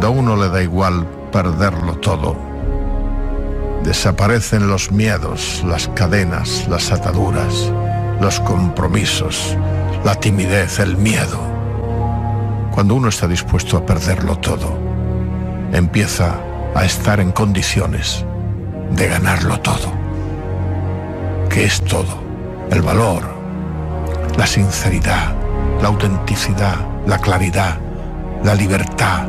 Cuando a uno le da igual perderlo todo, desaparecen los miedos, las cadenas, las ataduras, los compromisos, la timidez, el miedo. Cuando uno está dispuesto a perderlo todo, empieza a estar en condiciones de ganarlo todo. ¿Qué es todo? El valor, la sinceridad, la autenticidad, la claridad, la libertad.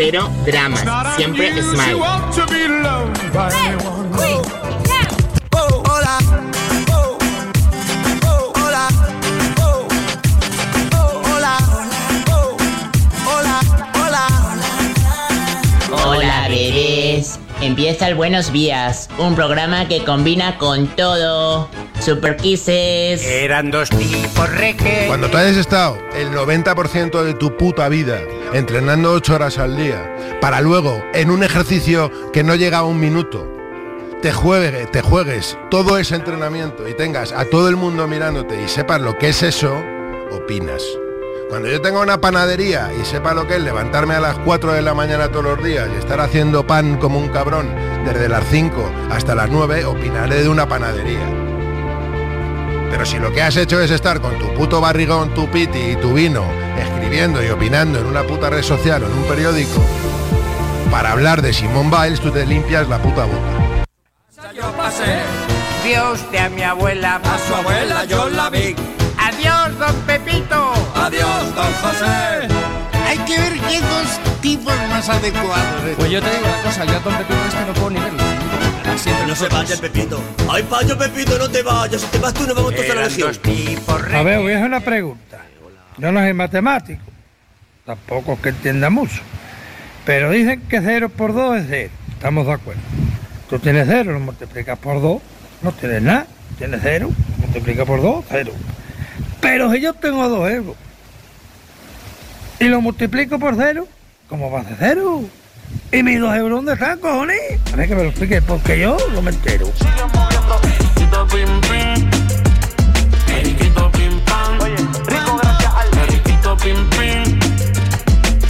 Cero dramas, siempre smile. Hola, bebés. Empieza el Buenos Días, un programa que combina con todo. Super Kisses. Eran dos tipos reque. Cuando tú hayas estado el 90% de tu puta vida entrenando 8 horas al día, para luego, en un ejercicio que no llega a un minuto, te juegue, te juegues todo ese entrenamiento y tengas a todo el mundo mirándote y sepas lo que es eso, opinas. Cuando yo tenga una panadería y sepa lo que es levantarme a las 4 de la mañana todos los días y estar haciendo pan como un cabrón desde las 5 hasta las 9, opinaré de una panadería. Pero si lo que has hecho es estar con tu puto barrigón, tu piti y tu vino, escribiendo y opinando en una puta red social o en un periódico, para hablar de Simón Biles tú te limpias la puta boca. Dios de a mi abuela. A su abuela yo la vi. Adiós, don Pepito. Adiós, don José. Hay que ver qué dos tipos más adecuados. Pues yo te digo una cosa, yo a Don Pepito este no puedo ni verlo. Siempre No se vaya, Pepito. Ay, payo, Pepito, no te vayas. Si te vas tú, nos vamos todos a la legión. A ver, voy a hacer una pregunta. Yo no soy matemático, tampoco es que entienda mucho. Pero dicen que 0 por 2 es 0. Estamos de acuerdo. Tú tienes 0, lo multiplicas por 2, no tienes nada. Tienes 0, multiplica por 2, 0. Pero si yo tengo 2 euros y lo multiplico por 0, ¿cómo va a ser 0? ¿Y mis 2 euros dónde están, cojones? A ver que me lo explique, porque yo no me entero. Oye, rico gracias al Periquito pim pim.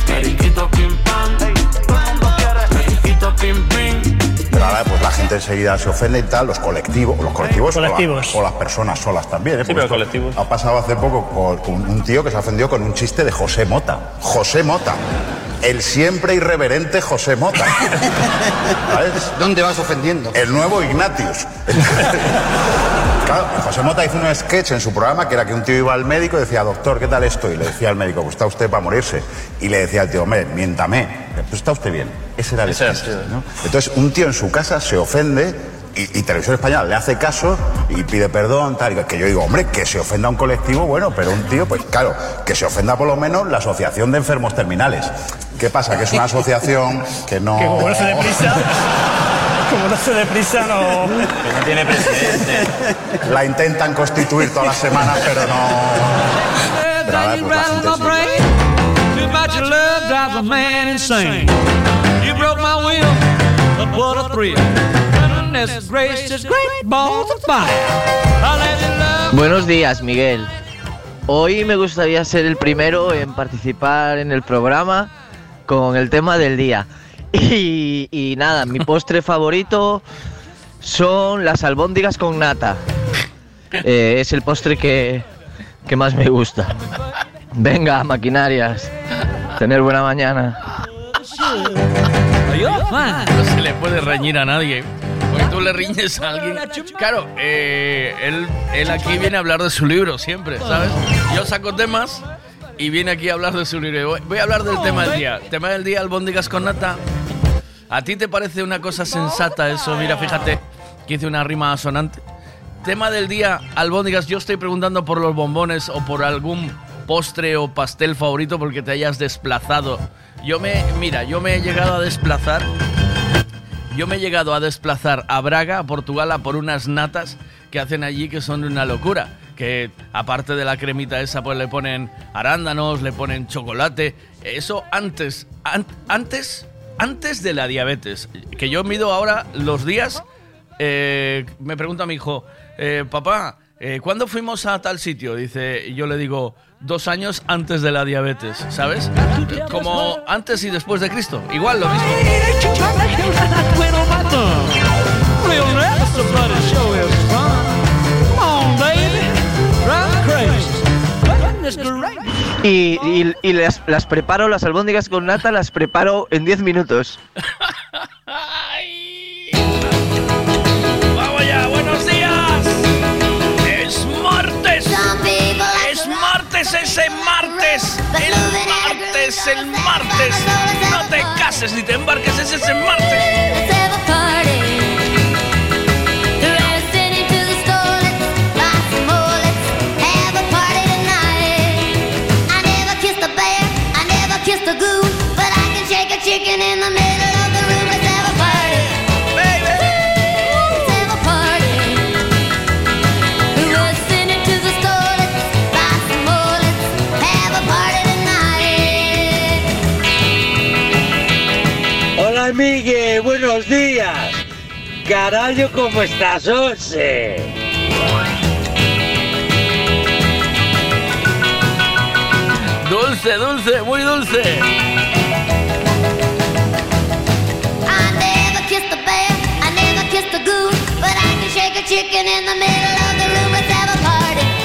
Periquito pim pam. Todo el mundo quiere Periquito pim pim. Pero ahora pues la gente enseguida se ofende y tal, los colectivos, los colectivos, o la- Colectivos. O, las personas solas también. ¿eh? Sí, Porque pero colectivos. Ha pasado hace poco con, con un tío que se ofendió con un chiste de José Mota. José Mota. El siempre irreverente José Mota. ¿Sabes? ¿Dónde vas ofendiendo? El nuevo Ignatius. Claro, José Mota hizo un sketch en su programa que era que un tío iba al médico y decía, doctor, ¿qué tal estoy? Y le decía al médico, pues está usted para morirse. Y le decía al tío, hombre, miéntame. Pues está usted bien. Ese era el Ese era, sketch. Entonces, un tío en su casa se ofende y, y Televisión Española le hace caso y pide perdón, tal. Que yo digo, hombre, que se ofenda a un colectivo, bueno, pero un tío, pues claro, que se ofenda por lo menos la Asociación de Enfermos Terminales. ¿Qué pasa? Que es una asociación que no... Que como no se deprisa. como no se deprisa, no. Que no tiene presidente. La intentan constituir todas las semanas, pero no. Pero pues, la gente. Too much love drives a man insane. You broke my will, but what a thrill. Buenos días, Miguel. Hoy me gustaría ser el primero en participar en el programa con el tema del día. Y, y nada, mi postre favorito son las albóndigas con nata. Eh, es el postre que, que más me gusta. Venga, maquinarias. Tener buena mañana. No se le puede reñir a nadie. Porque tú le riñes a alguien. Claro, eh, él, él aquí viene a hablar de su libro siempre, ¿sabes? Yo saco temas y viene aquí a hablar de su libro. Voy- Voy a hablar del tema del día. Tema del día, albóndigas con nata. ¿A ti te parece una cosa sensata eso? Mira, fíjate que hice una rima asonante. Tema del día, albóndigas. Yo estoy preguntando por los bombones o por algún postre o pastel favorito porque te hayas desplazado. Yo me, mira, yo me he llegado a desplazar. Yo me he llegado a desplazar a Braga, a Portugal, a por unas natas que hacen allí que son una locura. Que aparte de la cremita esa, pues le ponen arándanos, le ponen chocolate. Eso antes, an- antes, antes de la diabetes. Que yo mido ahora los días. eh, me pregunta mi hijo, eh, papá, eh, ¿cuándo fuimos a tal sitio? Dice, y yo le digo, dos años antes de la diabetes, ¿sabes? Como antes y después de Cristo. Igual lo mismo. Y- y las, las preparo, las albóndigas con nata, las preparo en 10 minutos. martes ese martes! ¡El martes, el martes! No te cases ni te embarques, ese es el martes. Chicken in Carallo, ¿cómo estás, Ose? Dulce, dulce, muy dulce. I never kissed a bear, I never kissed a goose, but I can shake a chicken in the middle of the room. Let's have a party.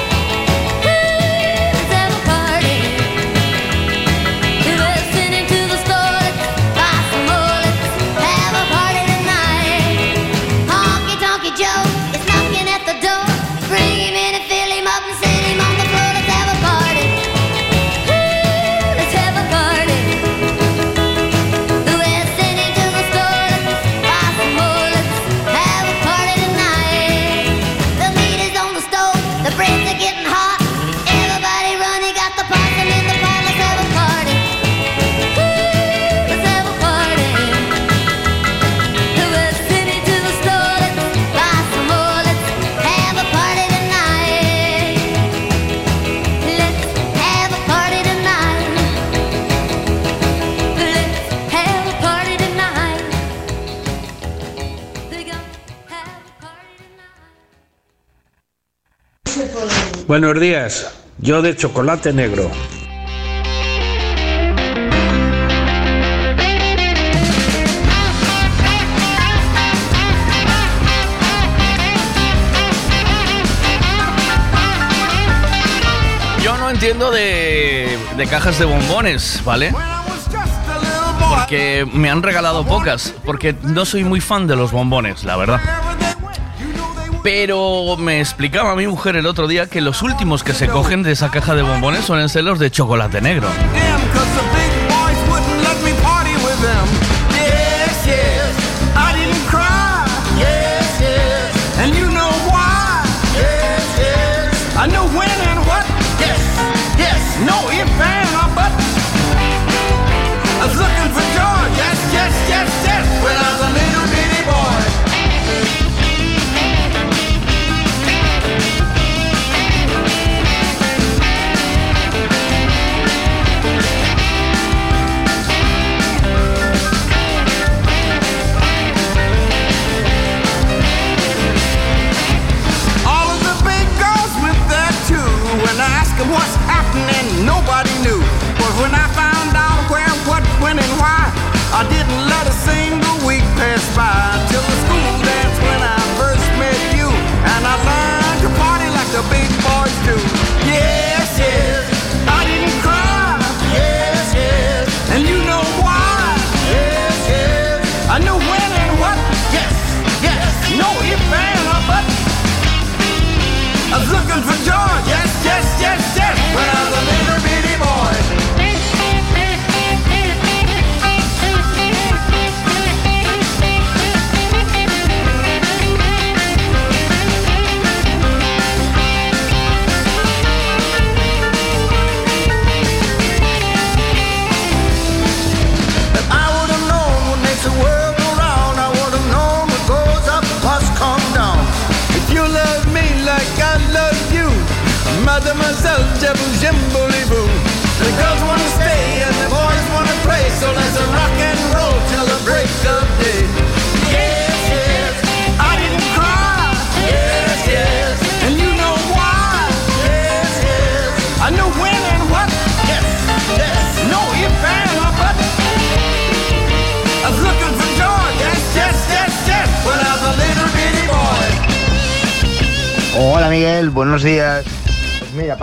Buenos días. Yo de chocolate negro. Yo no entiendo de, de cajas de bombones, ¿vale? Porque me han regalado pocas, porque no soy muy fan de los bombones, la verdad. Pero me explicaba mi mujer el otro día que los últimos que se cogen de esa caja de bombones suelen ser los de chocolate negro.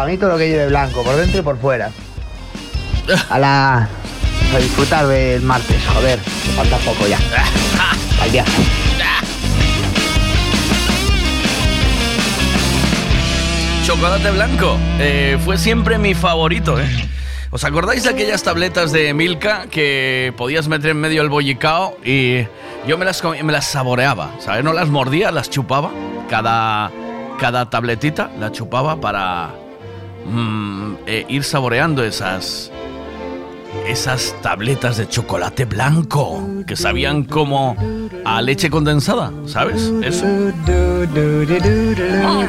Para mí todo lo que lleve blanco, por dentro y por fuera. A la. A disfrutar del martes, joder, que falta poco ya. Al viaje. Chocolate blanco eh, fue siempre mi favorito, ¿eh? ¿Os acordáis de aquellas tabletas de Milka que podías meter en medio el bollicao y yo me las, me las saboreaba, ¿sabes? No las mordía, las chupaba. Cada, cada tabletita la chupaba para mm, eh, ir saboreando esas, esas tabletas de chocolate blanco que sabían como a leche condensada, ¿sabes? Eso. Muy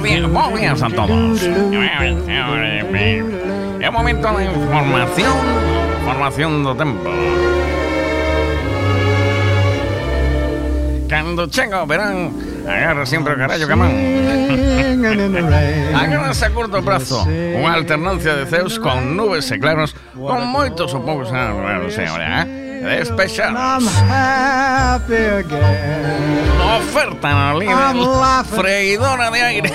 bien, muy bien, son todos. Es momento de información. Información do tempo. Cando chega o verán, agarra sempre o carallo man. Agárrase a curto prazo unha alternancia de ceus con nubes e claros con moitos ou poucos anos, señora, eh? Despechados. Oferta no líder. Freidora de aire.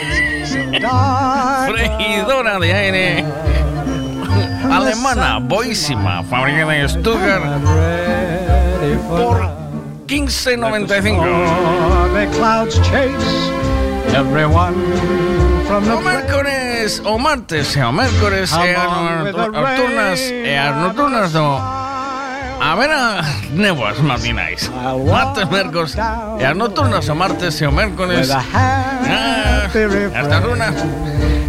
Freidora de aire. Alemana, boísima, fabricada en Stuttgart. Por 15.95. O mércores, o martes o mércores e as no- nocturnas e as nocturnas do A ver a néboas matinais Martes, mércores e as nocturnas o martes e o mércores ah, Estas lunas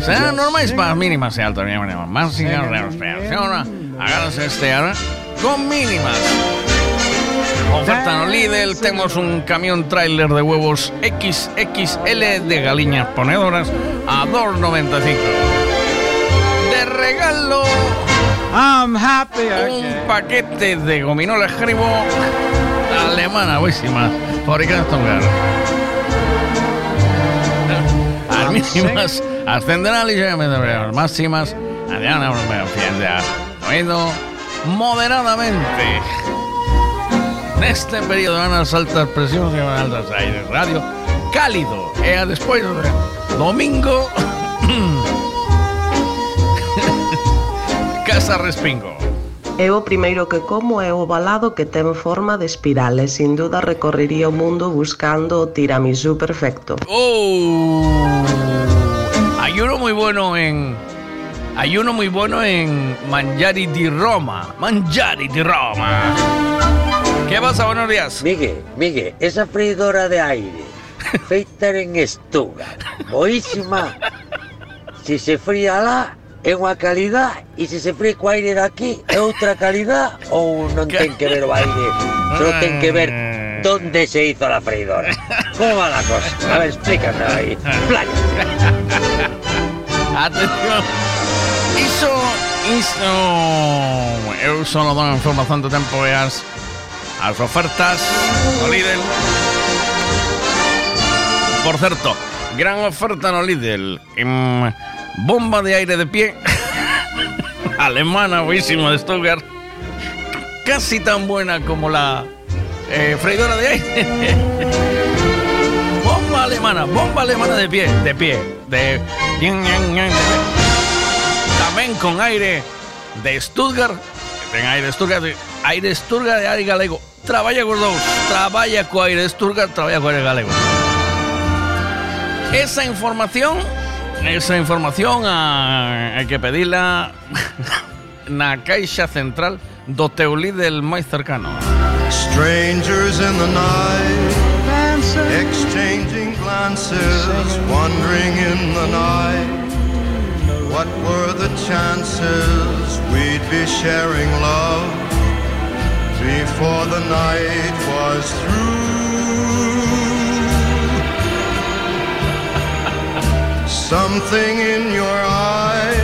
serán normais para as mínimas e altas máximas respiración Agárrense este ahora con mínimas Oferta no Lidl, temos un camión trailer de huevos XXL de galiñas ponedoras a 2.95. De regalo, un paquete de gominolas Haribo alemana, buenísima, fabricada en Stuttgart. As mínimas ascenderán ligeramente, pero las máximas una fiesta. Oído moderadamente. Neste período van as altas presións e van altas aires radio cálido e a despois do domingo Casa Respingo. Eu o primeiro que como é o balado que ten forma de espiral e sin duda recorrería o mundo buscando o tiramisú perfecto. Oh Hay uno muy bueno en Hay uno muy bueno en Mangiari di Roma Mangiari di Roma ¿Qué pasa? Buenos días Miguel, Miguel, esa freidora de aire feita en Stuttgart, boísima. Si se fría lá é unha calidad e se se fríe co aire daqui é outra calidad ou non ten que ver o aire, só ten que ver donde se hizo la freidora. Como va la cosa? A ver, explícame aí. Playa. Atención Iso Iso Eu só dou a información do tempo e as As ofertas No Lidl Por certo Gran oferta no Lidl em, Bomba de aire de pie. Alemana, buenísima de Stuttgart. Casi tan buena como la eh, freidora de aire. Bomba alemana, bomba alemana de pie, de pie, de tamén con aire de Stuttgart, ten aire de Stuttgart, Aire Esturga de Aire Galego. Traballa cos dous, traballa co Aire Esturga, traballa co Aire Galego. Esa información, esa información ah, a, hai que pedila na caixa central do teu líder máis cercano. Strangers in the night Exchanging glances Wandering in the night What were the chances we'd be sharing love? Before the night was through? Something in your eyes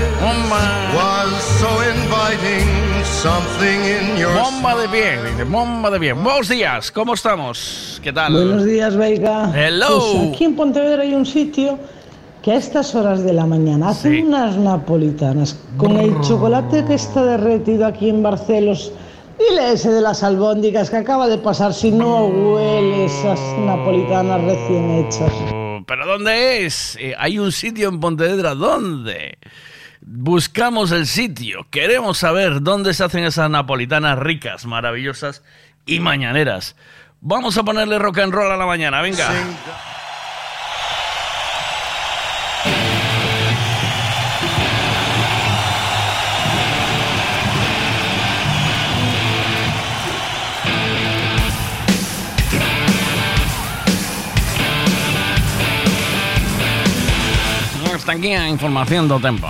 was so inviting. Something in your Bomba de pie, dice, bomba de pie. Buenos días, ¿cómo estamos? ¿Qué tal? Buenos días, Veiga. Hello. Pues aquí en Pontevedra hay un sitio que a estas horas de la mañana hacen Sí. unas napolitanas con el chocolate que está derretido aquí en Barcelos. Dile ese de las albóndigas que acaba de pasar si no huele esas napolitanas recién hechas. ¿Pero dónde es? Eh, hay un sitio en Pontevedra, ¿dónde? Buscamos el sitio, queremos saber dónde se hacen esas napolitanas ricas, maravillosas y mañaneras. Vamos a ponerle rock and roll a la mañana, venga. Hasta aquí a información do tempo.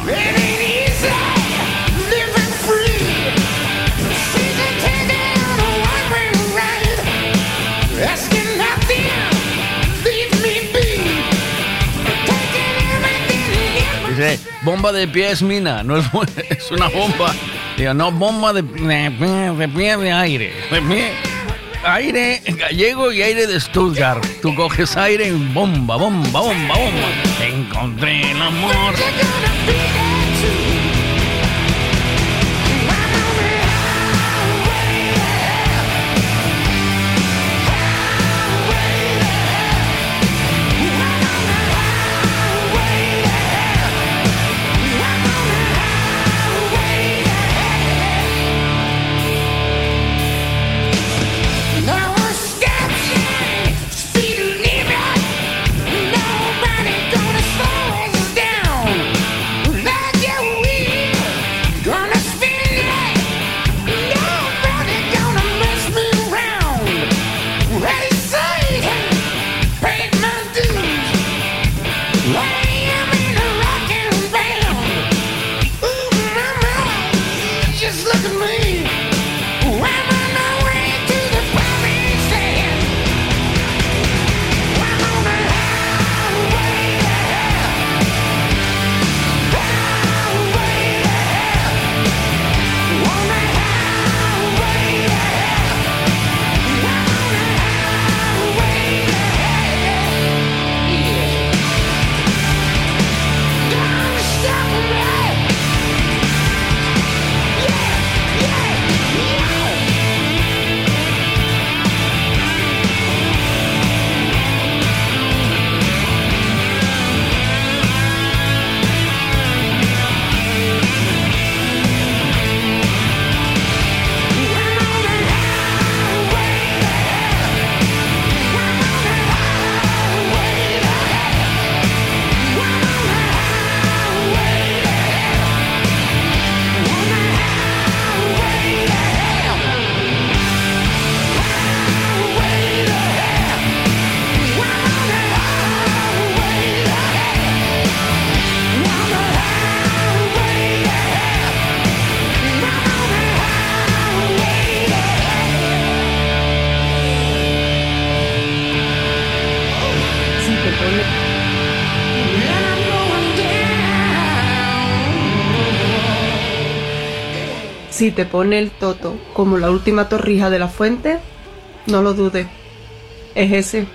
Dice, bomba de pie es mina, no es, es una bomba. Digo, no, bomba de, de, de pie de aire. De pie, aire gallego y aire de Stuttgart. Tú coges aire en bomba, bomba, bomba, bomba. Encontré el amor. Te pone el toto como la última torrija de la fuente, no lo dudes. Es ese.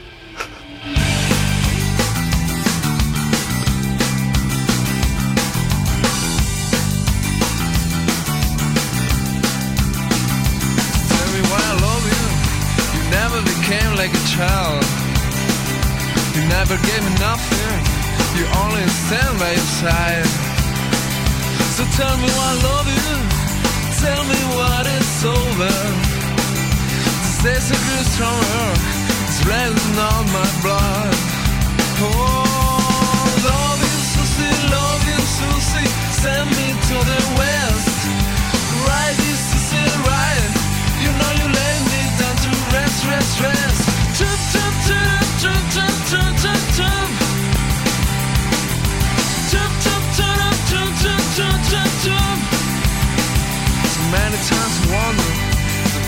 You never gave me nothing. You only stand by your side. So tell me why I love you. Tell me what is over. This are grew stronger. It's raining on my blood. Oh, love you, Susie, love you, Susie. Send me to the west. Right is to say right. You know you lay me down to rest, rest, rest.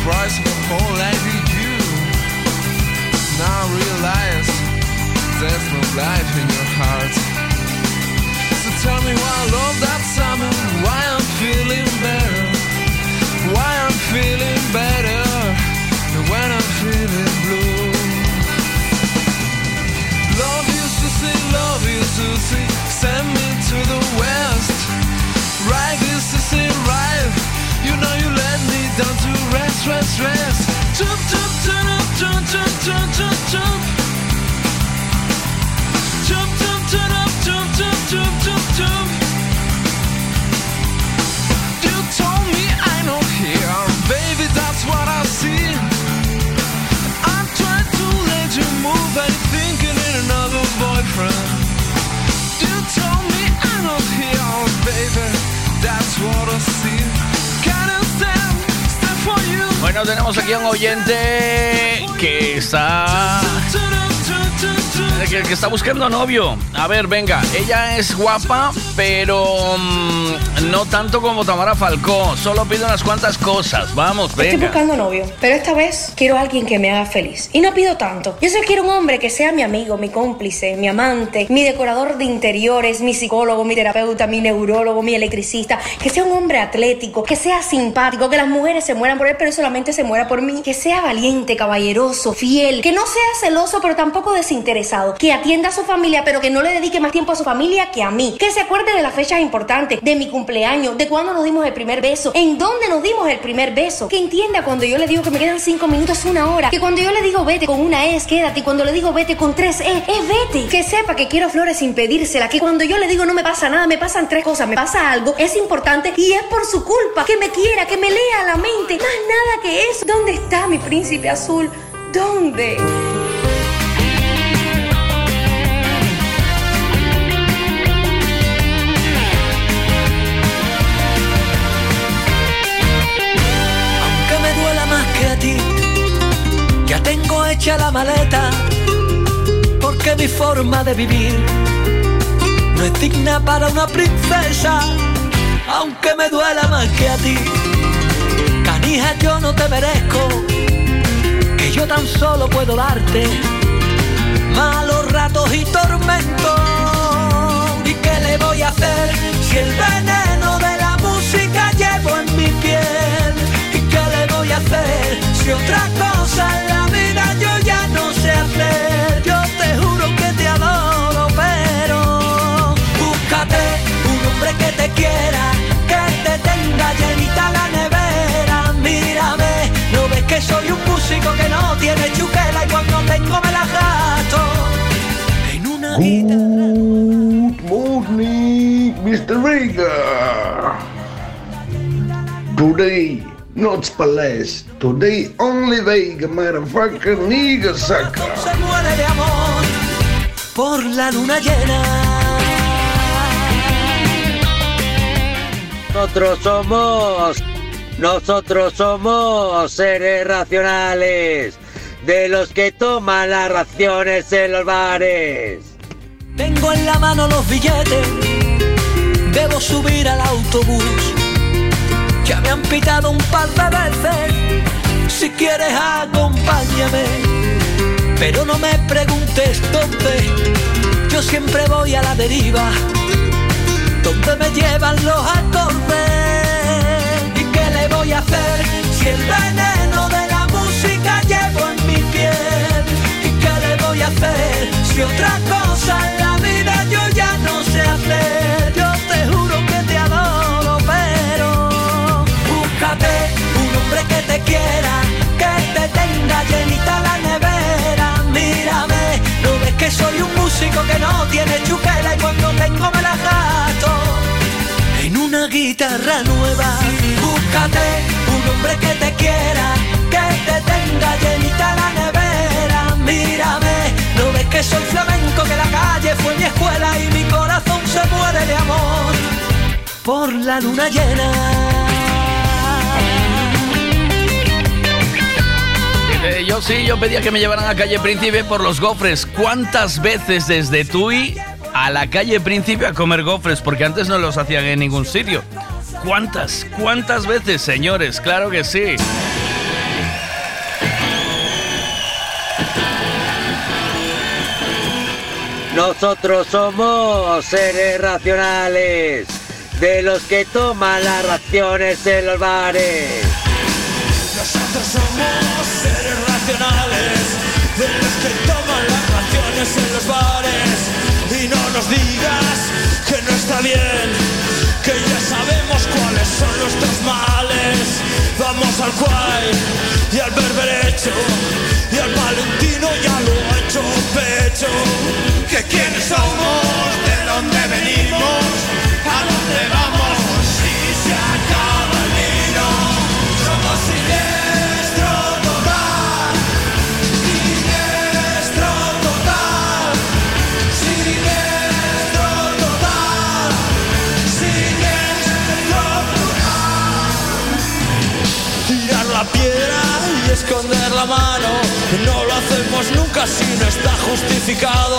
Price of a whole life you. Now realize there's no life in your heart. So tell me why I love that summer, why I'm feeling better, why I'm feeling better when I'm feeling blue. Love to sing, love to sing, send me to the west. Right to right, you know you down to rest, rest, rest. Jump, jump, turn up, jump, jump, jump, jump, jump. Jump, jump, turn up, jump, jump, jump, jump, jump. You told me I know here, baby, that's what I see. I tried to let you move and thinking in another boyfriend. You told me I know here, baby, that's what I see. Bueno, tenemos aquí a un oyente que está. Que, que está buscando novio. A ver, venga, ella es guapa, pero mm, no tanto como Tamara Falcó. Solo pide unas cuantas cosas. Vamos, Estoy venga. buscando novio, pero esta vez quiero a alguien que me haga feliz. Y no pido tanto. Yo solo quiero un hombre que sea mi amigo, mi cómplice, mi amante, mi decorador de interiores, mi psicólogo, mi terapeuta, mi neurólogo, mi electricista. Que sea un hombre atlético, que sea simpático, que las mujeres se mueran por él, pero él solamente se muera por mí. Que sea valiente, caballeroso, fiel, que no sea celoso, pero tampoco desinteresado. Que atienda a su familia, pero que no le dedique más tiempo a su familia que a mí. Que se acuerde de las fechas importantes, de mi cumpleaños, de cuándo nos dimos el primer beso, en dónde nos dimos el primer beso. Que entienda cuando yo le digo que me quedan cinco minutos, una hora. Que cuando yo le digo vete con una es, quédate. Y cuando le digo vete con tres es, es vete. Que sepa que quiero flores sin pedírsela. Que cuando yo le digo no me pasa nada, me pasan tres cosas. Me pasa algo, es importante y es por su culpa. Que me quiera, que me lea la mente. Más nada que eso. ¿Dónde está mi príncipe azul? ¿Dónde? Tengo hecha la maleta, porque mi forma de vivir no es digna para una princesa, aunque me duela más que a ti. Canija, yo no te merezco, que yo tan solo puedo darte malos ratos y tormentos. ¿Y qué le voy a hacer si el veneno de la música llevo en mi piel? ¿Y qué le voy a hacer si otra cosa en la hacer? Yo te juro que te adoro, pero búscate un hombre que te quiera, que te tenga llenita la nevera. Mírame, no ves que soy un músico que no tiene chuquela y cuando tengo me la gasto en una Good morning, Mr. Vega. Today, not Palace. Today, only Vega, motherfucker, nigga, sucker. se muere de amor por la luna llena. Nosotros somos, nosotros somos seres racionales, de los que toman las raciones en los bares. Tengo en la mano los billetes, debo subir al autobús. Han pitado un par de veces, si quieres acompáñame. Pero no me preguntes dónde, yo siempre voy a la deriva, donde me llevan los acordes. ¿Y qué le voy a hacer si el veneno de la música llevo en mi piel? ¿Y qué le voy a hacer si otra cosa en la vida yo te tenga llenita la nevera. Mírame, no ves que soy un músico que no tiene chuquera y cuando tengo me la gasto en una guitarra nueva. Búscate un hombre que te quiera, que te tenga llenita la nevera. Mírame, no ves que soy flamenco, que la calle fue mi escuela y mi corazón se muere de amor por la luna llena. Eh, yo sí, yo pedía que me llevaran a calle Príncipe por los gofres. ¿Cuántas veces desde Tui a la calle Príncipe a comer gofres? Porque antes no los hacían en ningún sitio. ¿Cuántas? ¿Cuántas veces, señores? Claro que sí. Nosotros somos seres racionales, de los que toman las raciones en los bares. Nosotros somos de los que toman las raciones en los bares. Y no nos digas que no está bien, que ya sabemos cuáles son nuestros males. Vamos al cual y al berberecho y al valentino ya lo ha hecho pecho. Que quiénes somos, de dónde venimos, a dónde vamos, hacemos nunca si no está justificado.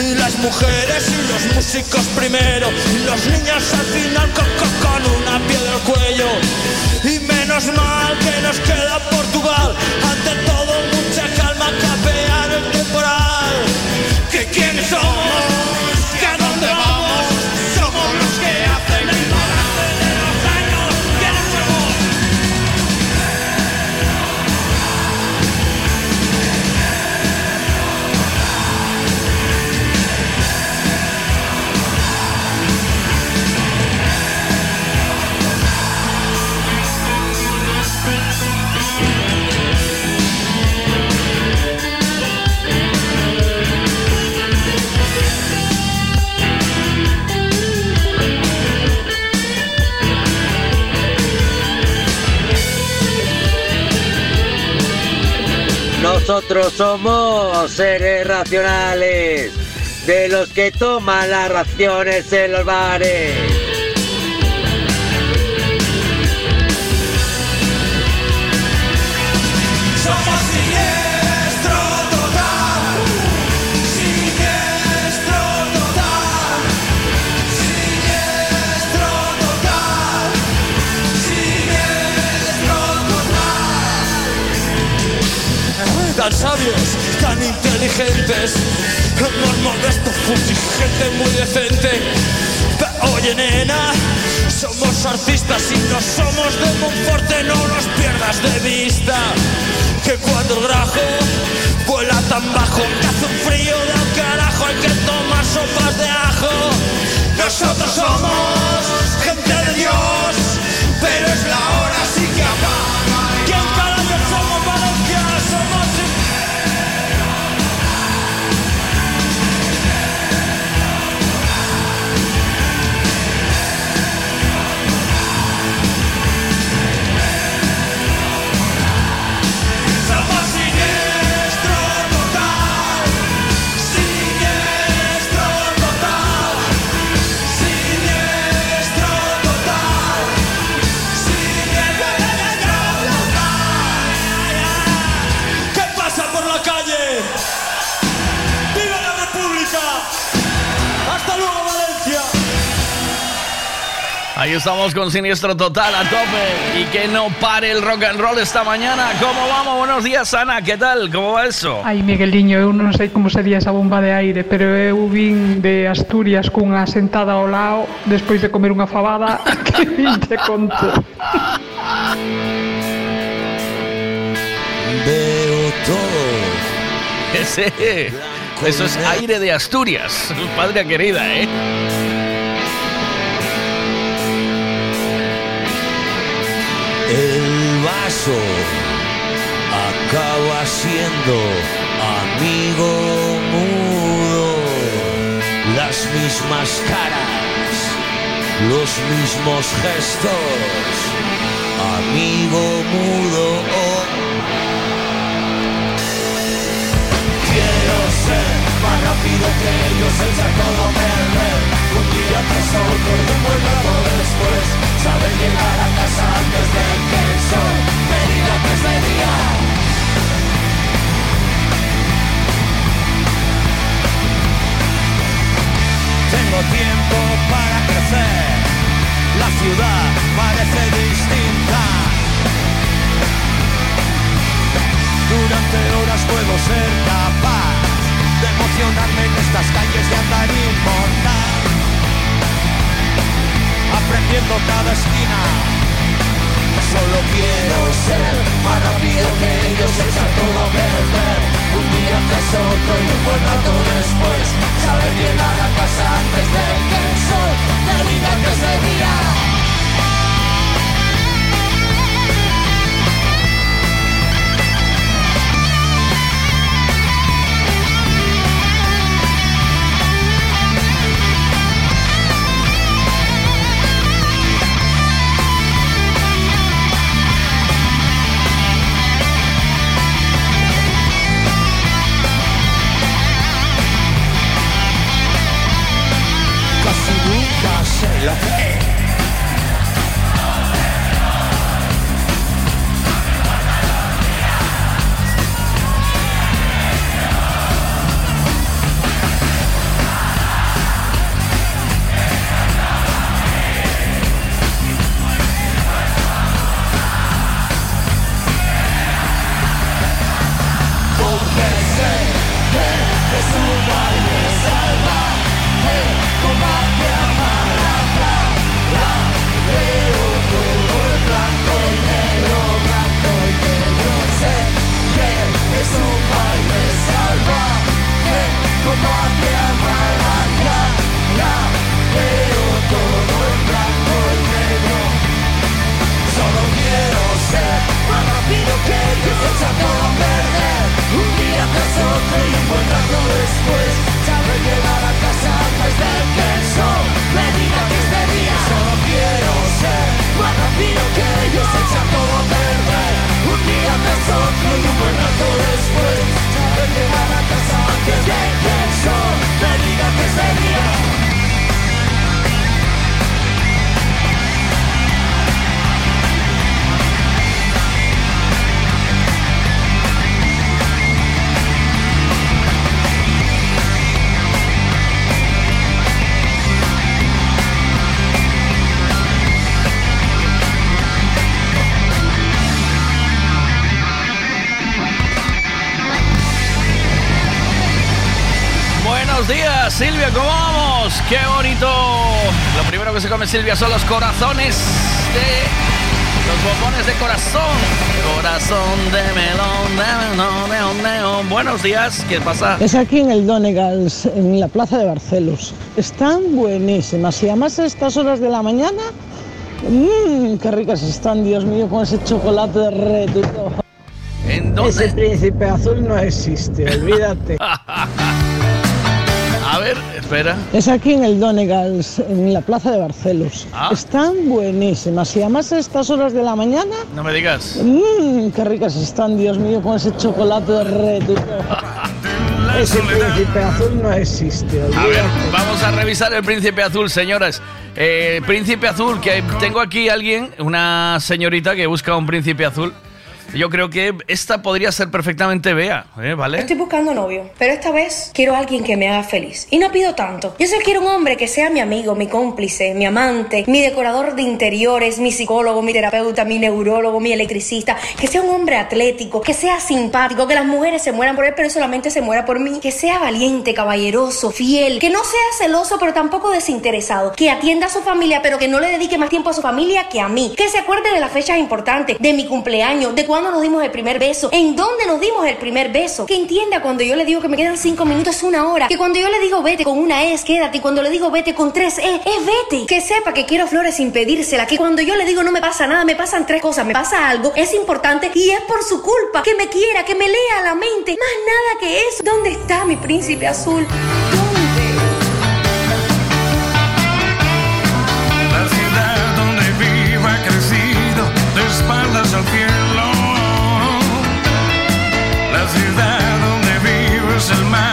Y las mujeres y los músicos primero, y los niños al final con, con- con una piedra al cuello. Y menos mal que nos queda Portugal, ante todo mucha calma, capear el temporal. Que quiénes somos, Nosotros somos seres racionales, de los que toman las raciones en los bares. Tan sabios, tan inteligentes, hemos modesto fuchi, gente muy decente. Oye nena, somos artistas y no somos de Monforte, no los pierdas de vista. Que cuando el grajo vuela tan bajo, que hace un frío del carajo, hay que tomar sopas de ajo. Nosotros somos gente de Dios, pero es la hora sí que apaga. Ahí estamos con Siniestro Total a tope y que no pare el rock and roll esta mañana. ¿Cómo vamos? Buenos días, Ana. ¿Qué tal? ¿Cómo va eso? Ai, Migueliño, eu non sei como sería esa bomba de aire, pero eu vin de Asturias cunha sentada ao lado despois de comer unha fabada que vin te conto. Veo todo. Ese, eso es aire de Asturias, padre querida, ¿eh? El vaso acaba siendo amigo mudo. Las mismas caras, los mismos gestos. Amigo mudo. Quiero ser más rápido que ellos, echar todo perder. Un día tras otro rato después. Saber llegar a casa antes de que el sol me diga que es de día. Tengo tiempo para crecer. La ciudad parece distinta. Durante horas puedo ser capaz de emocionarme en estas calles recorriendo cada esquina. Solo quiero ser más rápido que ellos, echar todo a perder. Un día tras otro y un buen rato después. Saber llegar a casa antes de que el sol diga que día. Nunca Silvia son los corazones de... Los bombones de corazón. Corazón de melón, de melón, de melón. Buenos días, ¿qué pasa? Es aquí en el Donegals, en la plaza de Barcelos. Están buenísimas y además a estas horas de la mañana, mmm, qué ricas están, Dios mío, con ese chocolate derretido. ¿En Ese príncipe azul no existe, olvídate. Espera. Es aquí en el Donegals, en la plaza de Barcelos. Ah. Están buenísimas y además a estas horas de la mañana, No me digas. mmm, qué ricas están, Dios mío, con ese chocolate derretido. Ese príncipe azul no existe, A ver, olvídate. vamos a revisar el príncipe azul, señoras. Eh, príncipe azul, que tengo aquí alguien, una señorita que busca un príncipe azul. Yo creo que esta podría ser perfectamente Bea, ¿eh? ¿vale? Estoy buscando novio, pero esta vez quiero a alguien que me haga feliz. Y no pido tanto. Yo solo quiero un hombre que sea mi amigo, mi cómplice, mi amante, mi decorador de interiores, mi psicólogo, mi terapeuta, mi neurólogo, mi electricista. Que sea un hombre atlético, que sea simpático, que las mujeres se mueran por él, pero él solamente se muera por mí. Que sea valiente, caballeroso, fiel, que no sea celoso, pero tampoco desinteresado. Que atienda a su familia, pero que no le dedique más tiempo a su familia que a mí. Que se acuerde de las fechas importantes, de mi cumpleaños, de cuándo nos dimos el primer beso, en dónde nos dimos el primer beso. Que entienda cuando yo le digo que me quedan cinco minutos una hora. Que cuando yo le digo vete con una es quédate. Y cuando le digo vete con tres e es vete. Que sepa que quiero flores sin pedírsela. Que cuando yo le digo no me pasa nada, me pasan tres cosas. Me pasa algo, es importante y es por su culpa. Que me quiera, que me lea la mente. Más nada que eso. ¿Dónde está mi príncipe azul? El mapa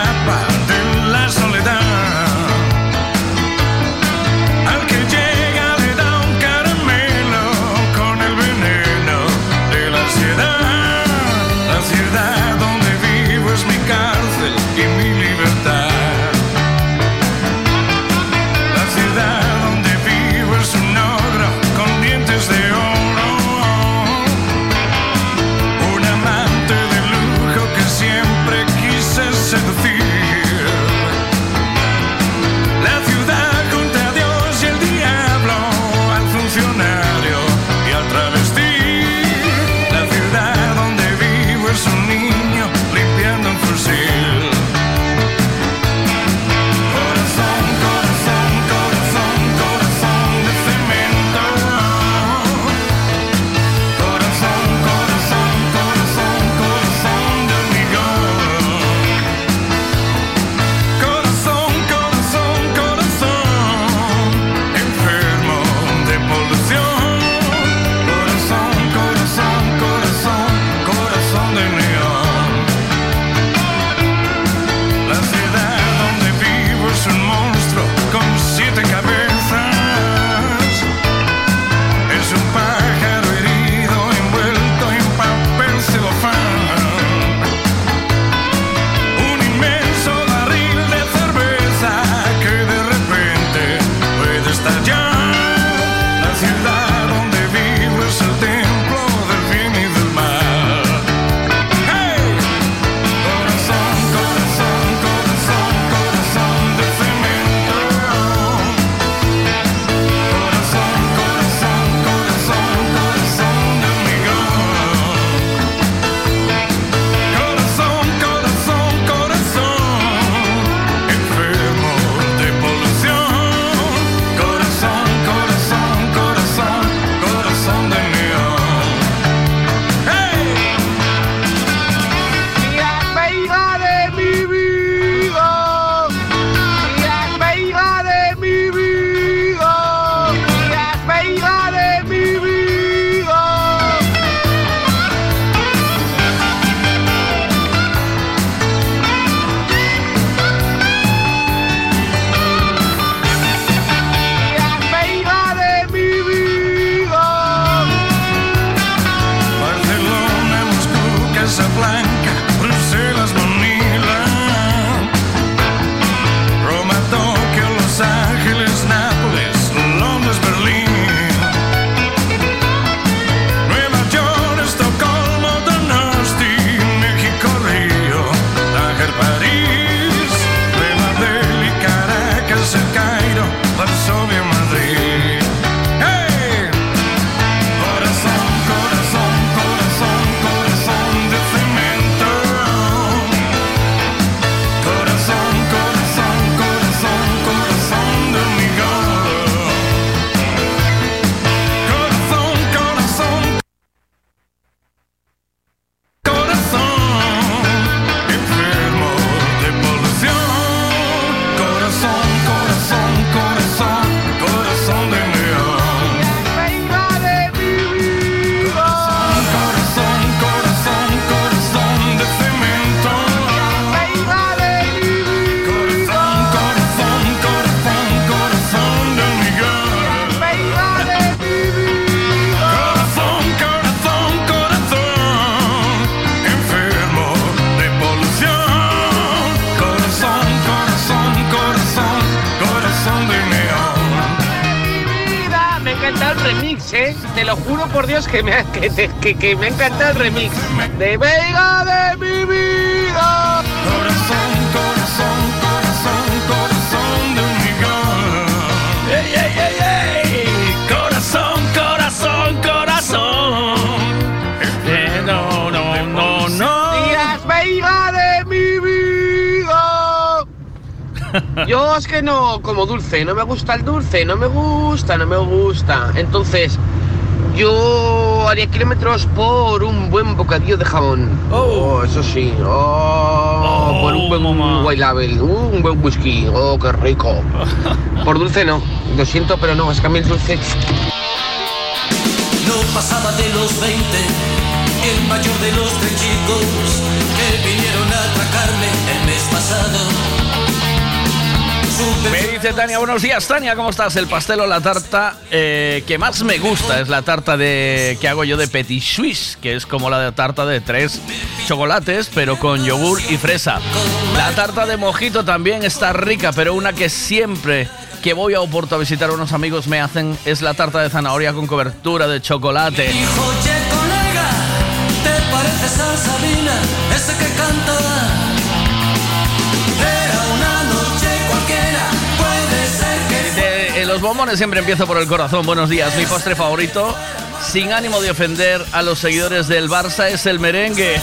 que, que- me ha encantado el remix. De Veiga de mi vida. Corazón, corazón, corazón, corazón de un ¡Ey, ey, ey! Corazón, corazón, corazón. Eh, no, no, no, no. Díaz Veiga de mi vida. Yo es que no como dulce, no me gusta el dulce, no me gusta, no me gusta. Entonces, yo haría kilómetros por un buen bocadillo de jamón. Oh, eso sí. Oh, por un buen white label, un buen whisky. Oh, qué rico. Por dulce no, lo siento, pero no, es que a mí el dulce. No pasaba de los 20, el mayor de los tres chicos que vinieron a atracarme el mes pasado. Me dice Tania, buenos días Tania, ¿cómo estás? El pastel o la tarta eh, que más me gusta es la tarta de que hago yo de Petit Suisse, que es como la de tarta de tres chocolates, pero con yogur y fresa. La tarta de mojito también está rica, pero una que siempre que voy a Oporto a visitar a unos amigos me hacen es la tarta de zanahoria con cobertura de chocolate. Oye, colega, ¿te pareces a Sabina, ese que canta? Los bombones siempre empiezo por el corazón. Buenos días. Mi postre favorito, sin ánimo de ofender a los seguidores del Barça, es el merengue.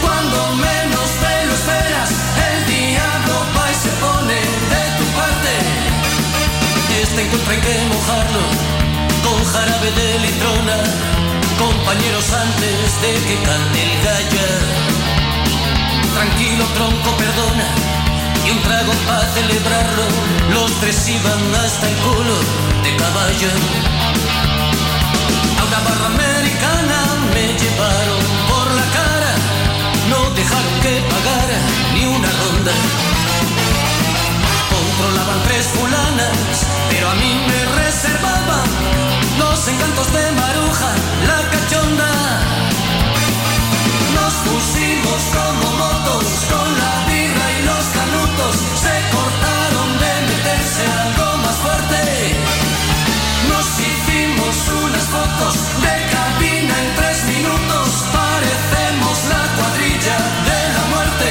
Cuando menos te lo esperas, el diablo va y se pone de tu parte. Este encuentro hay que mojarlo con jarabe de litrona, compañeros antes de que cante el gallo. Tranquilo tronco, perdona, y trago para celebrarlo. Los tres iban hasta el culo de caballo. A una barra americana me llevaron por la cara, no dejaron que pagara ni una ronda. Controlaban tres fulanas, pero a mí me reservaban los encantos de Maruja, la cachonda. Nos pusimos como motos con la birra y los canutos, se cortaron de meterse algo más fuerte. Nos hicimos unas fotos de cabina en tres minutos, parecemos la cuadrilla de la muerte.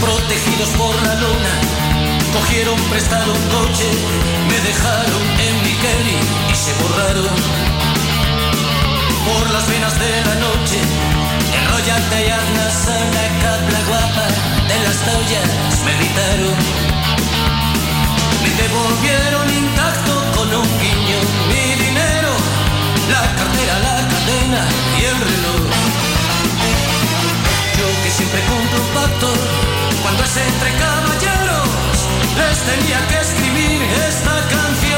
Protegidos por la luna, cogieron prestado un coche, me dejaron en mi Kelly y se borraron. Por las venas de la noche, enrollate y haznos una capla guapa de las toallas, me gritaron. Me devolvieron intacto con un guiño mi dinero, la cartera, la cadena y el reloj. Yo que siempre cumplo un pacto, cuando es entre caballeros, les tenía que escribir esta canción.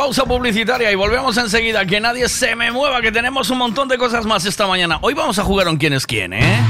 Pausa publicitaria y volvemos enseguida. Que nadie se me mueva, que tenemos un montón de cosas más esta mañana. Hoy vamos a jugar con quién es quién, ¿eh?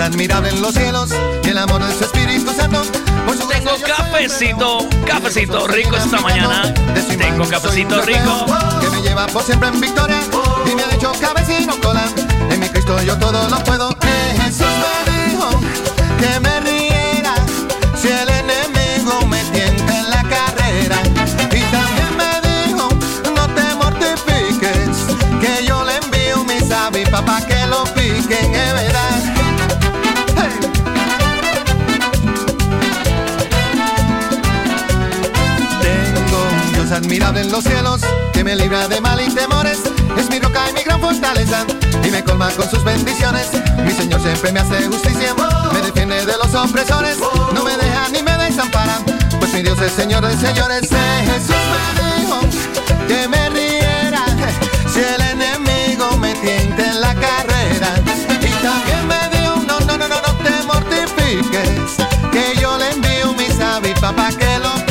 Admirable en los cielos y el amor de su Espíritu Santo. Tengo cafecito, cafecito rico esta mañana. Tengo cafecito rico. Que me lleva por siempre en victoria y me ha hecho cabecino cola. En mi Cristo yo todo lo puedo. Jesús me dijo que me riera si el enemigo me tienta en la carrera. Y también me dijo no te mortifiques que yo le envío mis avispas para que lo piquen, es verdad. Dios admirable en los cielos que me libra de mal y temores. Es mi roca y mi gran fortaleza y me colma con sus bendiciones. Mi Señor siempre me hace justicia, me defiende de los opresores, no me deja ni me desampara. Pues mi Dios es Señor de señores. Eh, Jesús me dijo que me riera si el enemigo me tienta en la carrera. Y también me dijo, no, no, no, no, no te mortifiques, que yo le envío mis avispas para que lo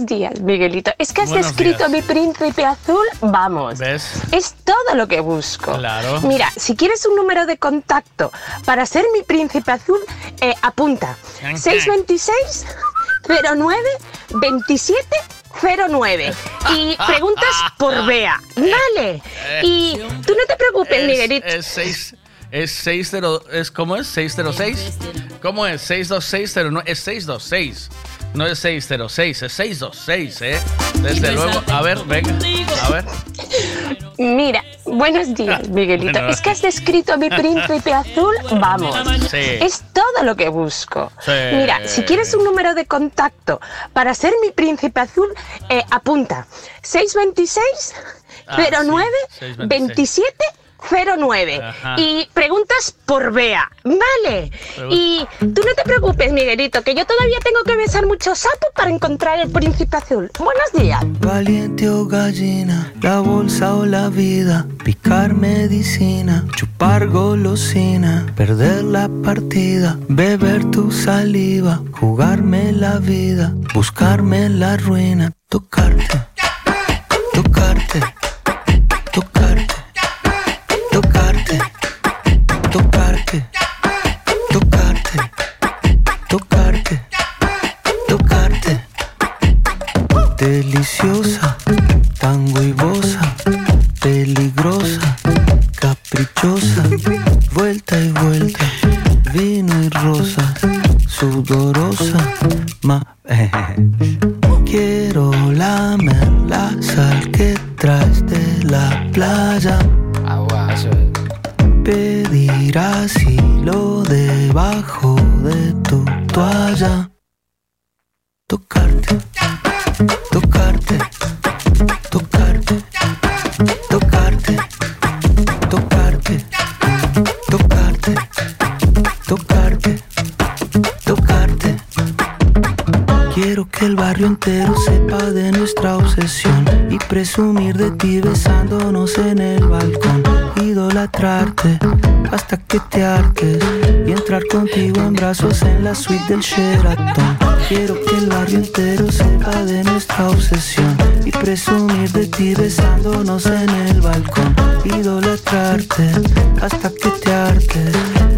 Buenos días, Miguelito. Es que has Buenos descrito días. mi príncipe azul, vamos. ¿Ves? Es todo lo que busco. Claro. Mira, si quieres un número de contacto para ser mi príncipe azul, eh, apunta. 626 09 27 09. Y preguntas por Bea. Vale. Y tú no te preocupes, Es- Miguelito. Es 6. Es 60. Es, ¿Cómo es? ¿606? ¿Cómo es? 62609. Es 626. No es 606, es 626, ¿eh? Desde luego. A ver, venga. A ver. Mira, buenos días, Miguelito. Bueno. Es que has descrito a mi príncipe azul, vamos. Sí. Es todo lo que busco. Sí. Mira, si quieres un número de contacto para ser mi príncipe azul, eh, apunta. 626 Ah, 09 sí, 626. 27 09 Ajá. y preguntas por Bea, vale. Y tú no te preocupes, Miguelito, que yo todavía tengo que besar muchos sapos para encontrar el príncipe azul. Buenos días. Valiente o gallina, la bolsa o la vida, picar medicina, chupar golosina, perder la partida, beber tu saliva, jugarme la vida, buscarme la ruina, tocarte, tocarte, tocarte, Deliciosa, tan huevosa, peligrosa, caprichosa, vuelta y vuelta, vino y rosa, sudorosa, ma. Quiero lamer la sal que traes de la playa. Pedir asilo debajo de tu toalla. Tocarte, que el barrio entero sepa de nuestra obsesión y presumir de ti besándonos en el balcón. Idolatrarte hasta que te hartes y entrar contigo en brazos en la suite del Sheraton. Quiero que el barrio entero sepa de nuestra obsesión y presumir de ti besándonos en el balcón. Idolatrarte hasta que te hartes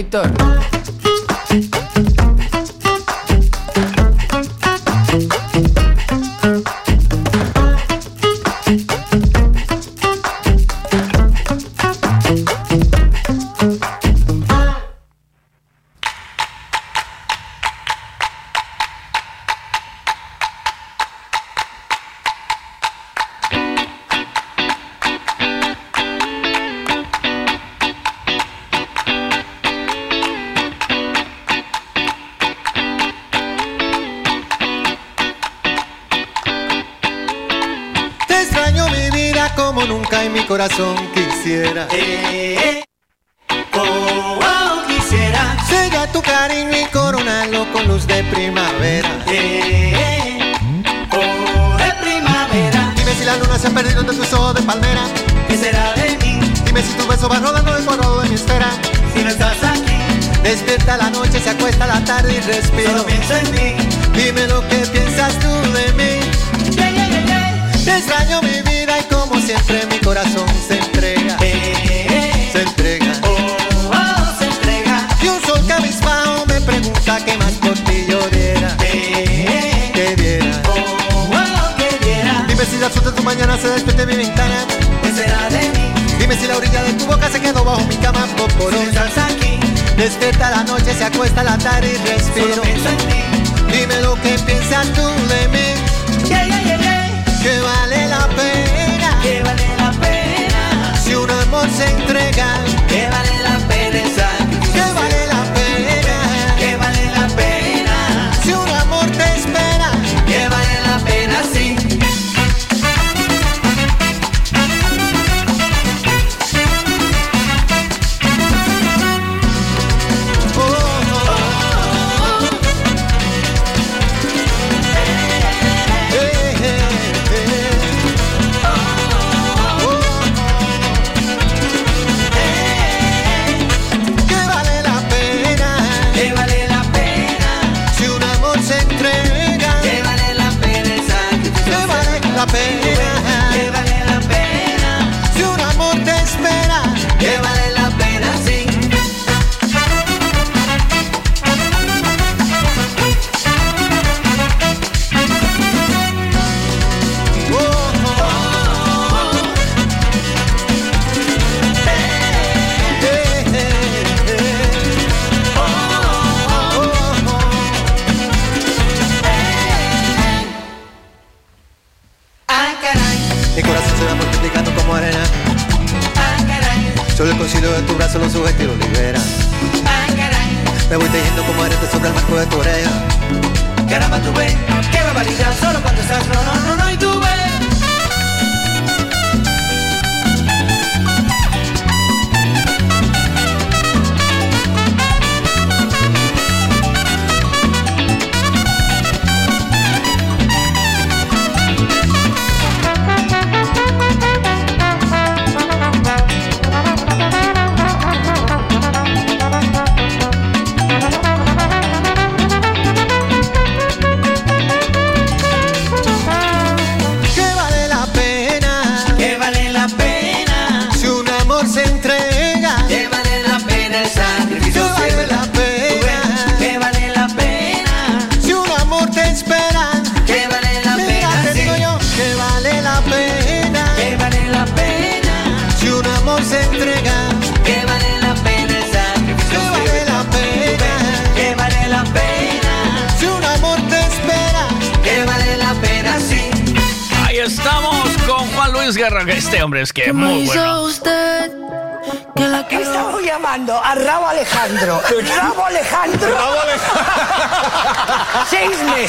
Víctor.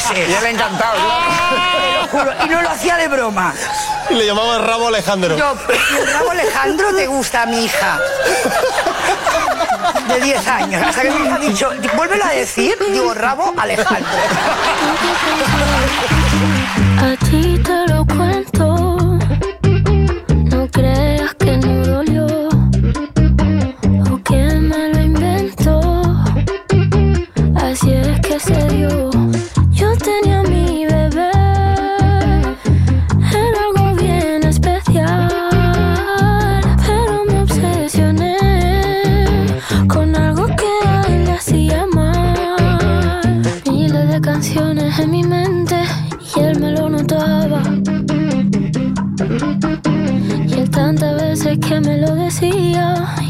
meses. Ya le ha encantado. Eh. Te lo juro. Y no lo hacía de broma. Y le llamaba el rabo Alejandro. Yo, el rabo Alejandro te gusta a mi hija. De 10 años. Hasta que mi hija ha dicho, vuélvelo a decir, digo, rabo Alejandro. A ti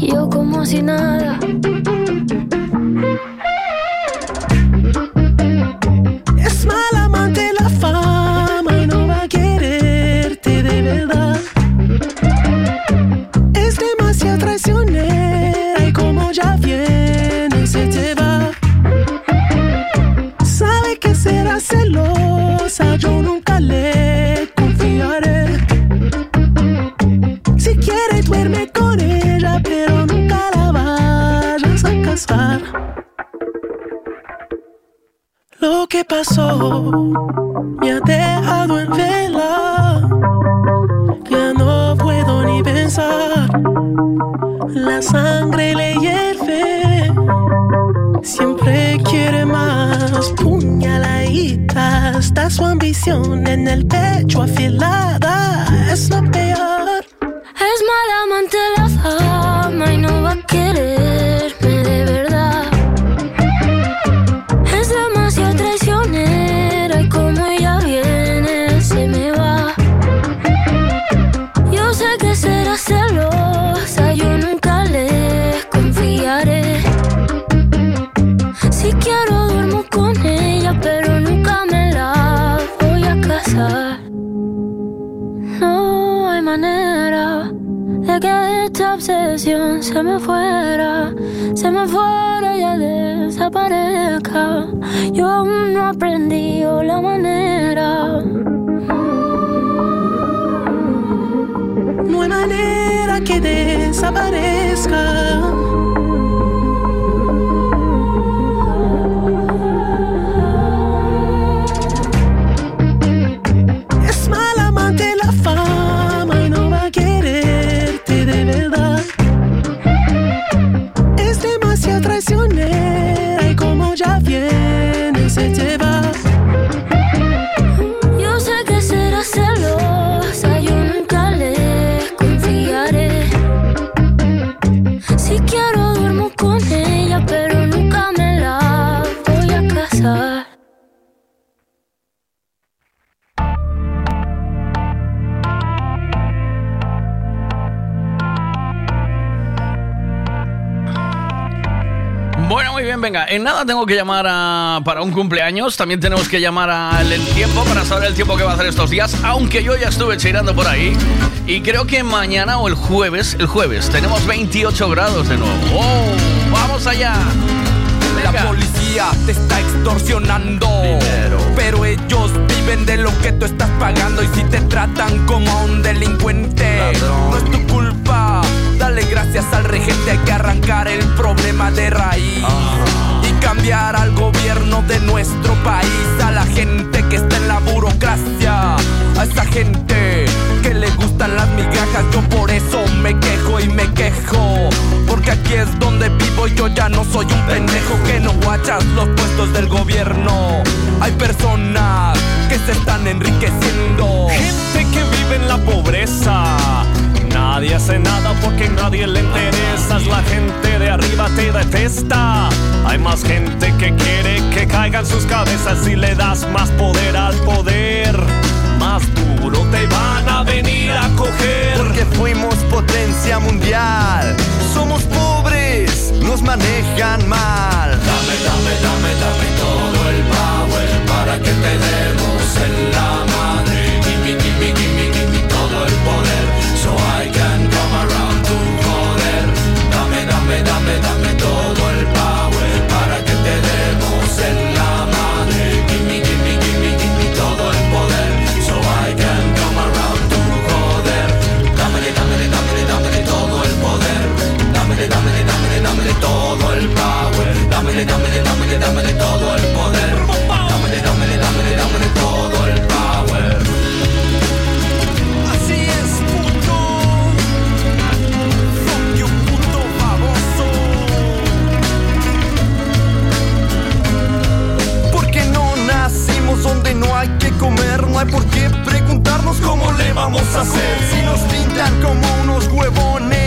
yo como si nada. perfección en el pecho afilado que llamar a, para un cumpleaños, también tenemos que llamar al el tiempo para saber el tiempo que va a hacer estos días, aunque yo ya estuve cheirando por ahí y creo que mañana o el jueves, el jueves, tenemos 28 grados de nuevo. ¡Oh! ¡Vamos allá! La policía te está extorsionando, pero ellos viven de lo que tú estás pagando y si te tratan como a un delincuente, no es tu culpa. Dale gracias al regente, hay que arrancar el problema de raíz. Ah cambiar al gobierno de nuestro país. A la gente que está en la burocracia. A esa gente que le gustan las migajas. Yo por eso me quejo y me quejo. Porque aquí es donde vivo y yo ya no soy un pendejo que no guachas los puestos del gobierno. Hay personas que se están enriqueciendo. Gente que vive en la pobreza. Nadie hace nada porque nadie le interesas. La gente de arriba te detesta. Hay más gente que quiere que caigan sus cabezas y le das más poder al poder. Más duro te van a venir a coger. Porque fuimos potencia mundial. Somos pobres, nos manejan mal. Dame, dame, dame, dame todo el power para que te demos en la madre. Gimme, gimme, gimme, dámele, dámele, todo el poder. Dámele, dámele, dámele, dámele todo el power. Así es, puto. Fuck you, puto baboso. Porque no nacimos donde no hay que comer, no hay por qué preguntarnos cómo le vamos a hacer. Si nos pintan como unos huevones,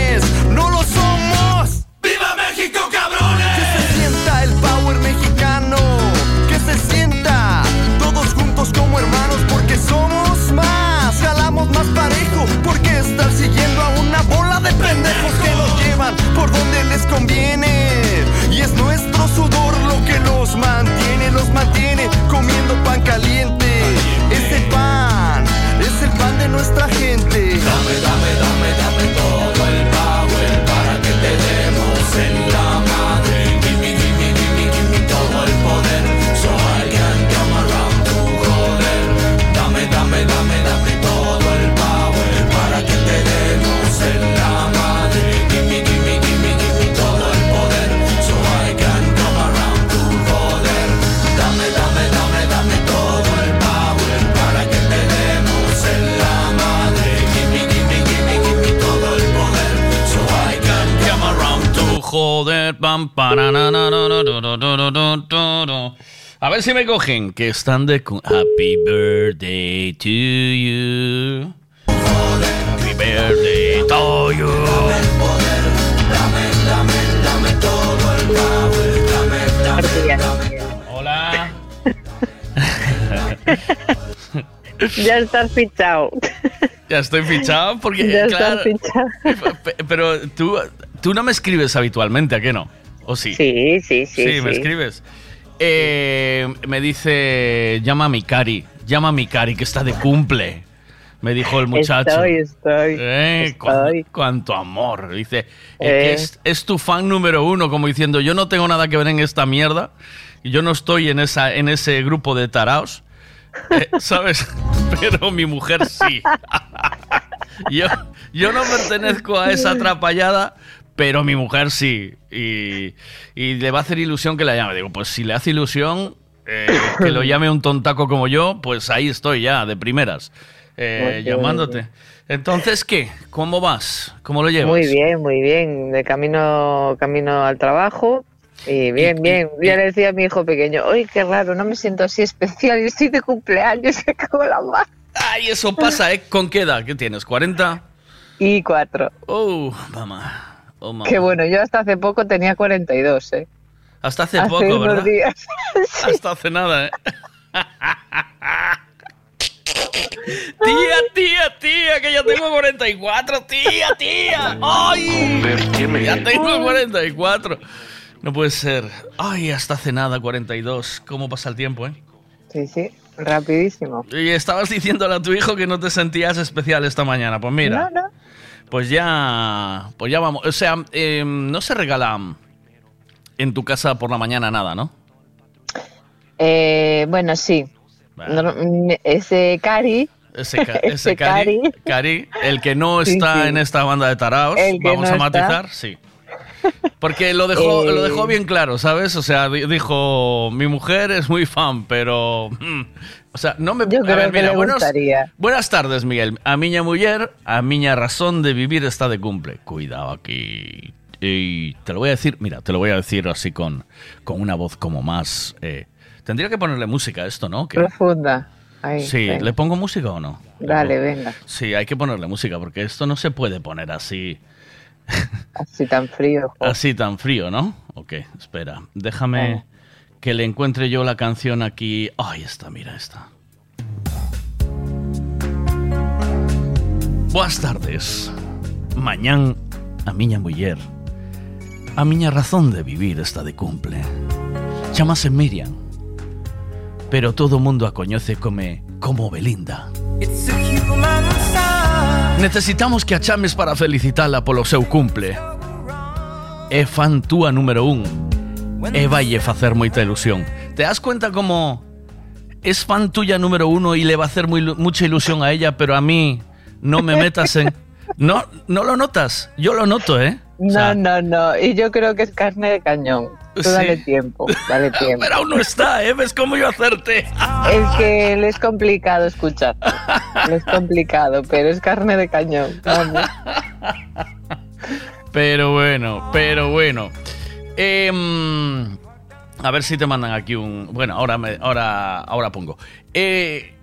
por donde les conviene. Y es nuestro sudor lo que los mantiene, los mantiene comiendo pan caliente. Ese pan es el pan de nuestra gente. Dame, dame, dame, dame todo do, do. A ver si me cogen, que están de... cu- Happy birthday to you. Happy birthday to you. Hola. Ya estás fichado. Ya estoy fichado porque, Ya claro, estás fichado. pe- pero tú, tú no me escribes habitualmente, ¿a qué no? ¿O sí? Sí, sí, sí. Sí, me escribes. Eh, me dice, llama a mi Cari, llama a mi Cari que está de cumple. Me dijo el muchacho. Estoy, estoy. Eh, cuán- cuánto amor. Dice, Eh. es, es tu fan número uno, como diciendo, yo no tengo nada que ver en esta mierda. Yo no estoy en, esa, en ese grupo de taraos. Eh, ¿Sabes? Pero mi mujer sí. yo, yo no pertenezco a esa atrapallada, pero mi mujer sí. Y, y le va a hacer ilusión que la llame. Digo, pues si le hace ilusión eh, que lo llame un tontaco como yo, pues ahí estoy ya, de primeras, eh, llamándote. Entonces, ¿qué? ¿Cómo vas? ¿Cómo lo llevas? Muy bien, muy bien. De camino, camino al trabajo. Y bien, bien. Ya le decía a mi hijo pequeño, ¡ay, qué raro! No me siento así especial. Yo estoy de cumpleaños, me cago en la mar. Ay, eso pasa, ¿eh? ¿Con qué edad? ¿Qué tienes? ¿40? Y cuatro. Oh, mamá. Oh, mamá. Que bueno, yo hasta hace poco tenía 42, ¿eh? Hasta hace, Hace poco, unos ¿verdad? días. Hasta hace nada, ¿eh? Tía, tía, tía, que ya tengo 44, tía, tía. ¡Ay! Ya tengo 44. No puede ser. Ay, hasta hace nada, 42. ¿Cómo pasa el tiempo, eh? Sí, sí. Rapidísimo. Y estabas diciéndole a tu hijo que no te sentías especial esta mañana. Pues mira. No, no. Pues ya. Pues ya vamos. O sea, eh, no se regala en tu casa por la mañana nada, ¿no? Eh, bueno, sí. No, mm, ese Cari. Ese, ca- ese Cari, Cari, el que no está sí. en esta banda de taraos, vamos no a está. matizar, sí. Porque lo dejó, Eh. lo dejó bien claro, ¿sabes? O sea, di- dijo, mi mujer es muy fan, pero... o sea, no me... Yo creo ver, que mira, le buenos- gustaría. buenas tardes, Miguel. A miña mujer, a miña razón de vivir está de cumple. Cuidado aquí. Y te lo voy a decir, mira, te lo voy a decir así con, con una voz como más... eh, tendría que ponerle música a esto, ¿no? Que- Profunda. Ahí, sí, venga. ¿le pongo música o no? Dale, venga. Sí, hay que ponerle música porque esto no se puede poner así, Así tan frío. jo. así tan frío, ¿no? Ok, espera, déjame. Que le encuentre yo la canción aquí. Ahí está, mira esta. Boas tardes. Mañán a miña muller. A miña razón de vivir está de cumple. Chamase Miriam. Pero todo mundo a coñece come como Belinda. Necesitamos que a chames para felicitala polo seu cumple. É fan túa número un. E vaille facer moita ilusión. Te das cuenta como es fan tuya número uno y le va a hacer muy, mucha ilusión a ella, pero a mí no me metas en... No, no lo notas. Yo lo noto, ¿eh? No, no, no. Y yo creo que es carne de cañón. Tú Sí. dale tiempo, dale tiempo. Pero aún no está, ¿eh? ¿Ves cómo yo hacerte? Es que le es complicado escuchar. Le es complicado, pero es carne de cañón. Vamos. Pero bueno, pero bueno. Em, a ver si te mandan aquí un. Bueno, ahora me, ahora, ahora pongo. Eh,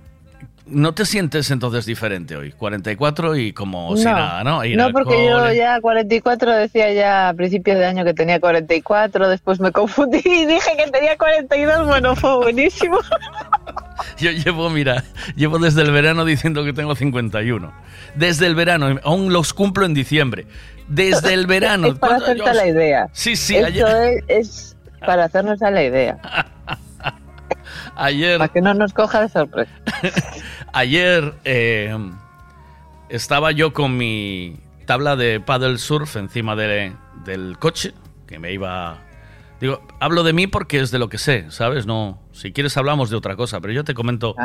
¿No te sientes entonces diferente hoy? 44 y como si nada, ¿no? Ir no, porque yo ya 44 decía ya a principios de año que tenía 44, después me confundí y dije que tenía 42, bueno, fue buenísimo. Yo llevo, mira, llevo desde el verano diciendo que tengo 51. Desde el verano, aún los cumplo en diciembre. Desde el verano. es para ¿cuándo hacerte yo- la idea. Sí, sí, Esto ayer, es, es para hacernos a la idea. ayer, Para que no nos coja de sorpresa. ayer eh, estaba yo con mi tabla de paddle surf encima de- del coche, que me iba... Digo, hablo de mí porque es de lo que sé, ¿sabes? No, si quieres hablamos de otra cosa, pero yo te comento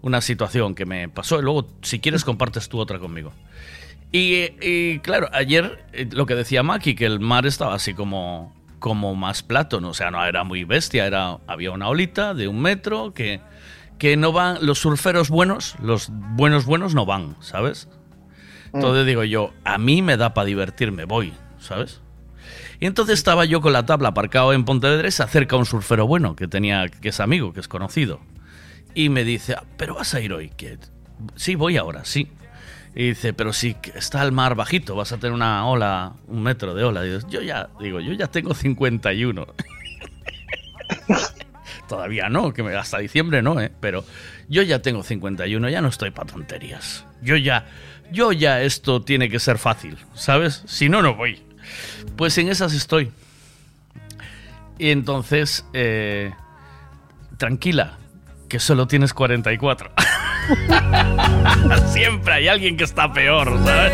una situación que me pasó y luego, si quieres, compartes tú otra conmigo. Y, y, claro, ayer eh, lo que decía Maki, que el mar estaba así como, como más plato, ¿no? o sea, no era muy bestia, era, había una olita de un metro que, que no van, los surferos buenos, los buenos buenos no van, ¿sabes? Entonces digo yo, a mí me da para divertirme, voy, ¿sabes? Y entonces estaba yo con la tabla aparcado en Pontevedra y se acerca un surfero bueno que tenía, que es amigo, que es conocido. Y me dice, "Ah, pero vas a ir hoy, que sí, voy ahora, sí. Y dice, pero si está el mar bajito, vas a tener una ola, un metro de ola. Digo, yo ya, digo, yo ya tengo 51. Todavía no, que me- hasta diciembre no, ¿eh? Pero yo ya tengo 51, ya no estoy para tonterías. Yo ya, yo ya esto tiene que ser fácil, ¿sabes? Si no, no voy. Pues en esas estoy. Y entonces, eh, tranquila, que solo tienes 44. Siempre hay alguien que está peor, ¿sabes?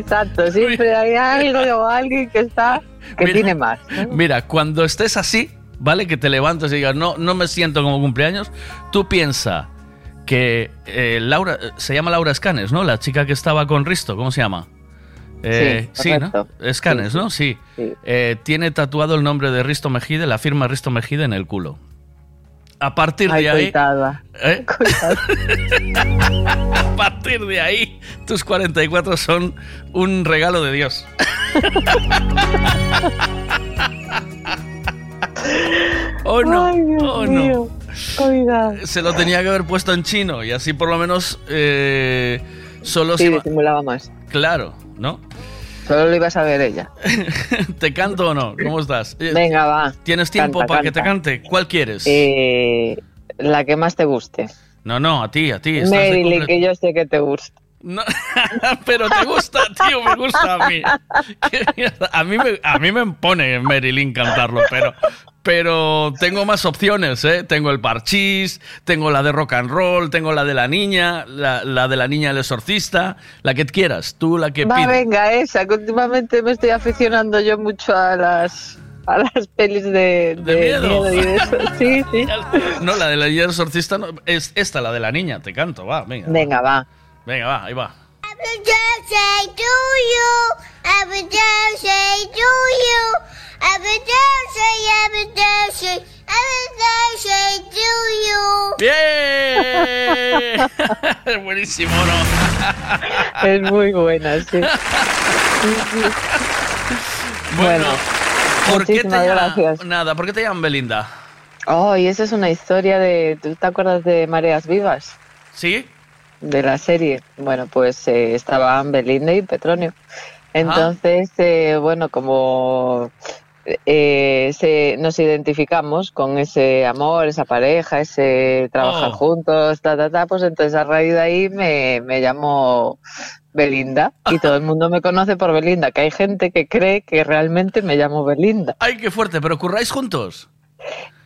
Exacto, siempre hay algo o alguien que está que Mira. tiene más. ¿no? Mira, cuando estés así, ¿vale? Que te levantes y digas, no, no me siento como cumpleaños, tú piensa que eh, Laura, se llama Laura Escanes, ¿no? La chica que estaba con Risto, ¿cómo se llama? Eh, Sí, ¿no? Escanes, ¿no? Sí. Eh, tiene tatuado el nombre de Risto Mejide, la firma Risto Mejide en el culo. A partir Ay, de ahí. coitada. ¿eh? A partir de ahí, tus 44 son un regalo de Dios. oh no, Ay, Dios oh no. mío. Cuidado. Se lo tenía que haber puesto en chino y así por lo menos eh, solo Sí, se más. Claro, ¿no? Solo lo iba a saber ella. ¿Te canto o no? ¿Cómo estás? Eh, Venga, va. ¿Tienes tiempo Canta, para que te cante? ¿Cuál quieres? Eh, la que más te guste. No, no, a ti, a ti. Marilyn, que yo sé que te gusta. No, pero te gusta, tío, me gusta a mí. A mí me, a mí me pone Marilyn cantarlo, pero, pero tengo más opciones, ¿eh? Tengo el parchís, tengo la de rock and roll, tengo la de la niña, la, la de la niña el exorcista, la que quieras, tú la que Va, pides. venga, esa, que últimamente me estoy aficionando yo mucho a las a las pelis de, de miedo? y de eso. Sí, sí. No, la de la niña exorcista no, es esta, la de la niña, te canto, va, venga. Venga, va. Venga, va, ahí va. Happy birthday to you. Happy birthday to you. Happy birthday, happy birthday, happy birthday to you. ¡Bien! Buenísimo, ¿no? Es muy buena, sí. Bueno, ¿por qué te muchísimas llaman, gracias. nada, ¿por qué te llaman Belinda? Oh, y esa es una historia de. ¿Tú te acuerdas de Mareas Vivas? ¿Sí? De la serie. Bueno, pues eh, estaban Belinda y Petronio. Entonces, eh, bueno, como eh, se, nos identificamos con ese amor, esa pareja, ese trabajar Oh. juntos, ta, ta, ta, pues entonces a raíz de ahí me, me llamo Belinda y todo el mundo me conoce por Belinda, que hay gente que cree que realmente me llamo Belinda. Ay, qué fuerte, pero curráis juntos.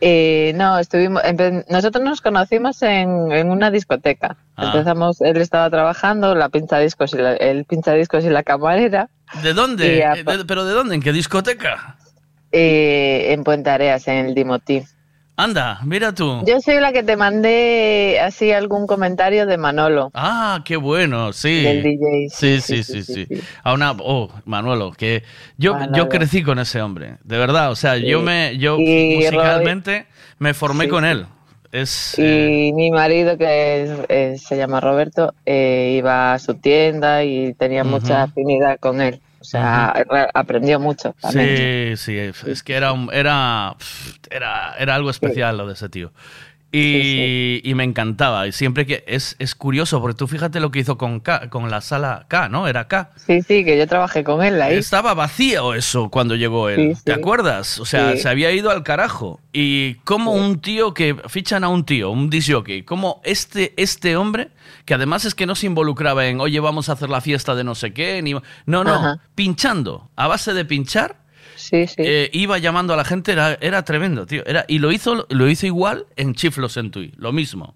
Eh, no, estuvimos, nosotros nos conocimos en, en una discoteca. Ah. Empezamos, él estaba trabajando, la pincha discos y la, el pincha discos y la camarera, ¿De dónde? A- Eh, de- ¿Pero de dónde? ¿En qué discoteca? eh, en Puente Areas, en el Dimotí. Anda, mira tú. Yo soy la que te mandé así algún comentario de Manolo. Ah, qué bueno, sí. Del DJ, Sí, sí, sí, sí. A una, oh, Manuelo, que yo, Manolo. yo crecí con ese hombre, de verdad. O sea, yo me, yo Y musicalmente me formé con él. Es, eh, Y mi marido, que es- eh, se llama Roberto, eh, iba a su tienda y tenía mucha afinidad con él. O sea, re- aprendió mucho también. Sí, sí, es que era, era, era, era algo especial lo de ese tío. Y, y me encantaba. Y siempre que. Es, es curioso, porque tú fíjate lo que hizo con, K, con la sala K, ¿no? Era K. Sí, sí, que yo trabajé con él ahí. Estaba vacío eso cuando llegó él. Sí, ¿Te acuerdas? O sea, se había ido al carajo. Y como un tío que fichan a un tío, un disjockey, como este, este hombre, que además es que no se involucraba en, oye, vamos a hacer la fiesta de no sé qué, ni... no, no, Ajá. pinchando, a base de pinchar. Sí, sí. eh, iba llamando a la gente, era, era tremendo, tío. Era, y lo hizo, lo hizo igual en Chiflos en Tui, lo mismo.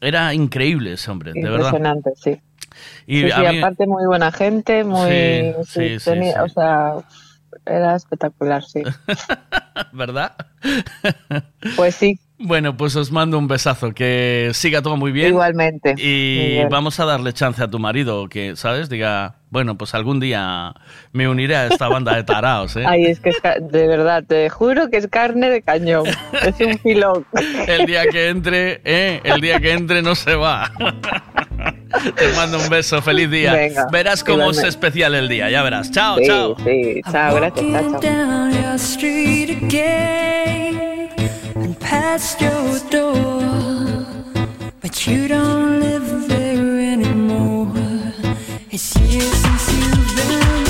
Era increíble ese hombre, de verdad. Impresionante, sí. Y sí, a sí, mí- aparte muy buena gente, muy... Sí, tenía-. O sea, era espectacular, sí. ¿verdad? Pues sí. Bueno, pues os mando un besazo, que siga todo muy bien. Igualmente. Y Miguel. vamos a darle chance a tu marido que, ¿sabes? Diga, bueno, pues algún día me uniré a esta banda de taraos, ¿eh? Ay, es que es de verdad, te juro que es carne de cañón. Es un filón. El día que entre, ¿eh? El día que entre no se va. Te mando un beso, feliz día. Venga, verás cómo igualmente. es especial el día, ya verás. Chao, Sí, chao. sí, chao, gracias, chao, chao. Past your door, but you don't live there anymore. It's years since you've been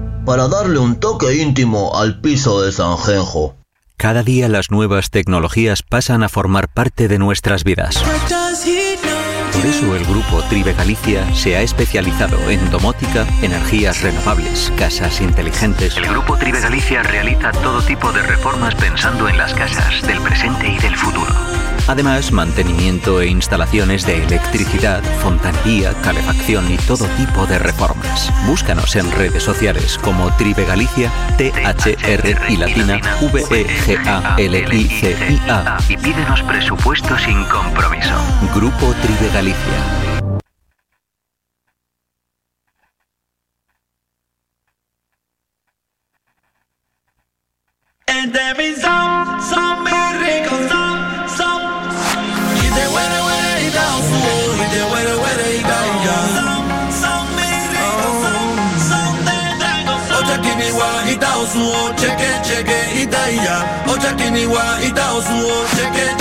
para darle un toque íntimo al piso de Sanjenjo. Cada día las nuevas tecnologías pasan a formar parte de nuestras vidas. Por eso el grupo Tribe Galicia se ha especializado en domótica, energías renovables, casas inteligentes. El Grupo Tribe Galicia realiza todo tipo de reformas pensando en las casas del presente y del futuro. Además, mantenimiento e instalaciones de electricidad, fontanería, calefacción y todo tipo de reformas. Búscanos en redes sociales como Tribe Galicia, T-H-R y latina E V-E-G-A-L-I-C-I-A. Y pídenos presupuesto sin compromiso. Grupo Tribe Galicia. And there is some, some miracles, kiniwa y da su, cheque, cheque y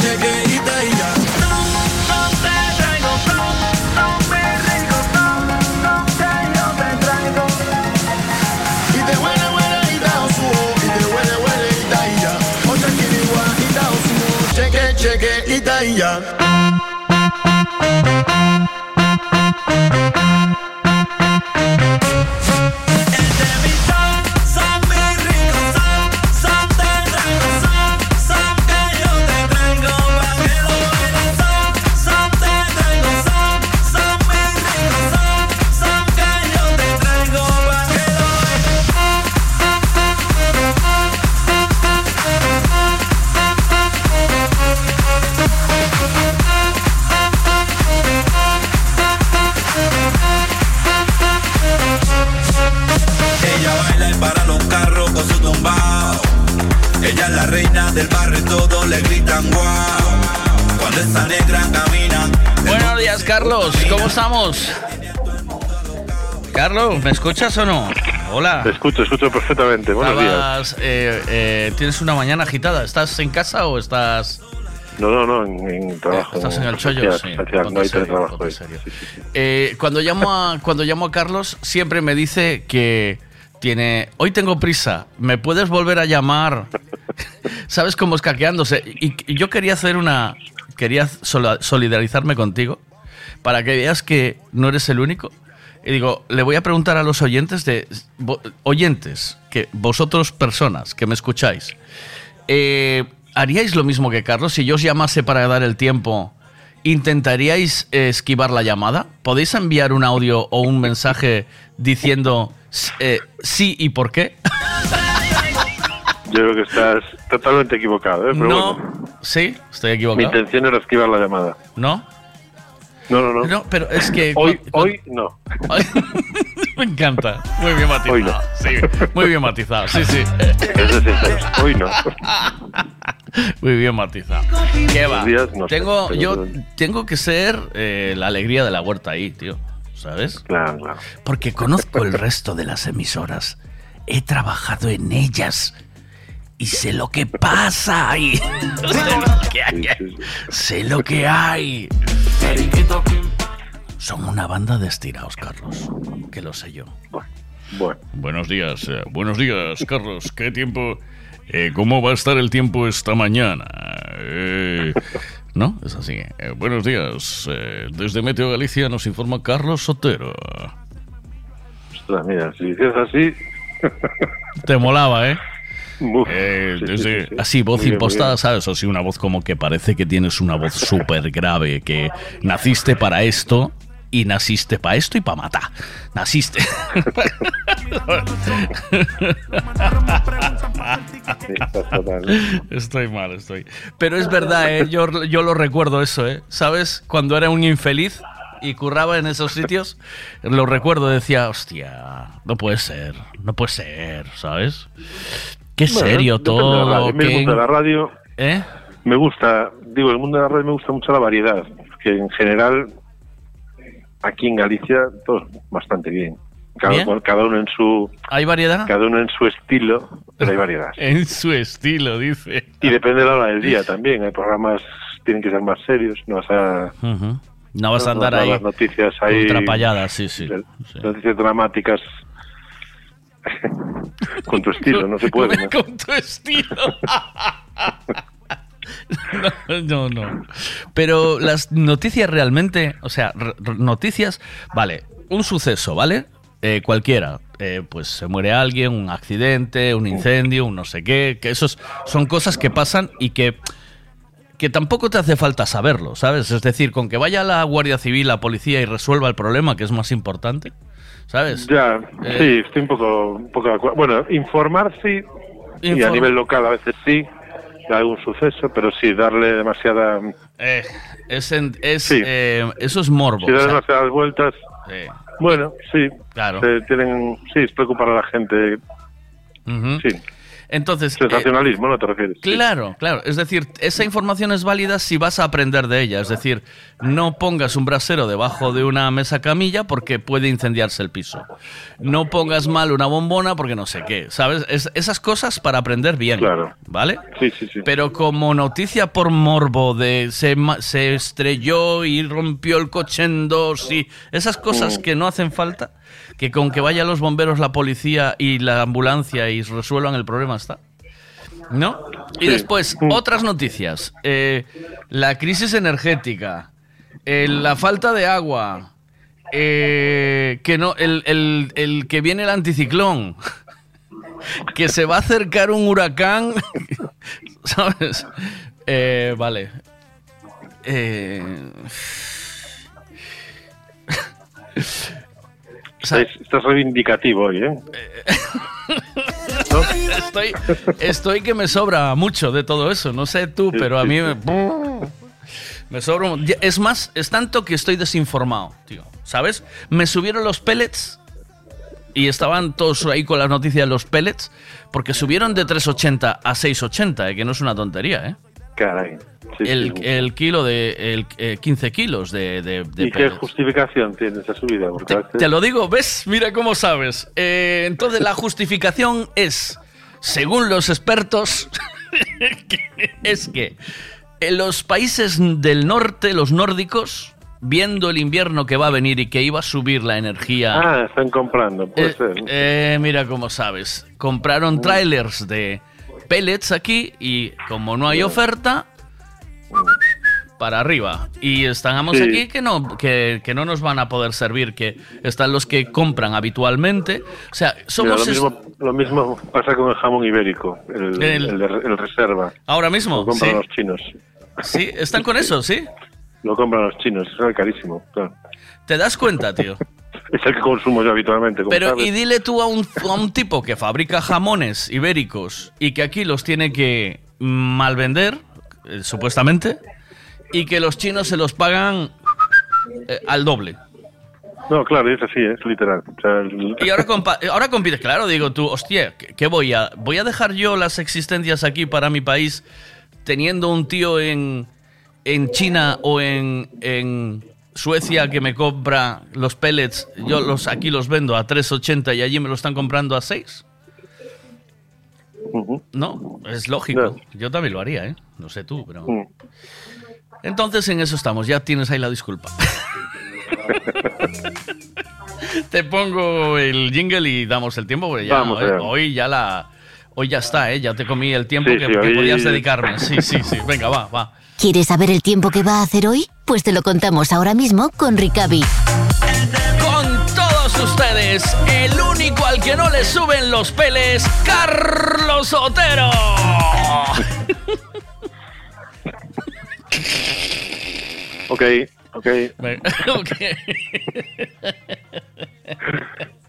del barrio todos le gritan wow. Cuando esa negra camina. Buenos días, Carlos. ¿Cómo estamos? Carlos, ¿me escuchas o no? Hola. Te escucho, escucho perfectamente. Buenos días. Eh, eh, ¿Tienes una mañana agitada? ¿Estás en casa o estás...? No, no, no, en, en trabajo. Estás en el chollo, sí. Social, no hay teletrabajo hoy. Eh, cuando, llamo a, cuando llamo a Carlos, siempre me dice que tiene. Hoy tengo prisa, ¿me puedes volver a llamar? ¿Sabes cómo escaqueándose? Y, y yo quería hacer una. Quería solidarizarme contigo para que veas que no eres el único. Y digo, le voy a preguntar a los oyentes de. Oyentes, que vosotros, personas que me escucháis, eh, ¿haríais lo mismo que Carlos? Si yo os llamase para dar el tiempo, ¿intentaríais esquivar la llamada? ¿Podéis enviar un audio o un mensaje diciendo eh, sí y por qué? Yo creo que estás totalmente equivocado, ¿eh? Pero no. bueno, ¿Sí? Estoy mi equivocado. intención era esquivar la llamada. ¿No? No, no, no. No, pero es que... Hoy, hoy no. Me encanta. Muy bien matizado. Hoy no. Sí, muy bien matizado. Sí, sí. Eso sí, hoy no. Muy bien matizado. ¿Qué va? sé, tengo, pero- yo tengo que ser eh, la alegría de la huerta ahí, tío. ¿sabes? Claro, claro. Porque conozco el resto de las emisoras. He trabajado en ellas. Y sé lo que pasa ahí. sé lo que hay. Sé lo que hay. Son una banda de estirados, Carlos. Que lo sé yo. Bueno. Buenos días, eh, buenos días, Carlos. ¿Qué tiempo? eh, ¿Cómo va a estar el tiempo esta mañana? Eh, ¿No? Es así. Eh, buenos días. eh, desde Meteo Galicia nos informa Carlos Sotero. Ostras, mira, si dices así. Te molaba, ¿eh? Uf, Eh, sí, sí, desde- sí, sí. Así, voz muy impostada, bien. ¿sabes? O sí, una voz como que parece que tienes una voz súper grave, que naciste para esto y naciste para esto y para matar. Naciste. Estoy mal, estoy. Pero es verdad, ¿eh? yo, yo lo recuerdo eso, ¿eh? ¿Sabes? Cuando era un infeliz y curraba en esos sitios, lo recuerdo, decía, hostia, no puede ser, no puede ser, ¿sabes? Qué Bueno, serio depende de la radio. todo. A mí el qué- mundo de la radio ¿Eh? me gusta, digo, el mundo de la radio me gusta mucho la variedad, que en general aquí en Galicia todo bastante bien. Cada, ¿Bien? cada uno en su ¿Hay variedad? cada uno en su estilo, pero hay variedad. En su estilo, dice. Y depende de la hora del día también. Hay programas tienen que ser más serios. No vas a, Ujú. No vas a no andar vas ahí las noticias ahí. sí, sí. Noticias dramáticas con tu estilo, no se puede. ¿no? Con tu estilo. No, no, no. Pero las noticias realmente, o sea, noticias, vale, un suceso, ¿vale? Eh, cualquiera, eh, pues se muere alguien, un accidente, un incendio, un no sé qué, que esos son cosas que pasan y que que tampoco te hace falta saberlo, ¿sabes? Es decir, con que vaya la Guardia Civil, la policía y resuelva el problema, que es más importante, ¿sabes? Ya, Eh, sí, estoy un poco, un poco de acuerdo. Bueno, informar sí, y a nivel local a veces sí, de algún suceso, pero sí, darle demasiada. Eh, es en- es, eh, eso es morbo. Si das demasiadas vueltas. Bueno, sí. Claro. Se tienen, sí, es preocupar a la gente. Sí. Entonces, Sensacionalismo, ¿no te refieres? Claro, claro. Es decir, esa información es válida si vas a aprender de ella. Es decir, no pongas un brasero debajo de una mesa camilla porque puede incendiarse el piso. No pongas mal una bombona porque no sé qué. ¿Sabes? Es- esas cosas para aprender bien. Claro. ¿Vale? Sí, sí, sí. Pero como noticia por morbo de se estrelló y rompió el coche en dos y esas cosas Mm. que no hacen falta, que con que vayan los bomberos, la policía y la ambulancia y resuelvan el problema está. ¿No? Y después, otras noticias. Eh, la crisis energética, eh, la falta de agua, eh, que no, el, el- el que viene el anticiclón, que se va a acercar un huracán, ¿sabes? Eh, vale. Eh, Estás, estás reivindicativo hoy, ¿eh? estoy, estoy que me sobra mucho de todo eso. No sé tú, pero a mí me, me sobra. Es más, es tanto que estoy desinformado, tío. ¿Sabes? Me subieron los pellets y estaban todos ahí con las noticias de los pellets porque subieron de 3,80 a 6,80, eh, que no es una tontería, ¿eh? Caray. Sí, el, sí. el kilo de el, eh, 15 kilos de, de, de ¿Y qué justificación tiene esa subida? Te lo digo, ¿ves? Mira cómo sabes. Eh, entonces la justificación es, según los expertos, es que en los países del norte, los nórdicos, viendo el invierno que va a venir y que iba a subir la energía... Ah, están comprando, puede Eh, ser. eh, mira cómo sabes. Compraron trailers de pellets aquí y como no hay oferta, para arriba. Y estamos Sí. aquí que no, que, que no nos van a poder servir, que están los que compran habitualmente. O sea, Mira, somos... lo, es- mismo, lo mismo pasa con el jamón ibérico, el, El- el de- el reserva. Ahora mismo, Lo compran sí. los chinos. Sí, están con eso, ¿sí? Lo compran los chinos, es carísimo. claro. ¿Te das cuenta, tío? Es el que consumo yo habitualmente. como Pero sabes. y dile tú a un, a un tipo que fabrica jamones ibéricos y que aquí los tiene que malvender, eh, supuestamente, y que los chinos se los pagan eh, al doble. No, claro, es así, es literal. O sea, el- Y ahora, compa- ahora compites, claro, digo tú, hostia, ¿qué, qué voy a...? ¿Voy a dejar yo las existencias aquí para mi país teniendo un tío en, en China o en, en, Suecia que me compra los pellets, yo los aquí los vendo a 3.80 y allí me lo están comprando a 6. No, es lógico. Yo también lo haría, ¿eh? No sé tú, pero... Entonces en eso estamos, ya tienes ahí la disculpa. Te pongo el jingle y damos el tiempo, porque ya Vamos hoy, hoy ya la... Hoy ya está, ¿eh? Ya te comí el tiempo Sí, que, sí, que hoy- podías dedicarme. Sí, sí, sí. Venga, va, va. ¿Quieres saber el tiempo que va a hacer hoy? Pues te lo contamos ahora mismo con Ricavi. Con todos ustedes, el único al que no le suben los peles, Carlos Otero. Ok, ok. Ok.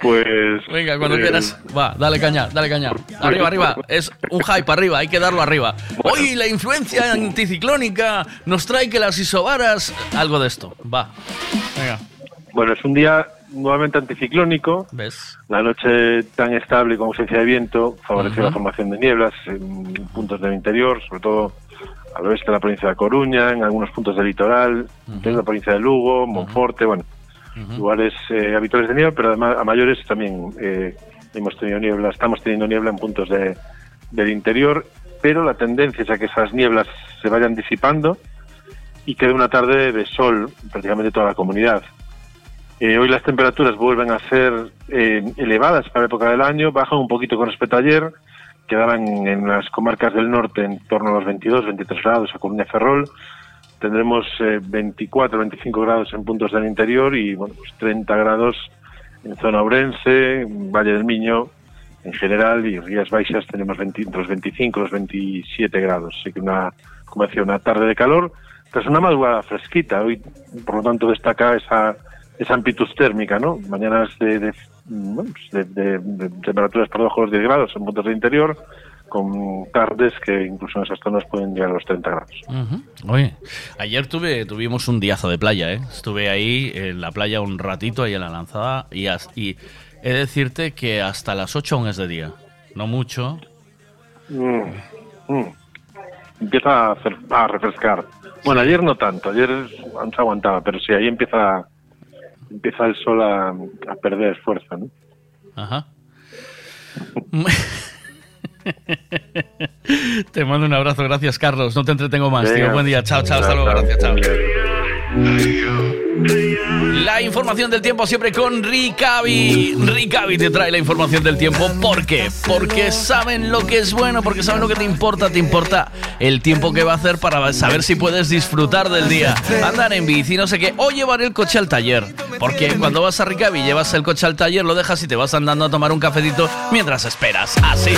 Pues. Venga, cuando eh, quieras. Va, dale caña, dale caña. Arriba, arriba. Es un hype arriba, hay que darlo arriba. Hoy la influencia anticiclónica nos trae que las isobaras. Algo de esto. Va. Venga. Bueno, es un día nuevamente anticiclónico. ¿Ves? La noche tan estable con ausencia de viento favoreció Ujú. la formación de nieblas en puntos del interior, sobre todo al oeste de la provincia de Coruña, en algunos puntos del litoral, en la provincia de Lugo, Monforte, bueno, lugares eh, habituales de niebla, pero además a mayores también eh, hemos tenido niebla, estamos teniendo niebla en puntos de- del interior, pero la tendencia es a que esas nieblas se vayan disipando y quede una tarde de sol en prácticamente toda la comunidad. Eh, hoy las temperaturas vuelven a ser eh, elevadas para la época del año, bajan un poquito con respecto a ayer, quedarán en las comarcas del norte en torno a los 22, 23 grados a Coruña Ferrol, tendremos eh, 24, 25 grados en puntos del interior y bueno, pues 30 grados en zona Ourense, Valle del Miño en general y Rías Baixas tenemos 20 entre los 25 y los 27 grados, así que una, como decía, una tarde de calor, tras una madrugada fresquita, hoy por lo tanto destaca esa, esa amplitud térmica, ¿no? Mañanas de, de, bueno, pues de- de temperaturas por debajo de los 10 grados en puntos del interior, con tardes que incluso en esas zonas pueden llegar a los 30 grados. Oye, ayer tuve, tuvimos un diazo de playa, ¿eh? Estuve ahí en la playa un ratito, ahí en la lanzada, y, as- y he de decirte que hasta las 8 aún es de día. No mucho. Mm, mm. Empieza a, hacer- a refrescar. Bueno, ayer no tanto, ayer se aguantaba, pero sí, ahí empieza empieza el sol a, a perder fuerza, ¿no? Ajá. Te mando un abrazo, gracias Carlos. No te entretengo más, tío. Buen día, chao, chao, hasta luego, gracias, chao. La información del tiempo siempre con Ricavi. Ricavi te trae la información del tiempo. ¿Por qué? Porque saben lo que es bueno, porque saben lo que te importa. Te importa el tiempo que va a hacer para saber si puedes disfrutar del día. Andar en bici, no sé qué. O llevar el coche al taller. Porque cuando vas a Ricavi, llevas el coche al taller, lo dejas y te vas andando a tomar un cafecito mientras esperas. Así.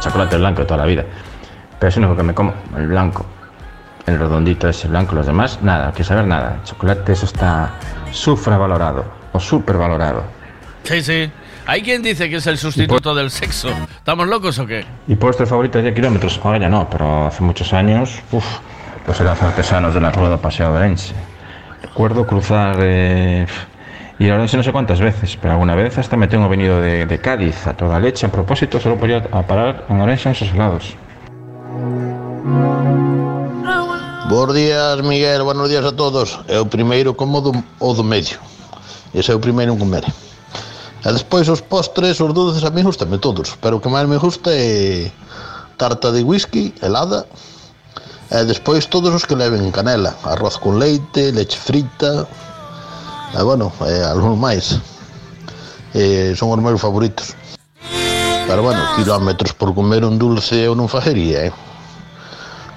Chocolate blanco de toda la vida. Pero es lo único que me como, el blanco. El redondito ese blanco, los demás, nada, que saber nada. El chocolate, eso está sufravalorado o supervalorado. Sí, sí. Hay quien dice que es el sustituto del sexo. ¿Estamos locos o qué? ¿Y postre favorito de 10 kilómetros? Ahora ya no, pero hace muchos años, uff, pues eran artesanos de la rueda Paseo de Orense. Recuerdo cruzar eh, Y la verdad no sé cuántas veces, pero alguna vez hasta me tengo venido de, de Cádiz a toda leche. A propósito, solo podía a parar en Orense en esos helados. Bos días, Miguel, buenos días a todos. É o primeiro como do, o do medio. Ese é o primeiro que comer. E despois os postres, os dulces, a mí gustame todos. Pero o que máis me gusta é tarta de whisky, helada. E despois todos os que leven canela, arroz con leite, leche frita, E, bueno, eh, algún máis. Eh, son os meus favoritos. Pero, bueno, kilómetros por comer un dulce eu non facería, eh?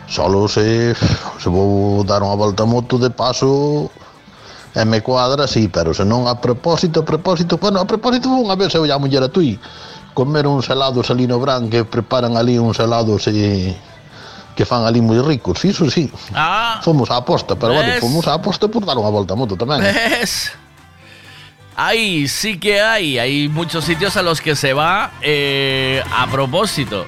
Solo se, se vou dar unha volta a moto de paso e me cuadra, sí, pero se non a propósito, a propósito, bueno, a propósito unha vez eu e a muller a tui comer uns helados ali no Bran que preparan ali uns helados e que fan ali moi ricos, iso sí. Ah, Fomos á aposta, pero bueno, fomos á aposta por dar unha volta a moto tamén. eh. ¿Ves? Ahí sí que hay, hay muchos sitios a los que se va eh, a propósito.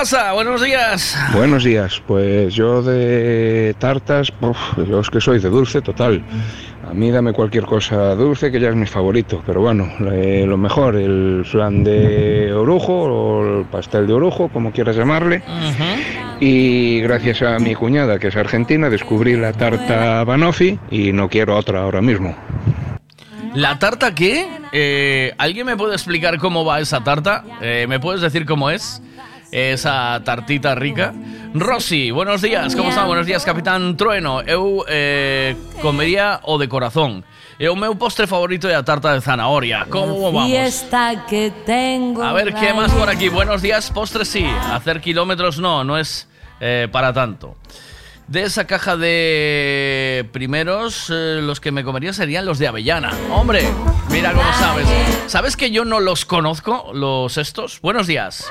Pasa? Buenos días. Buenos días, pues yo de tartas, uf, yo es que soy de dulce total. A mí dame cualquier cosa dulce que ya es mi favorito, pero bueno, eh, lo mejor, el flan de orujo o el pastel de orujo, como quieras llamarle. Y gracias a mi cuñada, que es argentina, descubrí la tarta Banoffee y no quiero otra ahora mismo. ¿La tarta qué? Eh, ¿Alguien me puede explicar cómo va esa tarta? Eh, ¿Me puedes decir cómo es? Esa tartita rica. Rosy, buenos días. ¿Cómo está? Buenos días, Capitán Trueno. Eu eh, comería o de corazón. É o meu postre favorito é a tarta de zanahoria. ¿Cómo vamos? Fiesta que tengo. A ver, ¿qué más por aquí? Buenos días, postre sí. Hacer kilómetros no, no es eh, para tanto. De esa caja de primeros, eh, los que me comería serían los de avellana. Hombre, mira cómo sabes. ¿Sabes que yo no los conozco, los estos? Buenos días.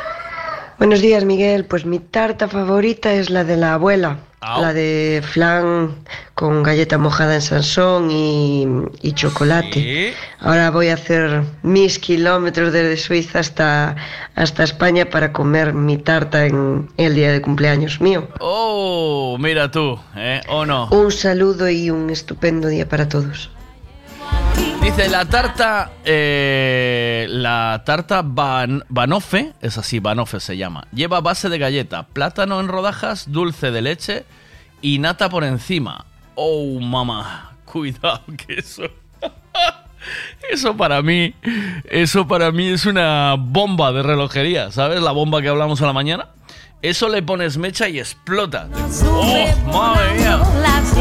Buenos días, Miguel. Pues mi tarta favorita es la de la abuela. La de flan con galleta mojada en sansón y, y chocolate. Ahora voy a hacer mis kilómetros desde Suiza hasta, hasta España para comer mi tarta en el día de cumpleaños mío. Oh, mira tú, ¿eh? ¿O no? Un saludo y un estupendo día para todos. Dice la tarta, eh, la tarta Ban- Banoffee, es así, Banoffee se llama. Lleva base de galleta, plátano en rodajas, dulce de leche y nata por encima. Oh, mamá, cuidado que eso... Eso para mí, eso para mí es una bomba de relojería, ¿sabes? La bomba que hablamos a la mañana. Eso le pones mecha y explota. ¡Oh, madre mía!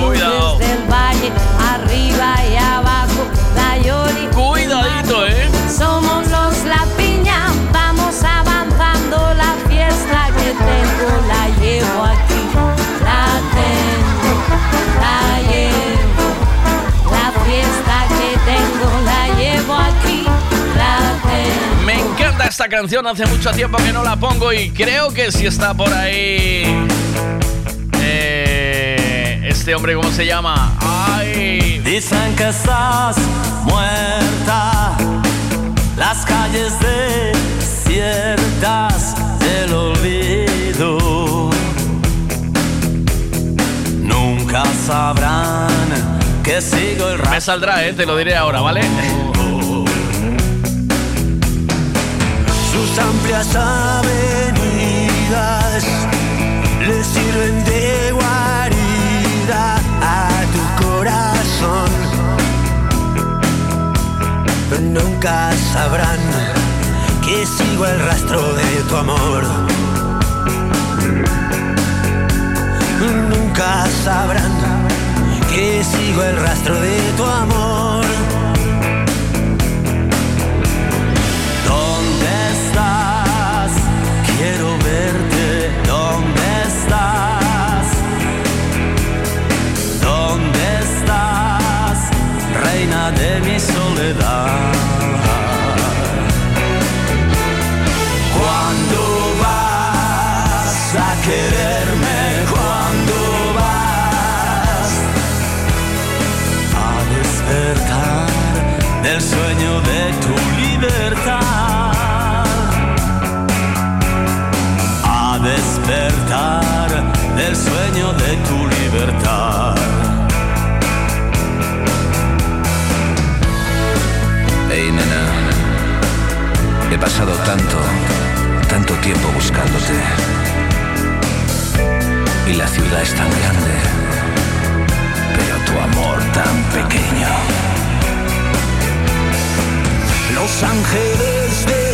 Cuidado. del valle, arriba y abajo, cuidadito, ¿eh? Somos los La Piña, vamos avanzando la fiesta que tengo, la llevo aquí, la tengo, la llevo. La fiesta que tengo, la llevo aquí, la tengo. Me encanta esta canción, hace mucho tiempo que no la pongo y creo que si está por ahí. eh, este hombre, ¿cómo se llama? Ay. Dicen que estás muerta, las calles desiertas del olvido. Nunca sabrán que sigo el Me saldrá, ¿eh? Te lo diré ahora, ¿vale? Sus amplias avenidas Nunca sabrán que sigo el rastro de tu amor. Nunca sabrán que sigo el rastro de tu amor. He pasado tanto, tanto tiempo buscándote. Y la ciudad es tan grande, pero tu amor tan pequeño. Los ángeles del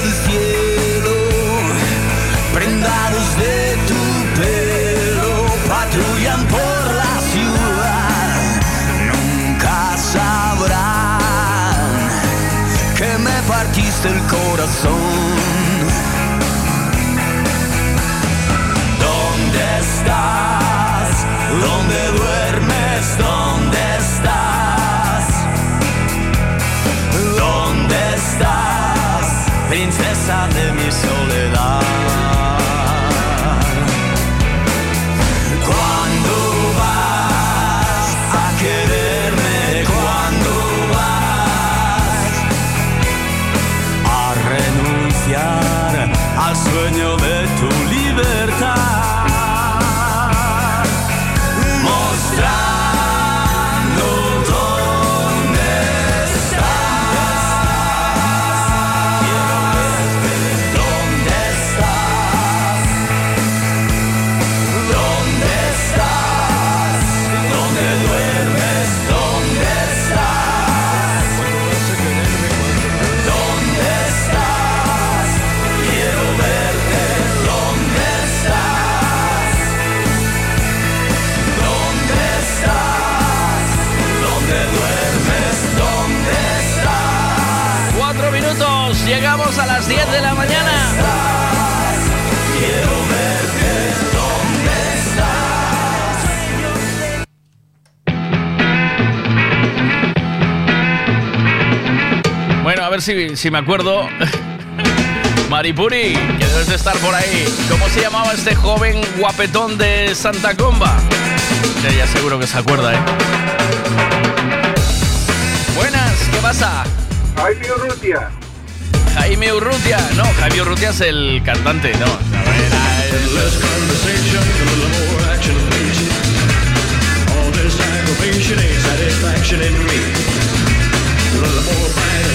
el corazón. Si, si me acuerdo. Maripuri, que debes de estar por ahí. ¿Cómo se llamaba este joven guapetón de Santa Comba? Ya seguro que se acuerda, ¿eh? Buenas, ¿qué pasa? Jaime Urrutia. Jaime Urrutia. No, Jaime Urrutia es el cantante, no. A ver, a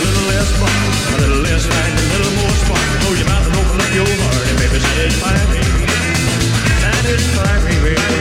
little less fun. A little less fight, a little more spark. Close your mouth and open up your heart and baby satisfy me. Satisfy me, baby.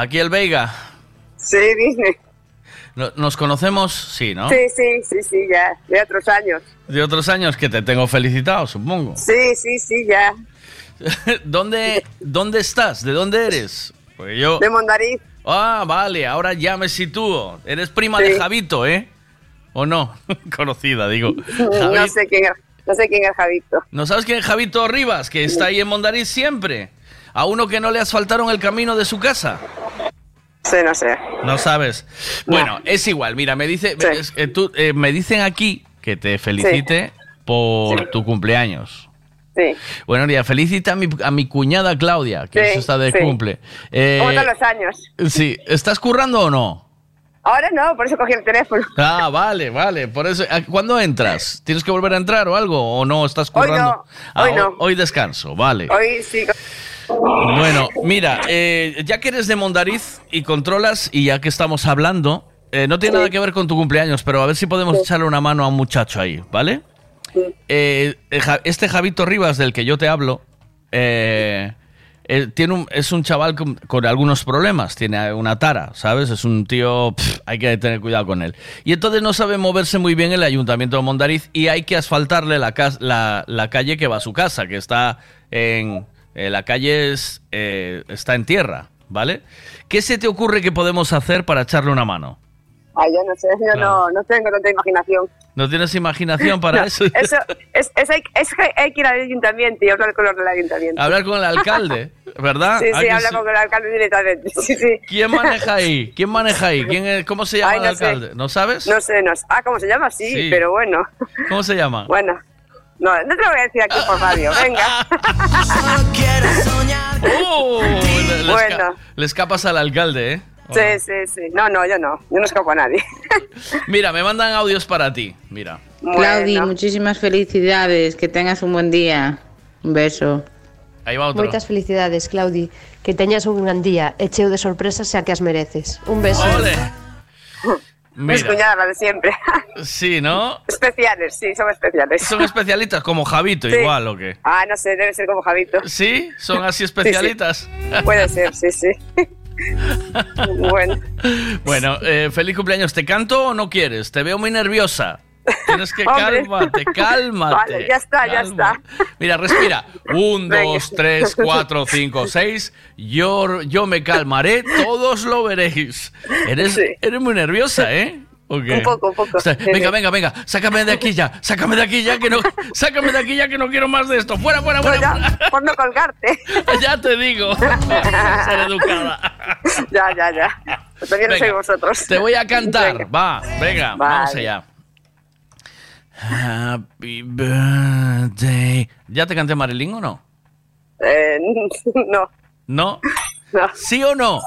Aquí el Veiga. Sí, dime. No- ¿Nos conocemos? Sí, ¿no? Sí, sí, sí, sí, ya. De otros años. De otros años que te tengo felicitado, supongo. Sí, sí, sí, ya. ¿Dónde, ¿Dónde estás? ¿De dónde eres? Porque yo... De Mondariz. Ah, vale, ahora ya me sitúo. Eres prima de Javito, ¿eh? ¿O no? Conocida, digo. No sé quién es, no sé quién es Javito. ¿No sabes quién es Javito Rivas? Que está ahí en Mondariz siempre. A uno que no le asfaltaron el camino de su casa. Sí, no sé. No sabes. Bueno, es igual. Mira, me dice, es- eh, tú, eh, me dicen aquí que te felicite por tu cumpleaños. Sí. Bueno, día, felicita a mi, a mi cuñada Claudia, que está de cumple. Eh, ¿Cómo están los años? sí, ¿estás currando o no? Ahora no, por eso cogí el teléfono. Ah, vale, vale. Por eso, ¿a- ¿cuándo entras? ¿Tienes que volver a entrar o algo? ¿O no estás Hoy currando? no, Ah, hoy no. Hoy descanso, vale. Hoy sí. Bueno, mira, eh, ya que eres de Mondariz y controlas, y ya que estamos hablando, eh, no tiene nada que ver con tu cumpleaños, pero a ver si podemos echarle una mano a un muchacho ahí, ¿vale? Eh, eh, este Javito Rivas del que yo te hablo, eh, tiene un- es un chaval con, con algunos problemas, tiene una tara, ¿sabes? Es un tío, hay que tener cuidado con él. Y entonces no sabe moverse muy bien el ayuntamiento de Mondariz y hay que asfaltarle la, cas- la, la calle que va a su casa, que está en... eh, la calle es, eh, está en tierra, ¿vale? ¿Qué se te ocurre que podemos hacer para echarle una mano? Ay, yo no sé, yo Claro. no, no tengo tanta imaginación. ¿No tienes imaginación para No, eso? Eso, es, es, hay, es que hay que ir al ayuntamiento y hablar con los del ayuntamiento. Hablar con el alcalde, ¿verdad? Sí, ¿A sí, que habla sí? con el alcalde directamente. Sí, sí. ¿Quién maneja ahí? ¿Quién maneja ahí? ¿Quién es- ¿Cómo se llama Ay, el no sé. alcalde? ¿No sabes? No sé, no sé. Ah, ¿cómo se llama? Sí. pero bueno. ¿Cómo se llama? Bueno. No, no te lo voy a decir aquí por radio, venga. ¡Oh! Le, le Bueno. esca- le escapas al alcalde, ¿eh? Sí, sí, sí. No, no, yo no. Yo no escapo a nadie. Mira, me mandan audios para ti. Mira. Claudi, muchísimas felicidades, que tengas un buen día. Un beso. Ahí va otro. Moitas felicidades, Claudi. Que teñas un gran día e cheo de sorpresas xa que as mereces. Un beso. Ole. Mis Mira. cuñadas, las de siempre. Sí, ¿no? Especiales, sí, son especiales. Son especialistas como Javito, Sí. igual, ¿o qué? Ah, no sé, debe ser como Javito. ¿Sí? ¿Son así especialitas? Puede ser, sí, sí. bueno. Bueno, eh, feliz cumpleaños. ¿Te canto o no quieres? Te veo muy nerviosa. Tienes que Hombre. cálmate, cálmate. Vale, ya está, ya está. Mira, respira. Un, Venga. dos, tres, cuatro, cinco, seis. Yo, yo me calmaré, todos lo veréis. Eres, eres muy nerviosa, ¿eh? ¿O qué? Un poco, un poco. O sea, venga, venga, venga, sácame de aquí ya, sácame de aquí ya que no, sácame de aquí ya que no quiero más de esto. Fuera, fuera, fuera. fuera. Por no colgarte. ya te digo. Ser educada. Ya, ya, ya. También no Venga, soy vosotros. Te voy a cantar. Venga. Va, venga, Vale. vamos allá. Happy birthday. ¿Ya te canté Marilyn o no? Eh, no. ¿No? No. ¿Sí o no?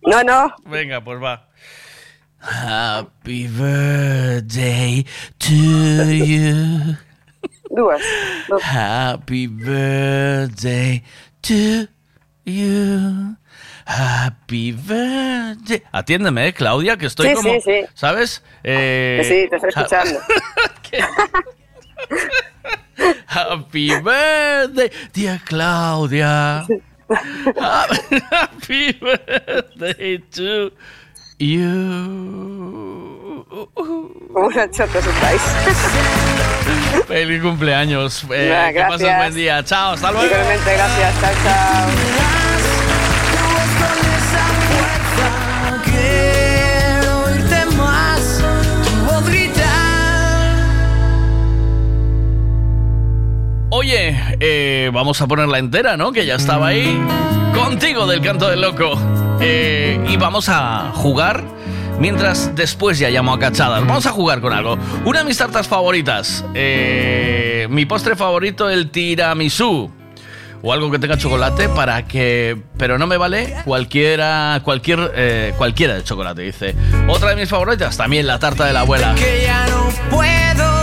No, no. Venga, pues va. Happy birthday to you. Duas. Happy birthday to you. Happy birthday. Atiéndeme, eh, Claudia, que estoy Sí, como. sí, sí. ¿Sabes? Eh, sí, te estoy escuchando. Happy birthday, dear Claudia. Happy birthday to you. Una chota estáis. Feliz cumpleaños. Eh, Nada, que pases gracias. buen día. Chao, hasta luego. Igualmente, gracias. Chao, chao. Oye, eh, vamos a ponerla entera, ¿no? Que ya estaba ahí. Contigo del canto del loco. Eh, y vamos a jugar. Mientras después ya llamo a cachadas. Vamos a jugar con algo. Una de mis tartas favoritas. eh, mi postre favorito, el tiramisú. O algo que tenga chocolate para que... Pero no me vale cualquiera... Cualquier, eh, cualquiera de chocolate, dice. Otra de mis favoritas, también la tarta de la abuela. Que ya no puedo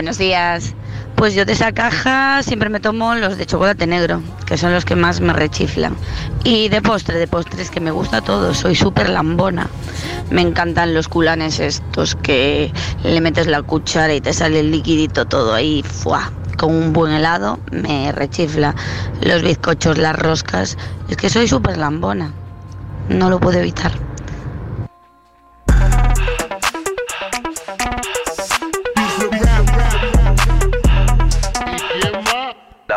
buenos días. Pues yo de esa caja siempre me tomo los de chocolate negro, que son los que más me rechiflan. Y de postre, de postres que me gusta todo, soy súper lambona. Me encantan los culanes estos que le metes la cuchara y te sale el liquidito todo ahí, ¡fua! con un buen helado, me rechifla. Los bizcochos, las roscas, es que soy súper lambona. No lo puedo evitar.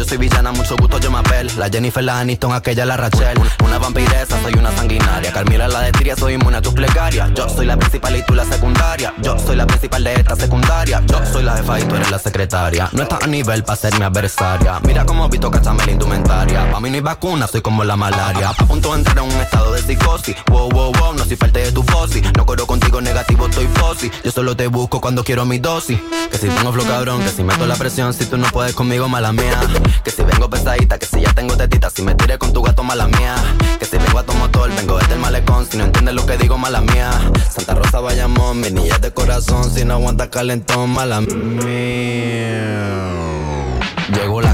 Yo soy villana, mucho gusto, yo me apel. La Jennifer, la Aniston, aquella, la Rachel. Una vampiresa, soy una sanguinaria. Carmila, la de soy inmune a tus plegarias. Yo soy la principal y tú la secundaria. Yo soy la principal de esta secundaria. Yo soy la jefa y tú eres la secretaria. No estás a nivel para ser mi adversaria. Mira cómo Vito cachame la indumentaria. Pa' mí no hay vacuna, soy como la malaria. A punto de entrar en un estado de psicosis. Wow, wow, wow, no soy falta de tu fosi. No corro contigo negativo, estoy fosi. Yo solo te busco cuando quiero mi dosis. Que si tengo flow cabrón, que si meto la presión, si tú no puedes conmigo, mala mía. Que si vengo pesadita, que si ya tengo tetita, si me tiré con tu gato, mala mía. Que si vengo a tu motor, vengo desde el malecón, si no entiendes lo que digo, mala mía. Santa Rosa Bayamón, mi niña de corazón, si no aguanta calentón, mala mía.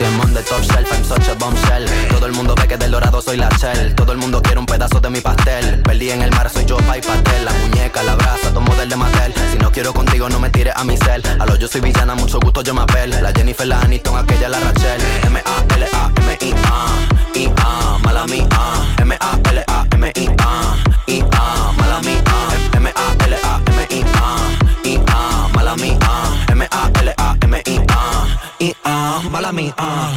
I'm on the top shelf, I'm such a bombshell. Todo el mundo ve que del dorado soy la shell. Todo el mundo quiere un pedazo de mi pastel. Perdí en el mar, soy yo, pa' y pastel. La muñeca, la brasa, todo model de Mattel. Si no quiero contigo, no me tires a mi cel. A lo yo soy villana, mucho gusto, yo me apel. La Jennifer, la Aniston, aquella, la Rachel. M-A-L-A-M-I-A. I-A, mala mía. M-A-L-A-M-I-A. I-A, y ah, mala. Ah.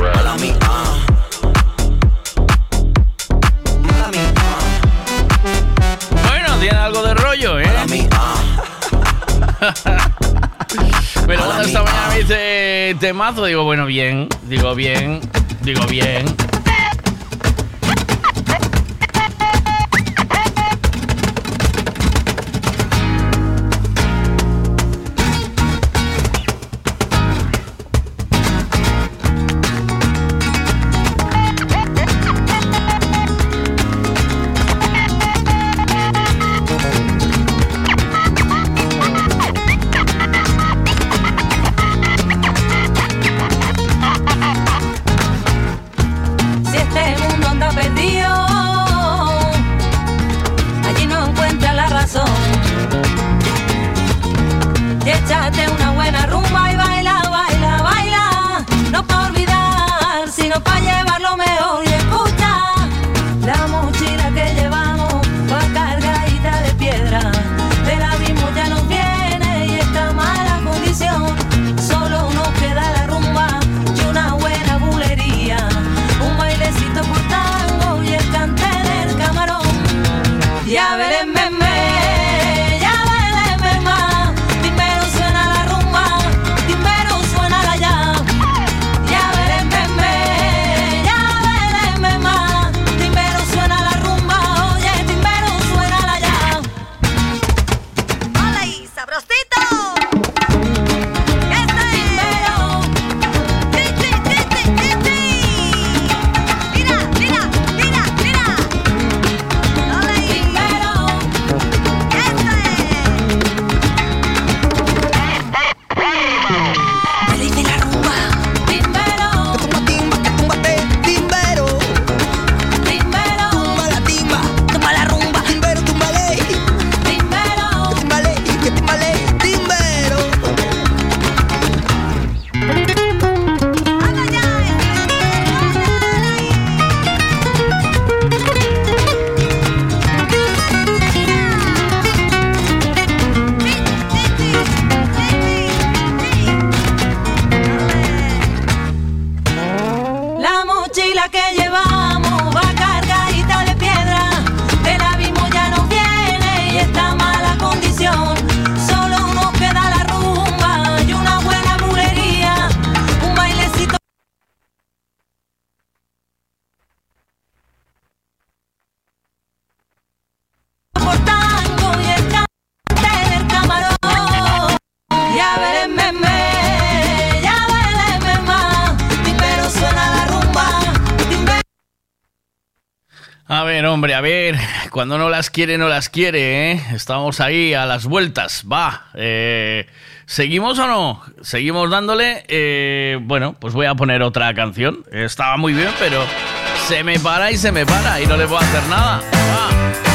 Mala. Ah. Mala. Ah. Bueno, tiene algo de rollo, ¿eh? Mala mía. Ah. Pero bueno, esta mañana ah. me dice temazo. Digo, bueno, bien. Digo, bien. Digo, bien. Cuando no las quiere, no las quiere, ¿eh? Estamos ahí a las vueltas. Va. Eh, ¿Seguimos o no? Seguimos dándole. Eh, bueno, pues voy a poner otra canción. Estaba muy bien, pero se me para y se me para y no le puedo hacer nada. Va.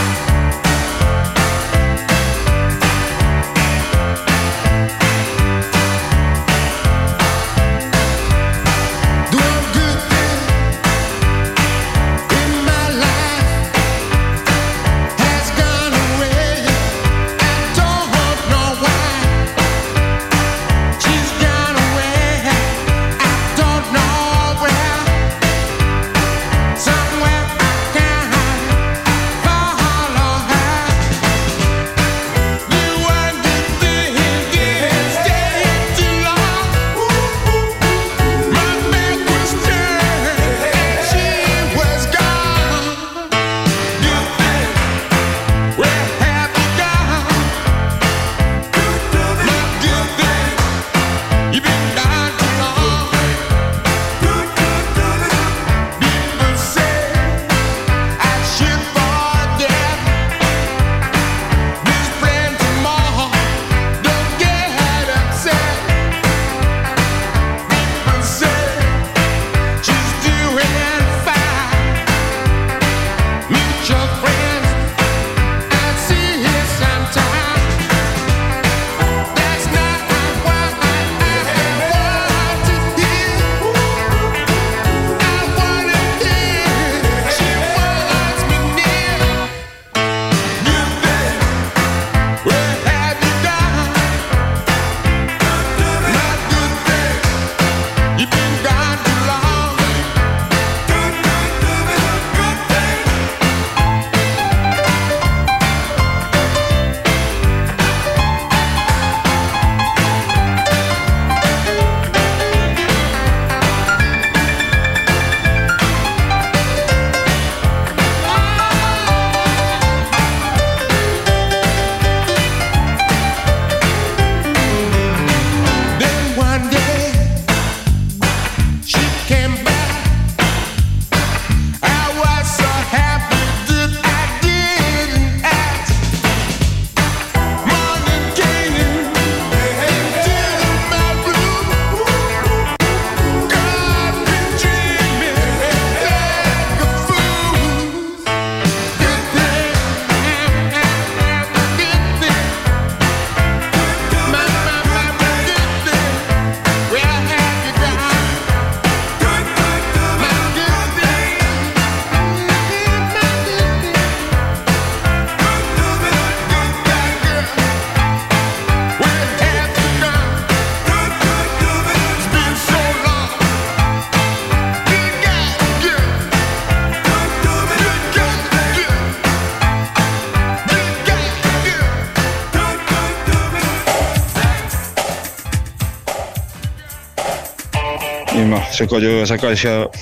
Se collo esa caixa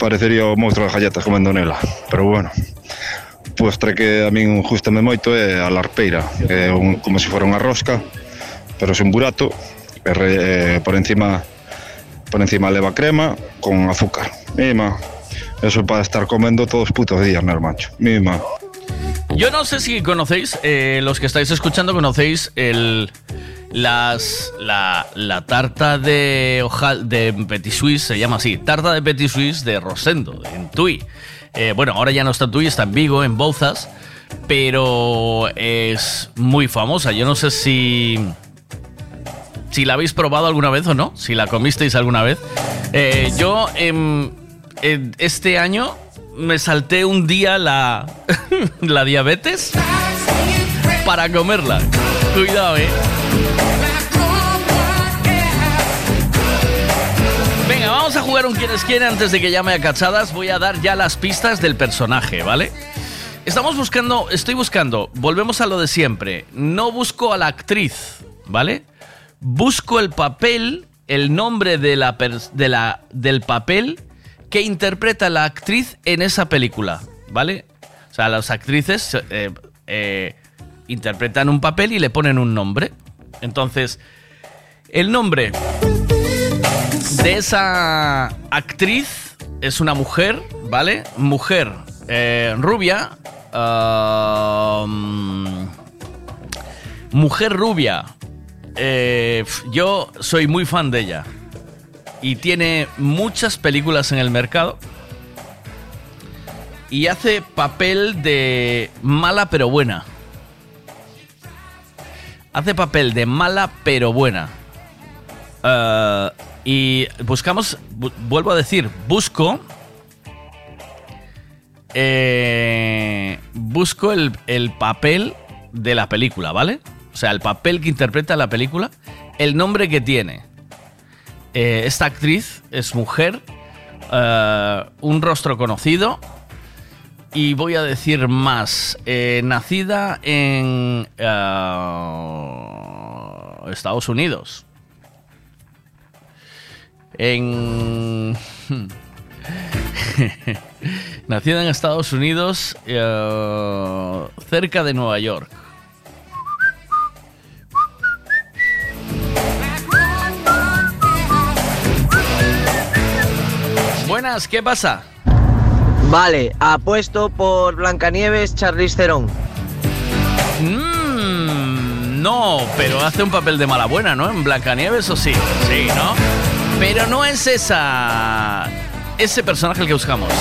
parecería o monstruo de galletas comendo nela, pero bueno. Postre que a min gustame moito é a larpeira, que é un, como se fora unha rosca, pero sen burato, e re, eh, por encima por encima leva crema con azúcar. Mima, eso para estar comendo todos os putos días, no mancho. Mima. Yo no sé si conocéis, eh, los que estáis escuchando, conocéis el las la, tarta de hojal de Petit Suisse, se llama así, tarta de Petit Suisse de Rosendo, en Tui. Eh, bueno, ahora ya no está en Tui, está en Vigo, en Bouzas, pero es muy famosa. Yo no sé si si la habéis probado alguna vez o no, si la comisteis alguna vez. Eh, yo em, este año me salté un día la, la diabetes para comerla. Cuidado, eh. Vamos a jugar un quienes quieren antes de que llame a cachadas. Voy a dar ya las pistas del personaje, ¿vale? Estamos buscando, estoy buscando, volvemos a lo de siempre. No busco a la actriz, ¿vale? Busco el papel, el nombre de la, de la del papel que interpreta la actriz en esa película, ¿vale? O sea, las actrices eh, eh, interpretan un papel y le ponen un nombre. Entonces, el nombre de esa actriz es una mujer, ¿vale? Mujer eh, rubia. mm, mujer rubia. Eh, yo soy muy fan de ella. Y tiene muchas películas en el mercado. Y hace papel de mala pero buena. Hace papel de mala pero buena. Ah, y buscamos, bu- vuelvo a decir, busco. eh, busco el, el papel de la película, ¿vale? O sea, el papel que interpreta la película, el nombre que tiene. Eh, esta actriz es mujer, eh, un rostro conocido. Y voy a decir más. nacida en Estados Unidos. En. Nacida en Estados Unidos, eh, cerca de Nueva York. Buenas, ¿qué pasa? Vale, apuesto por Blancanieves, Charlize Theron. Mm, no, pero hace un papel de mala buena, ¿no? En Blancanieves o sí, sí, ¿no? Pero no es esa ese personaje el que buscamos.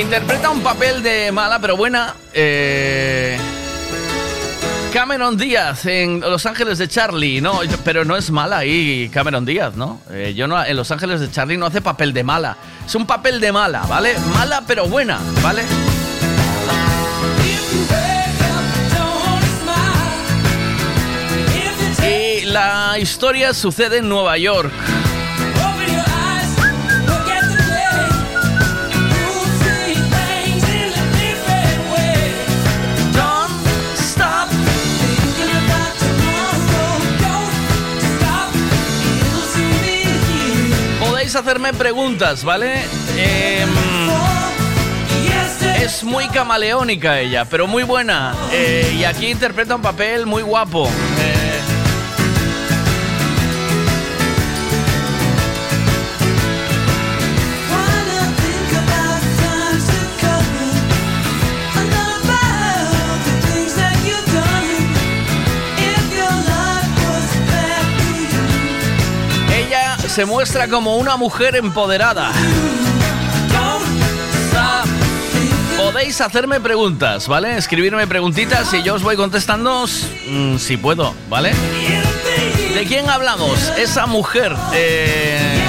Interpreta un papel de mala pero buena. eh, Cameron Díaz en Los Ángeles de Charlie, no, pero no es mala ahí Cameron Díaz, ¿no? Eh, yo no en Los Ángeles de Charlie no hace papel de mala, es un papel de mala, ¿vale? Mala pero buena, ¿vale? Y la historia sucede en Nueva York. Hacerme preguntas, ¿vale? Em, es muy camaleónica ella, pero muy buena. Eh, y aquí interpreta un papel muy guapo. Se muestra como una mujer empoderada. Podéis hacerme preguntas, ¿vale? Escribirme preguntitas y yo os voy contestando mm, si puedo, ¿vale? ¿De quién hablamos? Esa mujer. eh,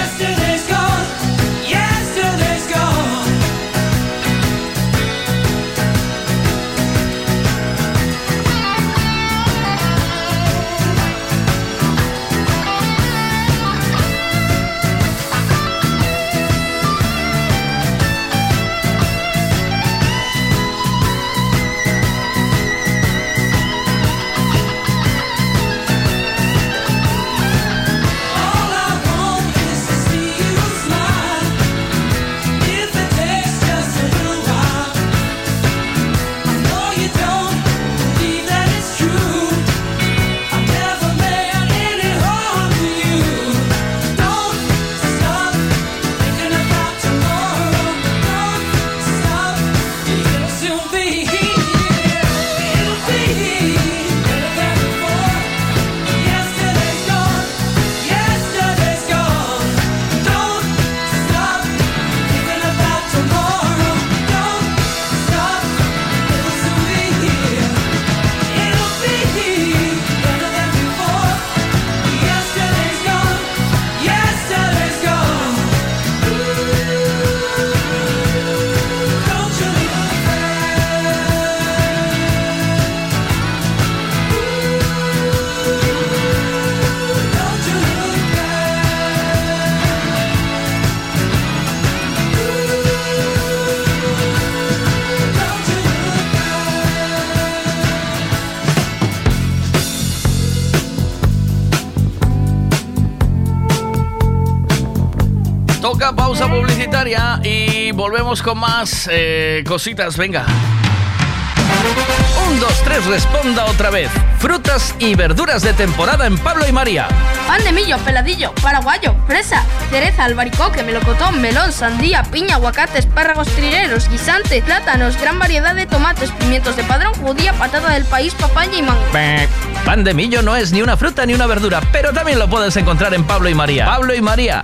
pausa publicitaria y volvemos con más eh, cositas. Venga. Un, dos, tres, responda otra vez. Frutas y verduras de temporada en Pablo y María. Pan de millo, peladillo, paraguayo, fresa, cereza, albaricoque, melocotón, melón, sandía, piña, aguacate, espárragos trigueros, guisante, plátanos, gran variedad de tomates, pimientos de padrón, judía, patata del país, papaya y mango. Pan de millo no es ni una fruta ni una verdura, pero también lo puedes encontrar en Pablo y María. Pablo y María,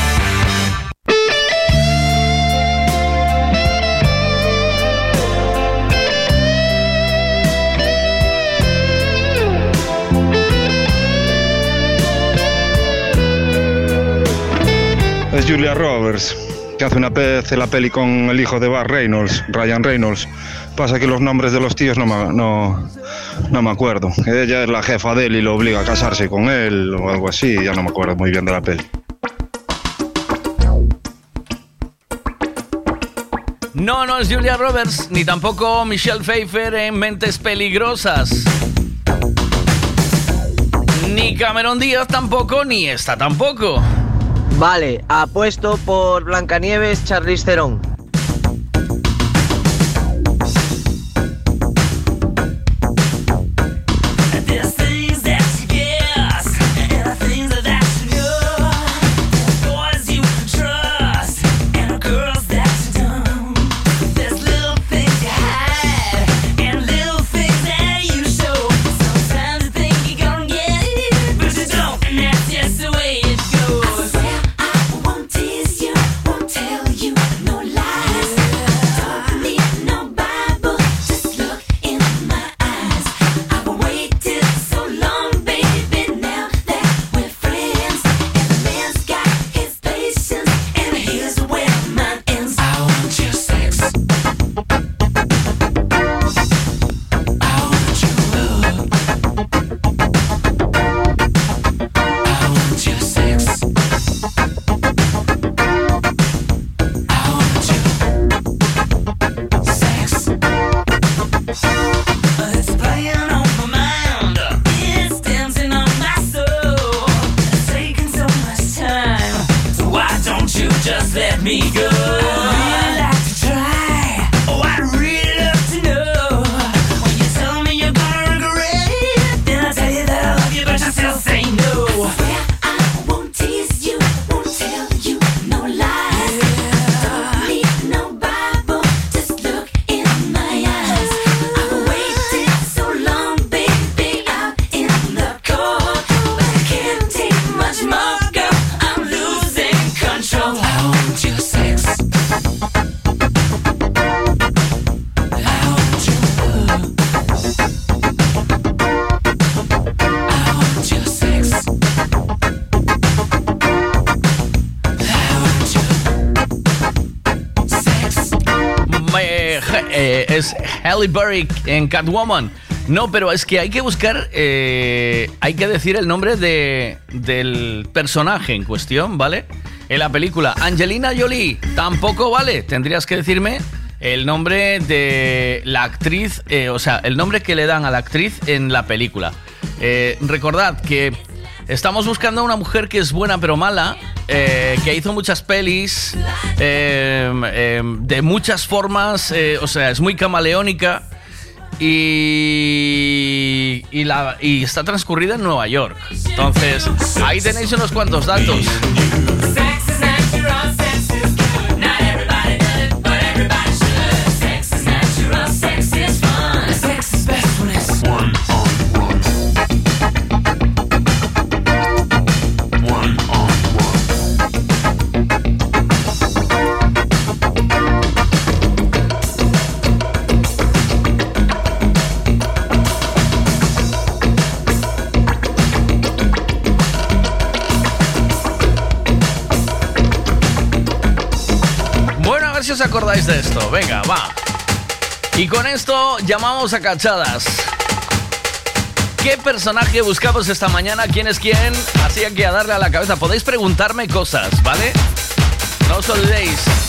Es Julia Roberts, que hace una vez la peli con el hijo de Bar Reynolds, Ryan Reynolds. Pasa que los nombres de los tíos no me, no, no me acuerdo. Ella es la jefa de él y lo obliga a casarse con él o algo así, ya no me acuerdo muy bien de la peli. No, no es Julia Roberts, ni tampoco Michelle Pfeiffer en Mentes Peligrosas. Ni Cameron Díaz tampoco, ni esta tampoco. Vale, apuesto por Blancanieves Charlize Theron. Halle en Catwoman. No, pero es que hay que buscar, eh, hay que decir el nombre de, del personaje en cuestión, ¿vale? En la película Angelina Jolie, tampoco vale. Tendrías que decirme el nombre de la actriz, eh, o sea, el nombre que le dan a la actriz en la película. Eh, recordad que estamos buscando a una mujer que es buena pero mala, eh, que hizo muchas pelis eh, de muchas formas, eh, o sea, es muy camaleónica y, y, la, y está transcurrida en Nueva York. Entonces, ahí tenéis unos cuantos datos. acordáis de esto. Venga, va. Y con esto llamamos a cachadas. ¿Qué personaje buscamos esta mañana? ¿Quién es quién? Así que a darle a la cabeza. Podéis preguntarme cosas, ¿vale? No os olvidéis.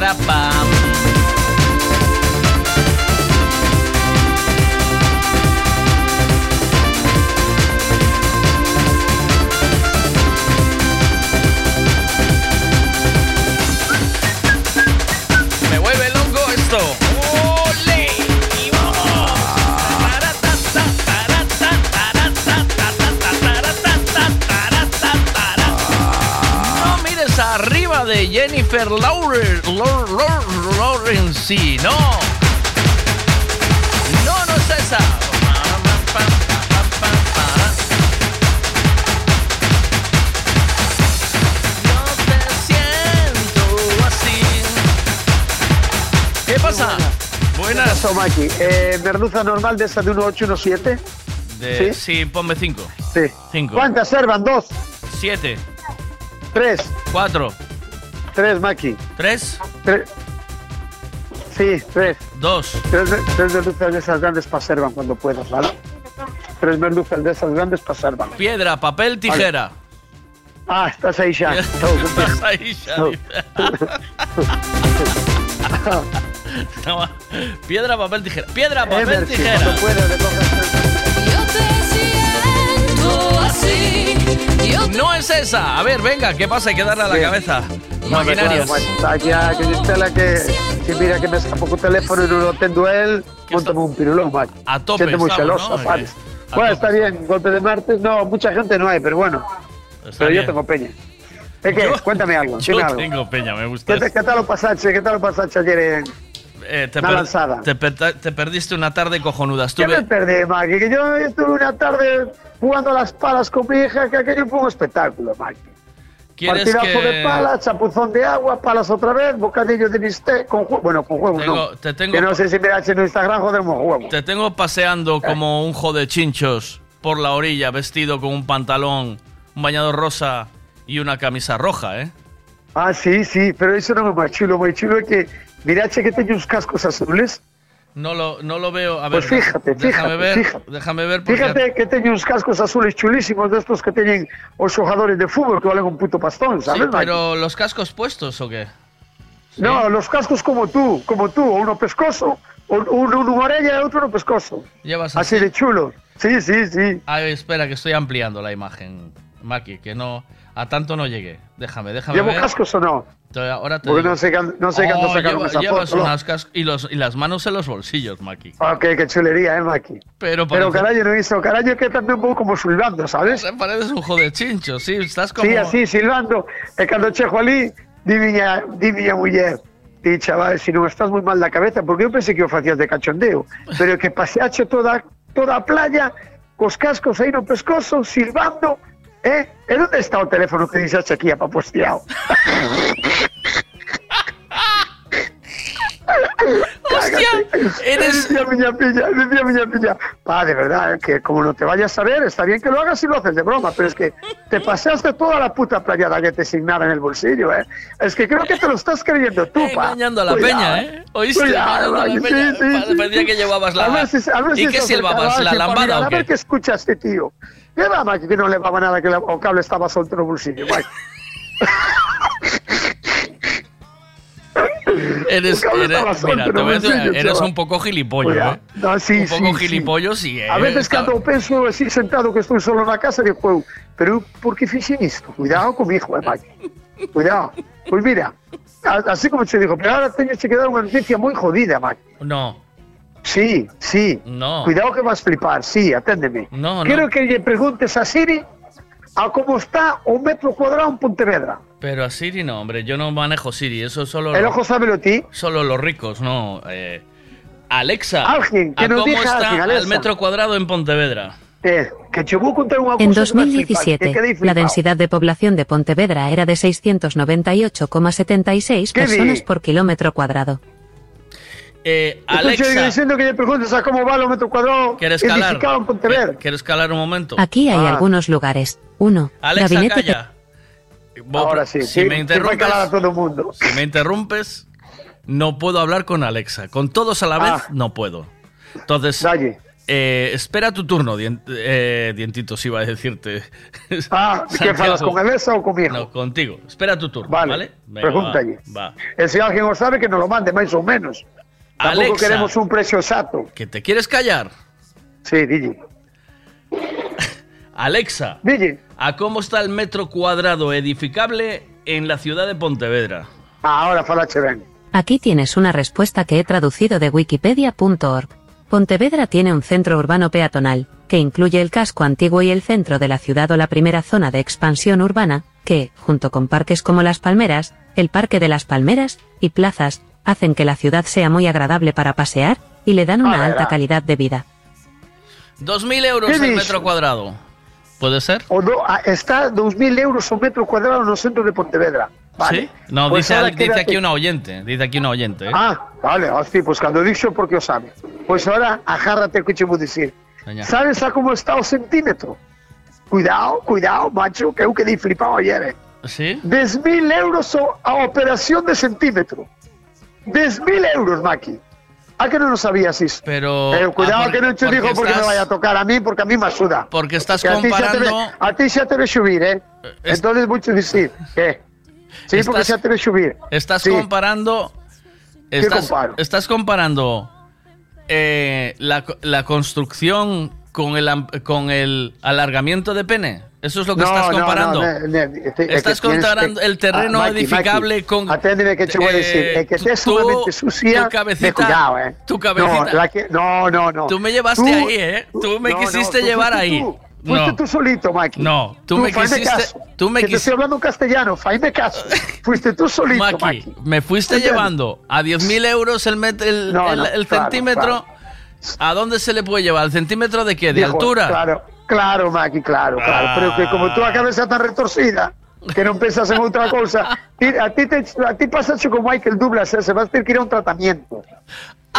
Carabao. de Jennifer Lawrence, Lawrence, no. No, no es esa. ¿Qué pasa? Buenas. ¿Qué Maki? Eh, merluza normal de esa de 1817. De, ¿Sí? sí, ponme 5. Sí. Cinco. ¿Cuántas servan? ¿Dos? Siete. Tres. Cuatro. Tres, Maki. Tres. Tres. Sí, tres. Dos. Tres, tres merluzas de esas grandes para servan cuando puedas, ¿vale? Tres merluzas de esas grandes para servan. Piedra, papel, tijera. Ah, estás ahí ya. Estás ahí ya. No. No, Piedra, papel, tijera. Piedra, papel, tijera. puedas, No es esa. A ver, venga, ¿qué pasa? Hay que darle a la cabeza. Maquinarias. Maquinarias. Está ya que dice la que si mira que me escapó con teléfono y no lo tengo él, montame un pirulón, Maki. A tope Siente muy celosa, ¿no? ¿sabes? A Bueno, está bien, golpe de martes, no, mucha gente no hay, pero bueno. Está pero bien. yo tengo peña. Es que, Yo- cuéntame algo, Yo algo. tengo peña, me gusta. ¿Qué, te- qué tal lo pasaste? ¿Qué tal lo pasaste ayer en Eh, te, una per- lanzada? te per- te perdiste una tarde cojonuda. ¿Qué me Estuve. perdí, Maki? Que yo estuve una tarde jugando a las palas con mi hija, que aquello fue un espectáculo, Maki. ¿Quieres Partidazo que- de palas, chapuzón de agua, palas otra vez, bocadillo de bistec, con juego. Bueno, con juego Tengo- no. te tengo- Que no sé si miraste en Instagram, joder, con juego. Te tengo paseando como un jo de chinchos por la orilla, vestido con un pantalón, un bañador rosa y una camisa roja, ¿eh? Ah, sí, sí, pero eso no es más chulo, muy chulo es que mirache que tengo unos cascos azules. No lo, no lo veo. A ver, Pues fíjate, déjame fíjate, ver, fíjate. déjame ver. porque- Fíjate que tengo unos cascos azules chulísimos de estos que tienen los jugadores de fútbol que valen un puto pastón, Sí, ¿sabes? Mike? pero los cascos puestos o qué? No, los cascos como tú, como tú, uno pescoso, un- uno una orella y otro no pescoso. Llevas Así de chulo. Sí, sí, sí. A ver, espera, que estoy ampliando la imagen, Maki, que no. A tanto no llegué. Déjame, déjame ¿Llevo ver. cascos o no? Te- Ahora te Porque digo. no sé, cuándo- no sé cuándo Oh, sacaron lleva- llevas foto. unas cas- y, los, y las manos en los bolsillos, Maki. Ok, qué chulería, ¿eh, Maki? Pero, Pero carajo, no hizo. Carajo, que también voy como silbando, ¿sabes? Pareces un joder chincho, sí, estás como. Sí, así, silbando. E cando chejo ali, di miña, di miña muller, di chaval, si non estás moi mal da cabeza, porque eu pensei que o facías de cachondeo, pero que paseache toda, toda a playa, cos cascos aí no pescozo, silbando, eh? E onde está o teléfono que aquí a paposteado? ¡Hostia! Eres... Decía miña pilla, decía miña pilla. Pa, de verdad, eh, que como no te vayas a ver, está bien que lo hagas si lo haces de broma, pero es que te paseaste toda la puta playada que te signara en el bolsillo, ¿eh? Es que creo que te lo estás creyendo tú, pa. Engañando a la Cuidado, peña, ¿eh? ¿Oíste? Cuidado, a la sí, peña. sí, sí, Parecía sí. que llevabas la- A ver si- a ver ¿Y si qué silbabas? ¿La para lambada o A ver qué? qué escucha este tío. ¿Qué va, Mike? Que no le va nada que la- o cable estaba solto en el bolsillo, Mike. Eres, Porque ahora eres- estaba suelto mira, en te el voy a decir, bolsillo, eres chaval. un poco gilipollo, Cuidado. ¿eh? No, sí, un poco sí, sí. gilipollo, sí, ¿eh? A veces Está- cando penso así sentado que estou solo na casa digo, "Eu, pero por que fixen isto? Cuidado con mi hijo, eh, Mike. Cuidado. Pois mira, así como te digo, pero ahora teño que dar unha noticia moi jodida, Mike. No, Sí, sí. No. Cuidado que vas flipar, sí, aténdeme. No, Quero no. que lle preguntes a Siri a como está o metro cuadrado en Pontevedra. pero a Siri no, hombre, yo no manejo Siri, eso solo... El lo- ojo sábelo ti. Solo los ricos, no. eh, Alexa, Alguien, que ¿a nos cómo diga está alguien, Alexa. el metro cuadrado en Pontevedra? Eh, que En cousa que vas flipar, que 2017, quedei la densidad de población de Pontevedra era de 698,76 ¿Qué personas por kilómetro cuadrado. Eh, Estoy Alexa, diciendo que lle preguntes a cómo va o metro cuadrado ¿quieres escalar? en Pontevedra. ¿Quieres escalar un momento? Aquí hay Ah. algunos lugares. 1. Alexa, Gabinete te- calla. Bo- Ahora sí, si sí, me interrumpes, a todo el mundo. si me interrumpes, no puedo hablar con Alexa. Con todos a la vez, Ah. no puedo. Entonces, eh, espera tu turno, dien- eh, dientitos, iba a decirte. Ah, ¿qué falas con Alexa o conmigo? No, contigo. Espera tu turno, Vale, ¿vale? Venga, pregúntalle. Va, va. E se alguén o sabe que nos lo mande máis ou menos. Alexa. queremos un precio exacto. ¿Que te quieres callar? Sí, dille. Alexa, Dille. ¿a cómo está el metro cuadrado edificable en la ciudad de Pontevedra? Ah, ahora falache ben. Aquí tienes una respuesta que he traducido de wikipedia.org. Pontevedra tiene un centro urbano peatonal, que incluye el casco antiguo y el centro de la ciudad o la primera zona de expansión urbana, que, junto con parques como Las Palmeras, el Parque de las Palmeras y plazas, hacen que la ciudad sea muy agradable para pasear y le dan una Ah, alta calidad de vida. 2.000 euros ¿Qué el metro cuadrado. ¿Puede ser? O no, ah, está 2.000 euros o metro cuadrado no centro de Pontevedra. Vale. ¿Sí? No, Pues dice, dice aquí una oyente. Dice aquí una oyente. ¿eh? Ah, vale, así, pues cuando dixo porque o sabe. Pues ahora agárrate que te vou decir. Sabes a como está o centímetro? Cuidado, cuidado, macho, que eu quedei flipado ayer, eh. ¿Sí? 10.000 euros o- a operación de centímetro. 10.000 euros, Maki. ¿A que non lo sabías iso? Pero. Pero cuidado ah, por- que non te porque digo porque me vaya a tocar a mí, porque a mí me asuda. Porque estás a comparando. A ti xa te ve subir, eh? Entonces vou te dicir, que? Sí, porque Estás- xa te ve subir. Estás Sí. comparando. ¿Qué Estás, comparo? estás comparando eh, la, la construcción con el, con el alargamiento de pene. Eso es lo que No, estás no, comparando. no, ne- este- es Estás comparando el terreno Ah, Maki, edificable Maki, con. Aténdeme que te voy a decir. eh, Es que tú- te sumamente sucia. tu cabecita- cuidado, eh. tu cabecita. No, la que- no, no, no. Tú me llevaste Tú- ahí, ¿eh? Tú me no, no, quisiste tú llevar fuiste ahí. tú. Fuiste No. tú solito, Maki. No, tú me quisiste- caso. tú me Que te estoy hablando en castellano, faime caso. Fuiste tú solito, Maki, Maki. me fuiste ¿Entiendes? llevando a 10.000 euros el, met- el, No, el- no, el claro, centímetro. ¿A dónde se le puede llevar? ¿El centímetro de qué? ¿De altura? Claro, claro, Maki, claro, claro. Ah. Pero que como tú a cabeza tan retorcida, que no pensas en otra cosa, a ti, te, a ti pasa como Michael Douglas, eh, se va a tener que ir a un tratamiento.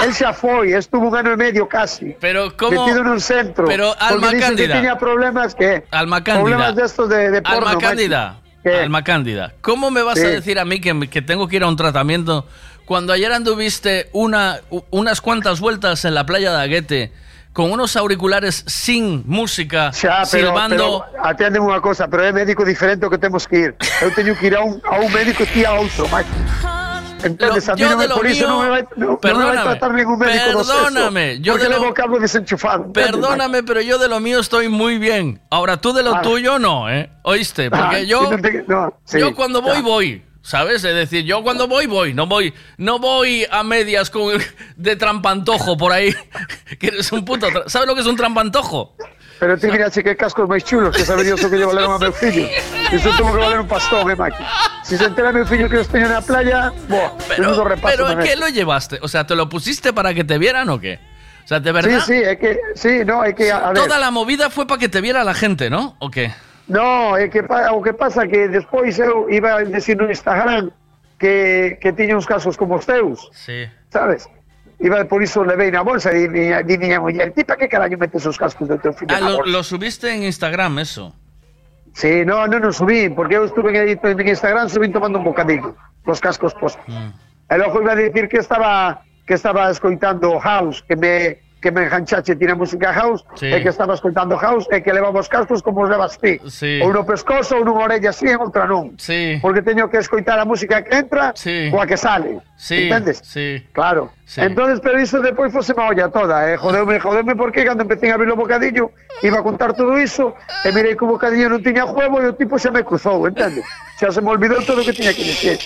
Él se foi, estuvo un año y medio casi. Pero ¿cómo? Metido en un centro. Pero, Alma porque que Cándida. tenía problemas que... Alma Cándida. Problemas de estos de, de porno, Alma Maki. Cándida. Alma Cándida. ¿Cómo me vas Sí. a decir a mí que, que tengo que ir a un tratamiento cuando ayer anduviste una, unas cuantas vueltas en la playa de Aguete con unos auriculares sin música, Xa, pero, silbando? pero aténdeme unha cosa, pero é médico diferente que temos que ir. Eu teño que ir a un, a un médico e ti a outro, Maki. Entonces, Lo- a mí yo de me, por mío- non me vai, non, non me vai perdóname, tratar ningún médico perdóname, yo de lo- levo cabo desenchufado. ¿entiendes, Perdóname, pero yo de lo mío estoy muy bien. Ahora tú de lo Ah. tuyo no, ¿eh? ¿Oíste? Porque Ah, yo, no te- no, sí, yo cuando voy, ya. voy. ¿Sabes? Es decir, yo cuando voy, voy. No voy, no voy a medias con de trampantojo por ahí. Que eres un puto. ¿Sabes lo que es un trampantojo? Pero ti mira, che, que cascos máis chulos que sabe Dios o que lle valeron a meu fillo. Iso tuvo que valer un pastón, eh, Maki. Si se entera meu fillo que os teño na playa, boh, menudo repaso. Pero ¿qué lo llevaste? O sea, ¿te lo pusiste para que te vieran o qué? O sea, de verdad. Sí, sí, é que, sí, no, é que, a ver. Toda la movida fue para que te viera la gente, ¿no? ¿O qué? No, é que o que pasa que despois eu iba a decir no Instagram que, que tiña uns casos como os teus, Sí. sabes? Iba por iso levei na bolsa e di di miña muller, ti pa que caraño metes os cascos do teu filho Ah, lo, lo subiste en Instagram, eso. Sí, no, non o subí, porque eu estuve en, en Instagram subí tomando un bocadillo, los cascos postos. Mm. E logo iba a decir que estaba que estaba escoitando House, que me que me enganchache tira música house sí. e que estaba escoitando house e que levamos cascos como os levas ti sí. ou no pescozo ou nunha orella así en outra non sí. porque teño que escoitar a música que entra sí. a que sale sí. entendes? Sí. claro sí. entonces pero iso depois fose má olla toda eh? jodeume, jodeume porque cando empecé a abrir o bocadillo iba a contar todo iso e mirei que o bocadillo non tiña juego e o tipo xa me cruzou entendes? xa se me olvidou todo o que tiña que dicir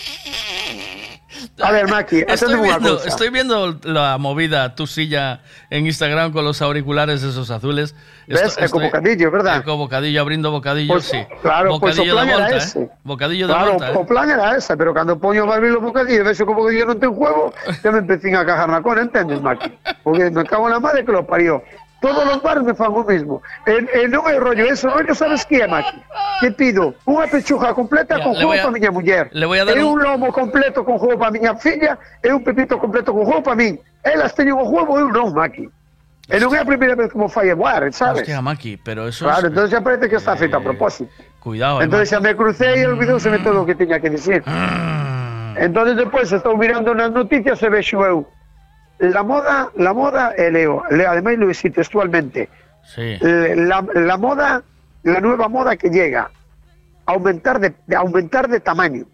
A ver, Maki, Estoy viendo, estoy viendo la movida, tu silla en Instagram con los auriculares esos azules. Ves? Eco bocadillo, ¿verdad? Eco bocadillo, abriendo bocadillo, Pues, sí. Claro, pues bocadillo plan de era volta, ese. ¿eh? Bocadillo de Claro, volta, o ¿eh? plan era esa, pero cando poño a abrir o bocadillo e vexo que o bocadillo non ten juego, xa me empecín a cajar na cona, entendes, Maki? Porque me cago na madre que lo parió. Todos os bares me fan o mismo. E, e non é rollo eso, rollo sabes que é, Maki? Que pido unha pechuga completa con jugo para miña muller. le voy a dar e un- un lomo completo con jugo para miña filla e un pepito completo con jugo para min. Elas teñen o juego e eu non, Maki. E non é a primeira vez que mo fai igual, sabes? Hostia, Maki, pero eso Claro, es... entonces ya parece que está feito a propósito. Cuidado, eh, Entonces ya me crucé y olvidóse de todo lo que tenía que decir. Entonces después estoy mirando nas noticias e vexo eu la moda, la moda e leo, leo además lo decir textualmente. Sí. Eh, La, la moda, la nueva moda que llega, aumentar de, de aumentar de tamaño.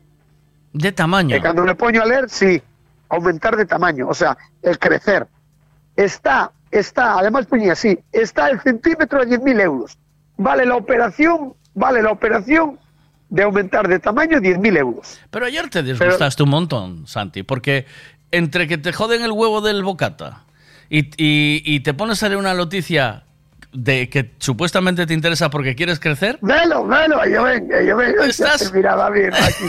De tamaño. E cando me poño a leer, sí, aumentar de tamaño, o sea, el crecer. Está, está, además ponía así, está el centímetro a 10.000 euros. Vale la operación, vale la operación de aumentar de tamaño 10.000 euros. Pero ayer te disgustaste un montón, Santi, porque entre que te joden el huevo del bocata y, y- y te pones a leer una noticia de que supuestamente te interesa porque quieres crecer. Velo, velo, yo ven, yo ven. Estás- te miraba bien, Maki.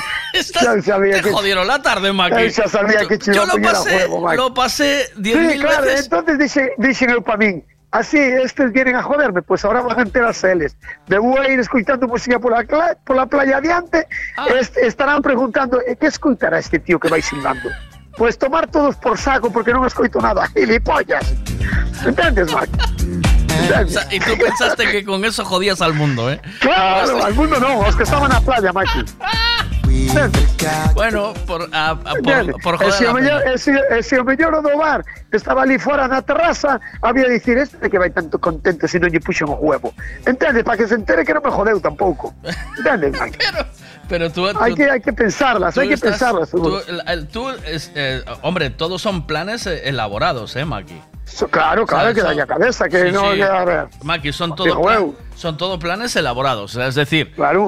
Ya sabía Te que- jodieron la tarde, Maki. Ya sabía que Yo chivo lo pasé, juego, Maki. lo pasé 10.000 Sí, claro, veces. entonces dice, dicen eu para min, así, estes vienen a joderme, pues ahora van a enterarse eles. Me voy a ir escuchando música por la, por la playa adiante, Ah. est- estarán preguntando, "E que escutará este tío que vai silbando? Pues tomar todos por saco porque non escoito nada, gilipollas. Entendes, Maki? O sea, y tú pensaste que con eso jodías al mundo, ¿eh? Claro, al mundo no, os que estaban na playa, Maki. Bueno, por, a- a- por, por E joder se a o la mellor, e se, e se o mellor do bar estaba ali fora na terraza, había de dicir este que vai tanto contento se non lle puxen o huevo. Entende? Para que se entere que non me jodeu tampouco. Entende? Mike? Pero tú, Hay tú- que, hay que pensarlas, hay que estás- pensarlas. Tú, tú es- eh, hombre, todos son planes eh, elaborados, ¿eh, Maki? So- claro, claro, sea, que daña cabeza, que Sí, no... sí. Maki, son Digo, todo, pla- eu. son todo planes elaborados. Es decir, Claro,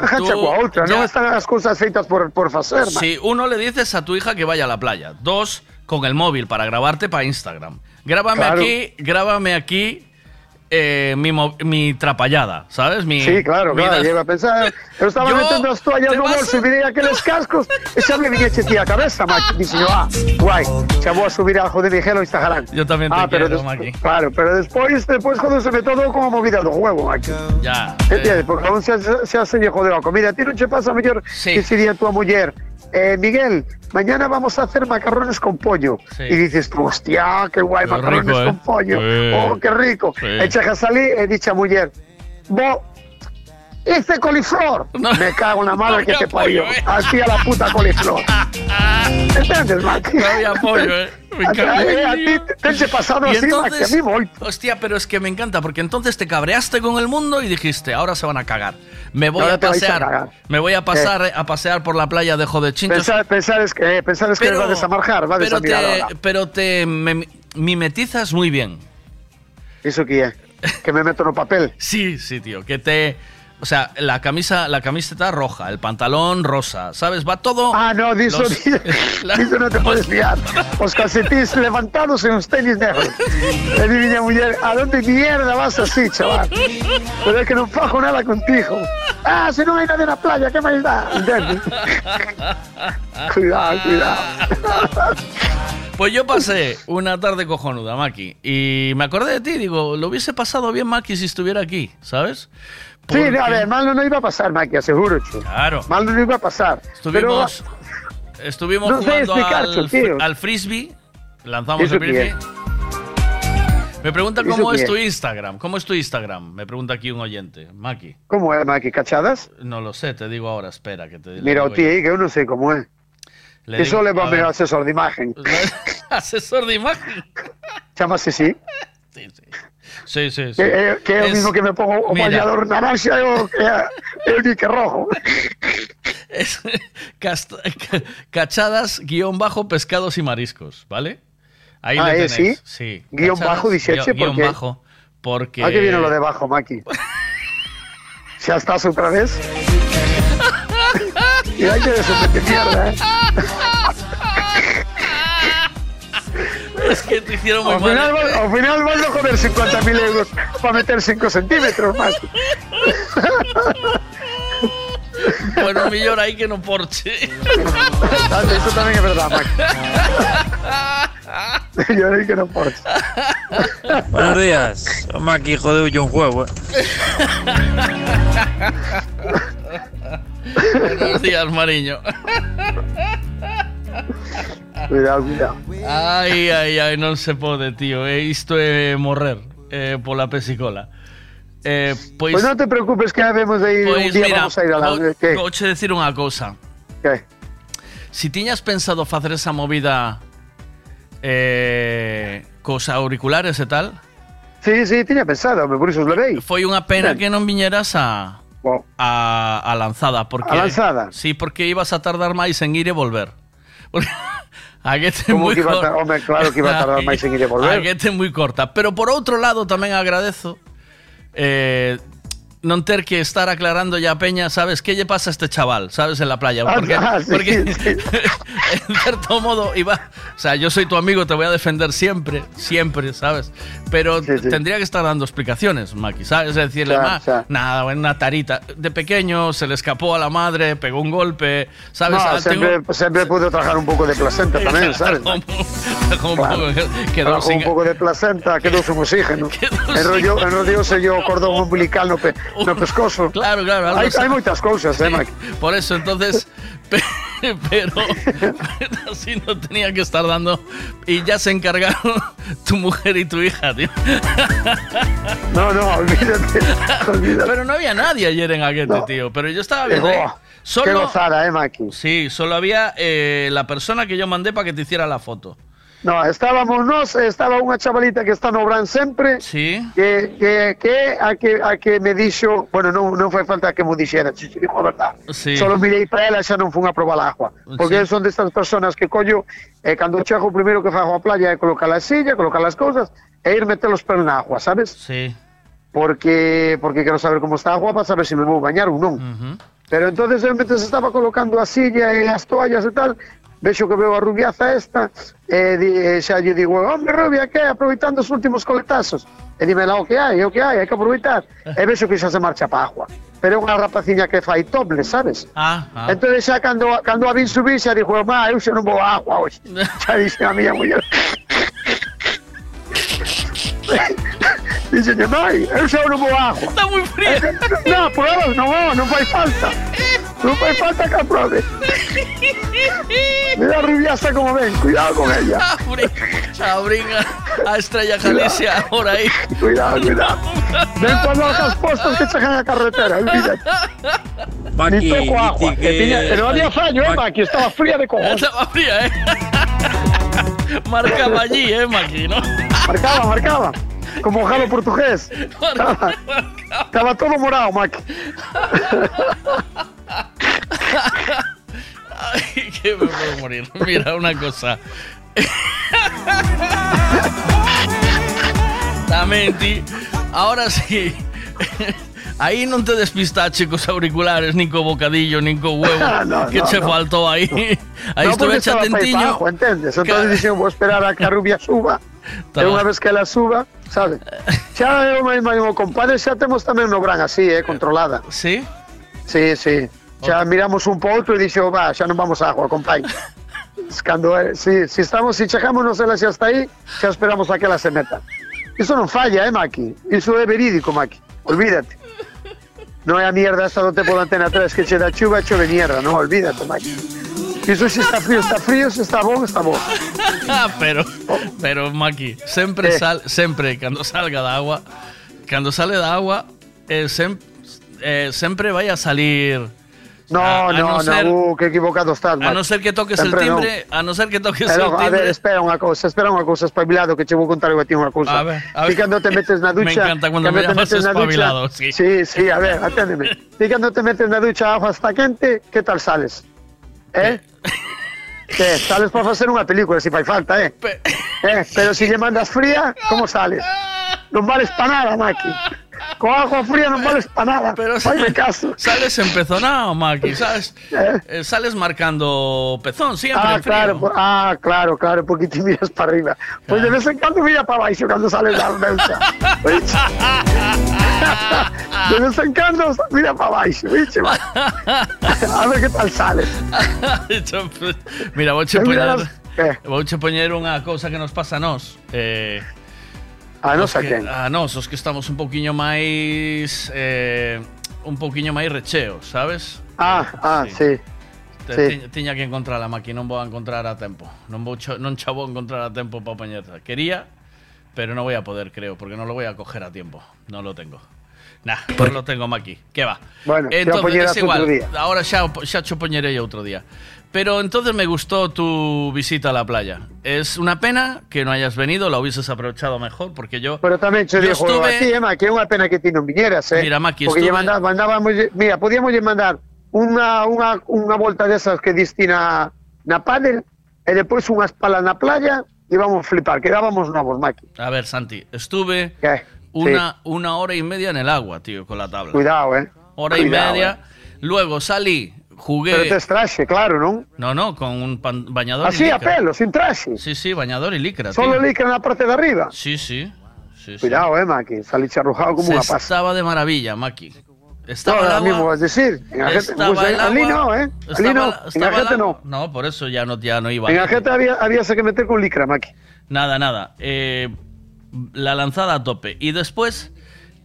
engancha Tú coa outra, non ya- están as cousas feitas por, por Mike. si uno le dices a tu hija que vaya a la playa, dos, con el móvil para grabarte para Instagram. Grábame Claro. aquí, grábame aquí eh, mi, mi trapallada, ¿sabes? Mi, Sí, claro, mi claro, lleva a pensar. Eu estaba Yo- metendo as toallas no bolso a- mirei aqueles cascos e me viña che a cabeza, Mike. Dixen, ah, guai, xa vou a subir algo de Miguel ao Instagram. Yo también te ah, pero quiero, des- Maki. Claro, pero despois, despois jodose todo como movida do juego, Mike. Ya. Entiendes? Porque aún xa se lle jodeu a comida. A ti non che pasa mellor Sí. que sería tua muller eh, Miguel, mañana vamos a hacer macarrones con pollo. Sí. Y dices tú, hostia, qué guay, Qué macarrones rico, ¿eh? con pollo. Sí. Oh, qué rico. Sí. E chegas ali e dicha muller, bo, hice coliflor. Me cago en la madre No que te parió. pollo, ¿eh? Así a la puta coliflor. ¿Entiendes, Maki? No había pollo, ¿eh? Me A, cago en a, a ti te he pasado Y así, Maki, a mí voy. hostia, pero es que me encanta, porque entonces te cabreaste con el mundo y dijiste, ahora se van a cagar. Me voy Ahora a pasear, me voy a pasar eh, a pasear por la playa de Jodechinchos. Pensar, pensar es que, eh, pensar es que va a desamarjar, va a pero te, ahora. pero te me- mimetizas muy bien. ¿Eso qué es? Que me meto en el papel. Sí, sí, tío, que te... O sea, la camisa, la camiseta roja, el pantalón rosa, ¿sabes? Va todo... Ah, no, diso, los- diso no te puedes fiar. Os calcetines levantados en los tenis negros. Le di miña mujer, ¿a dónde mierda vas así, chaval? Pero es que no fajo nada contigo. Ah, si no hay nadie en la playa, ¿qué más da? ¿Entiendes? Cuidado, cuidado. Pues yo pasé una tarde cojonuda, Maki, y me acordé de ti, digo, lo hubiese pasado bien, Maki, si estuviera aquí, ¿sabes? Sí, a ver, mal no, no iba a pasar, Maki, aseguro, chu. Claro. Mal no iba a pasar. Estuvimos, estuvimos No sé jugando explicar, al, tío. al frisbee, lanzamos ¿Eso el frisbee. Me pregunta ¿Eso cómo es tu es? Instagram. ¿Cómo es tu Instagram? Me pregunta aquí un oyente. Maki. ¿Cómo es, Maki? ¿Cachadas? No lo sé, te digo ahora, espera que te Mira, o digo ti yo. aí, que eu non sei como é. Le Eso digo- le va a ver. asesor de imagen. Asesor de imagen. Chámase así. Sí, sí, sí. Que, é, que é o Es- mismo que me pongo o Mira. bañador naranja o, que o nique rojo. Es cachadas, guion bajo, pescados y mariscos, ¿vale? Ahí Ah, le ¿eh? tenéis. ¿Sí? Sí. Guión cachadas, bajo, dixeche, guión- guion porque- bajo, porque... Ah, que viene lo de abajo, Maki. Xa estás outra vez? E hai que desomete mierda, eh? Es que te hicieron muy mal. final, vas- ao final vas a joder 50.000 euros para meter 5 centímetros, Maki. Bueno, un millón ahí que no porche. Dale, Eso tamén é verdade, Maki. Yo aí que non porto. Buenos días. Maki, jodeu yo un juego, eh. Buenos días, Mariño. Cuidado, cuidado. Ai, ai, ai, non se pode, tío. Eh, isto é morrer eh, pola pesicola. Eh, pois, Pois non te preocupes que habemos de ir un pois día mira, vamos a ir a la... vou, vouche decir unha cousa. ¿Qué? Si tiñas pensado facer esa movida eh, cos auriculares e tal, Sí, sí, tiña pensado, me por iso os levei. foi unha pena Ben. que non viñeras a a, a lanzada porque A lanzada? Sí, porque ibas a tardar máis en ir e volver. Porque a que Como moi que a corta. home, claro que iba a tardar máis en ir e volver. A que te moi corta, pero por outro lado tamén agradezo eh, non ter que estar aclarando ya Peña, sabes, qué lle pasa a este chaval, sabes, en la playa. Ah, Porque, ah, sí, porque sí. en cierto modo iba, o sea, yo soy tu amigo, te voy a defender siempre, siempre, ¿sabes? Pero tendría que estar dando explicaciones, Maki, ¿sabes? Es decirle, "Ma, claro. nada, una tarita. De pequeño se le escapó a la madre, pegó un golpe, ¿sabes? No, Ah, tengo- siempre, siempre puedo trabajar un poco de placenta también, ¿sabes? Como un Claro. poco- quedó sin- un poco de placenta, quedó sin oxígeno. Enrolló, enrollóse yo o cordón umbilical no, pe, no pescoso. Claro, claro. así. hai moitas cousas, eh, Mike? Por eso, entonces, pe- pero, pero así no tenía que estar dando. Y ya se encargaron tu mujer y tu hija, tío. No, no, olvídate. olvídate. Pero no había nadie ayer en Aguete, No. tío. Pero yo estaba viendo. goa, Solo, Qué gozada, eh, Maki? Sí, solo había eh, la persona que yo mandé para que te hiciera la foto. No, estábamos nós, estaba unha chavalita que está no Bran sempre, Sí. que, que, que, a que a que me dixo, bueno, non, non foi falta que mo dixera, si, si, dixo a verdad. Sí. Solo mirei para ela xa non fun a probar a agua. Porque Sí. son destas personas que collo, e cando chego o primeiro que fago a playa é colocar a silla, colocar as cousas, e ir meter os pelos na agua, sabes? Sí. Porque porque quero saber como está a agua para saber se me vou bañar ou non. Pero entonces eu mentre se estaba colocando a silla e as toallas e tal, vexo que veo a rubiaza esta, e, di, e xa lle digo, hombre rubia, que aproveitando os últimos coletazos? E dime lá o que hai, o que hai, hai que aproveitar. E vexo que xa se marcha pa agua. Pero é unha rapaciña que fai topless, sabes? Ah, ah. Entón xa cando, cando a vin subir xa dixo, má, eu xa non vou a agua hoxe. xa dixe a miña muller. Dice, mai, eu xa non vou a agua. Está moi fría. non, por ahora non, vou, non fai falta. Non fai falta aprobe. Mira a rubiaza como ven, cuidado con ella. Abrin a, a Estrella Galicia por ahí. Cuidado, cuidado. Ven cuando hagas postos que chegan a carretera, olvídate. Ni toco agua. Que tiña, pero no había fallo, eh, Maki, estaba fría de cojones. Estaba fría, ¿eh? Marcaba allí, ¿eh, Maki, no? Marcaba, marcaba. Como jalo portugués. Estaba, estaba todo morado, Maki. Ay, que me puedo morir. Mira, una cosa. Ti Ahora sí Aí non te despistache cos auriculares Nin co bocadillo, nin co huevo No, Que no, che no. faltou aí Aí no, estuve abajo, entendes? Entonces dixen, vou esperar a que a rubia suba. E unha vez que ela suba, sabe? Xa eu mesmo o compadre xa temos tamén no gran así, eh, controlada. Sí? Sí, sí. Xa miramos un po outro e dixo, va, xa non vamos a agua, compadre. Cando, eh, si, si estamos, si chegámonos ela xa está aí, xa esperamos a que ela se meta. Iso non falla, eh, Maki? Iso é verídico, Maki. Olvídate. Non é a mierda esta do tempo da Antena 3 que che da chuva, chove mierda, non, olvídate, Maki. Iso se está frío, está frío, se está bon, está bon. pero, pero Maki, sempre Eh. sal, sempre cando salga da agua, cando sale da agua, eh, sem, eh, sempre vai a salir No, A- a no, no no, ser- uh, que equivocado estás, a no ser que toques el timbre, a no ser que toques Eh, el no, a ver, timbre. espera unha cousa, espera unha cousa, espabilado, que che vou contar a ti unha cousa. A ver, a ver. Ti cando te metes na Me ducha... encanta cuando cando me llamas na ducha- espabilado, sí. Sí, sí, a ver, aténdeme. Ti cando te metes na ducha a agua está quente, que tal sales? Eh? Que sales para facer unha película, se fai falta, eh? eh? Pero si lle mandas fría, como sales? Non vales pa nada, Maki. Con agua fría non vales pa nada. Pero Faime caso. Sales empezonado, Maki, ¿sabes? Eh, sales marcando pezón siempre. Ah, frío. claro, po- ah, claro, claro, porque te miras para arriba. Pues de vez en cuando mira para abajo cuando sales la. ¿viste? De vez en cuando mira para abajo, ¿viste? A ver qué tal sales. Mira, Eh, mira poñer, las- vouche poñer unha cousa que nos pasa a nós. Eh, A os nos a que- quen? A nós, os que estamos un poquinho máis eh, un poquinho máis recheos, sabes? Ah, ah, sí. Te, Sí. tiña, tiña que encontrar a máquina, non vou a encontrar a tempo. Non vou cho, non cha vou encontrar a tempo para poñerla. Quería, pero no voy a poder, creo, porque no lo voy a coger a tiempo. No lo tengo. Nah, no lo tengo Maki. ¿Qué va? Bueno, xa entonces poñerás es igual. outro día. Ahora xa, xa cho poñerei outro día. Pero entonces me gustó tu visita a la playa. Es una pena que no hayas venido, la hubieses aprovechado mejor, porque yo. Pero che yo dijo estuve- a ti, Emma, que é unha pena que ti non viñeras, eh? Mira, Maki, Porque estuve- manda, mandábamos, mira, podíamos mandar unha, unha, unha volta desas que diste na, pádel e depois unhas palas na playa e íbamos a flipar, quedábamos novos, Maki. A ver, Santi, estuve ¿Qué? una, una hora y media en el agua, tío, con la tabla. Cuidado, eh. Hora Cuidado, y media. Luego salí, jugué. Pero tes traxe, claro, non? No, no, con un pan- bañador. y Así, a pelo, sin traxe. Sí, sí, bañador y licra. Solo tío. licra na parte de arriba. Sí, sí. sí, sí. Cuidado, eh, Maki. Saliste arrojado como Se una pasa. Estaba de maravilla, Maki. Estaba No, el agua. mismo vas a decir. En estaba pues, el ali agua, no, eh. Ali estaba no. la- En el no. No, por eso ya no, ya no iba. En la gente había, había que meter con licra, Maki. Nada, nada. Eh, la lanzada a tope. Y después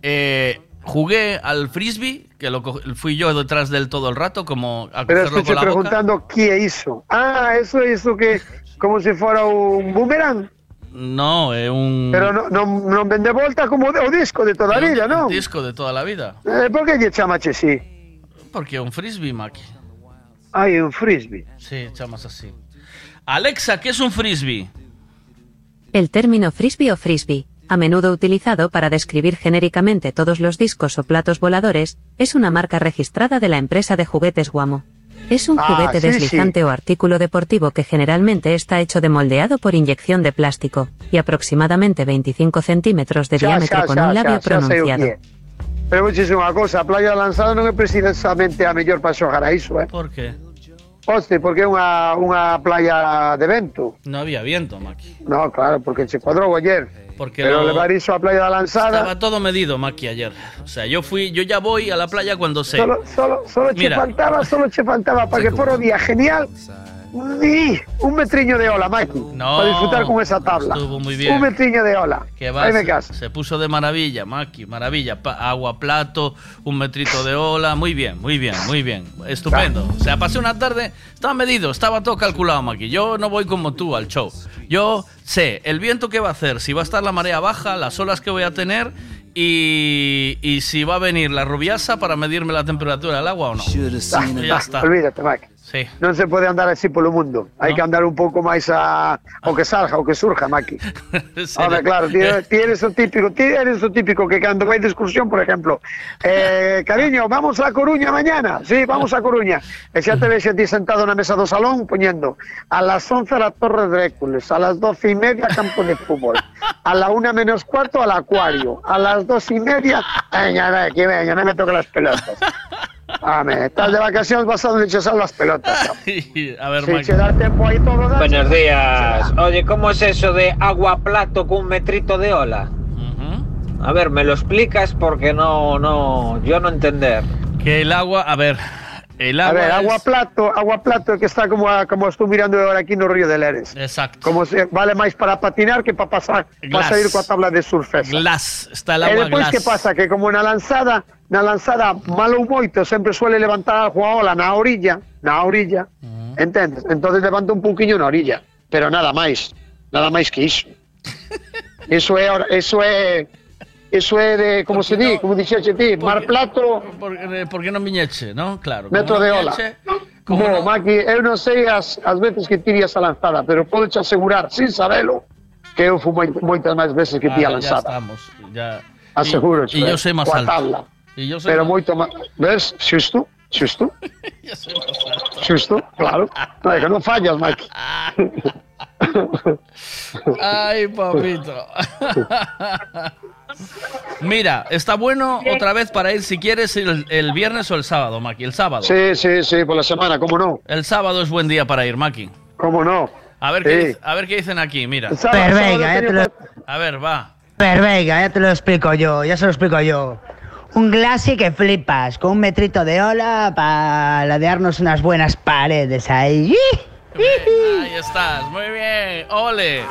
eh, jugué al frisbee, que lo co- fui yo detrás del todo el rato, como a Pero cogerlo estoy con la boca. preguntando qué hizo. Ah, eso hizo que como si fuera un boomerang. No, es un, Pero no, no, non vende volta como de- o disco de toda a vida, un non? disco de toda la vida. Eh, por que lle chamache así? Porque un frisbee, Maki. Hai un frisbee. Sí, chamas así. Alexa, ¿qué es un frisbee? El término frisbee o frisbee, a menudo utilizado para describir genéricamente todos los discos o platos voladores, es una marca registrada de la empresa de juguetes Guamo. Es un Ah, juguete sí, deslizante sí. o artículo deportivo que generalmente está hecho de moldeado por inyección de plástico y aproximadamente 25 centímetros de Xa, diámetro xa, con xa, un labio pronunciado. Pero dicir unha cosa, playa lanzada non é precisamente a mellor para xogar a iso, eh? ¿Por qué? Hoste, porque é unha, unha playa de vento. No había viento, Maki. No, claro, porque se cuadrou ayer. Porque Pero lo- levar iso a playa da lanzada... Estaba todo medido, Maki, ayer. O sea, yo fui, yo ya voy a la playa cuando sé. Solo, solo, solo che faltaba, solo che faltaba para que fuera un día genial. Ni un metriño de ola, Maki. No, para disfrutar con esa tabla. estuvo muy bien. Un metriño de ola. Que va, Ahí me se, se puso de maravilla, Maki, maravilla. Pa- agua plato, un metrito de ola, muy bien, muy bien, muy bien. Estupendo. O sea, pasé una tarde, estaba medido, estaba todo calculado, Maki. Yo no voy como tú al show. Yo sé el viento que va a hacer, si va a estar la marea baja, las olas que voy a tener y, y si va a venir la rubiasa para medirme la temperatura del agua o no. Ah, ya está. Olvídate, Maki. Sí. Non se pode andar así polo mundo. Hai que andar un pouco máis a o que salga, o que surja, Maki. Ahora, claro, ti, ti eres o típico, típico que cando vai de excursión, por ejemplo, eh, cariño, vamos a Coruña mañana. Sí, vamos a Coruña. E xa te ves ti sentado na mesa do salón poñendo a las 11 a la Torre de Hércules, a las 12 y media campo de fútbol, a la una menos cuarto al acuario, a las dos y media, venga, que venga, no me toque las pelotas. Ame, estás de vacaciones vas a salen las pelotas. a ver, da tiempo ahí todo das- Buenos días. Oye, ¿cómo es eso de agua plato con un metrito de ola? A ver, ¿me lo explicas? Porque no, no, yo no entender. Que el agua, a ver, el A agua ver, agua es- plato, agua plato que está como a- como estoy mirando ahora aquí no Río de Leres. Exacto. Como se vale máis para patinar que para pasar, Glass. para salir coa tabla de surf. esa. Glass, está el E agua despois glass. que pasa que como na lanzada, na lanzada malo moito sempre suele levantar a ola na orilla, na orilla. Entendes? Entonces levanta un pouquiño na orilla, pero nada máis, nada máis que iso. Eso é eso é eso é de como se di, como dixeche ti, mar plato, Por, eh, ¿por qué no miñeche, no? Claro. metro no de ola. Como Maki, eu non sei as, as veces que tirías a lanzada, pero podo te asegurar, sin sabelo, que eu fui moi- moitas máis veces que ah, ti a ya lanzada. estamos. Ya. Aseguro, y yo soy más coa alto. tabla. Y yo soy Pero moito máis, ves? Xusto, xusto, yo soy xusto, claro. No, é que non fallas, Maki. Ay, papito. Mira, está bueno otra vez para ir si quieres el, el viernes o el sábado, Maki. El sábado. Sí, sí, sí, por la semana, como no. El sábado es buen día para ir, Maki. Como no. A ver, Sí. qué, a ver qué dicen aquí, mira. El sábado- Pero sábado venga, ya te tenía lo, A ver, va. pero venga, ya te lo explico yo, ya se lo explico yo. Un glassy que flipas, con un metrito de ola para ladearnos unas buenas paredes ahí. Ahí estás, muy bien, ole.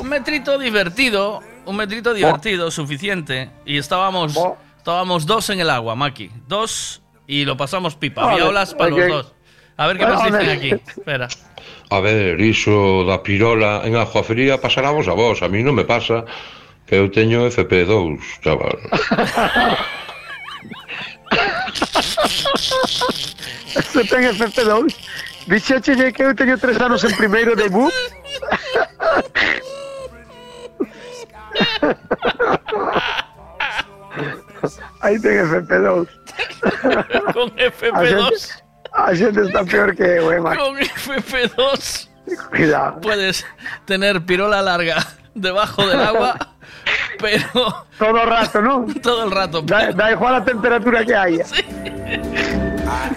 Un metrito divertido, un metrito divertido, suficiente. Y estábamos, estábamos dos en el agua, Maki. Dos y lo pasamos pipa. Había olas para los dos. A ver qué Ole. dicen aquí. Espera. A ver, iso da pirola en agua fría pasará vos a vos, a mí non me pasa que eu teño FP2, chaval. Se ten FP2. Dixeche que eu teño tres anos en primeiro de BUP. Aí ten FP2. Con A FP2. xente, a xente está peor que eu, eh, Max. Con FP2 Cuidado. puedes tener pirola larga debajo del agua pero... Todo el rato, ¿no? Todo el rato. Da, da igual la temperatura que haya.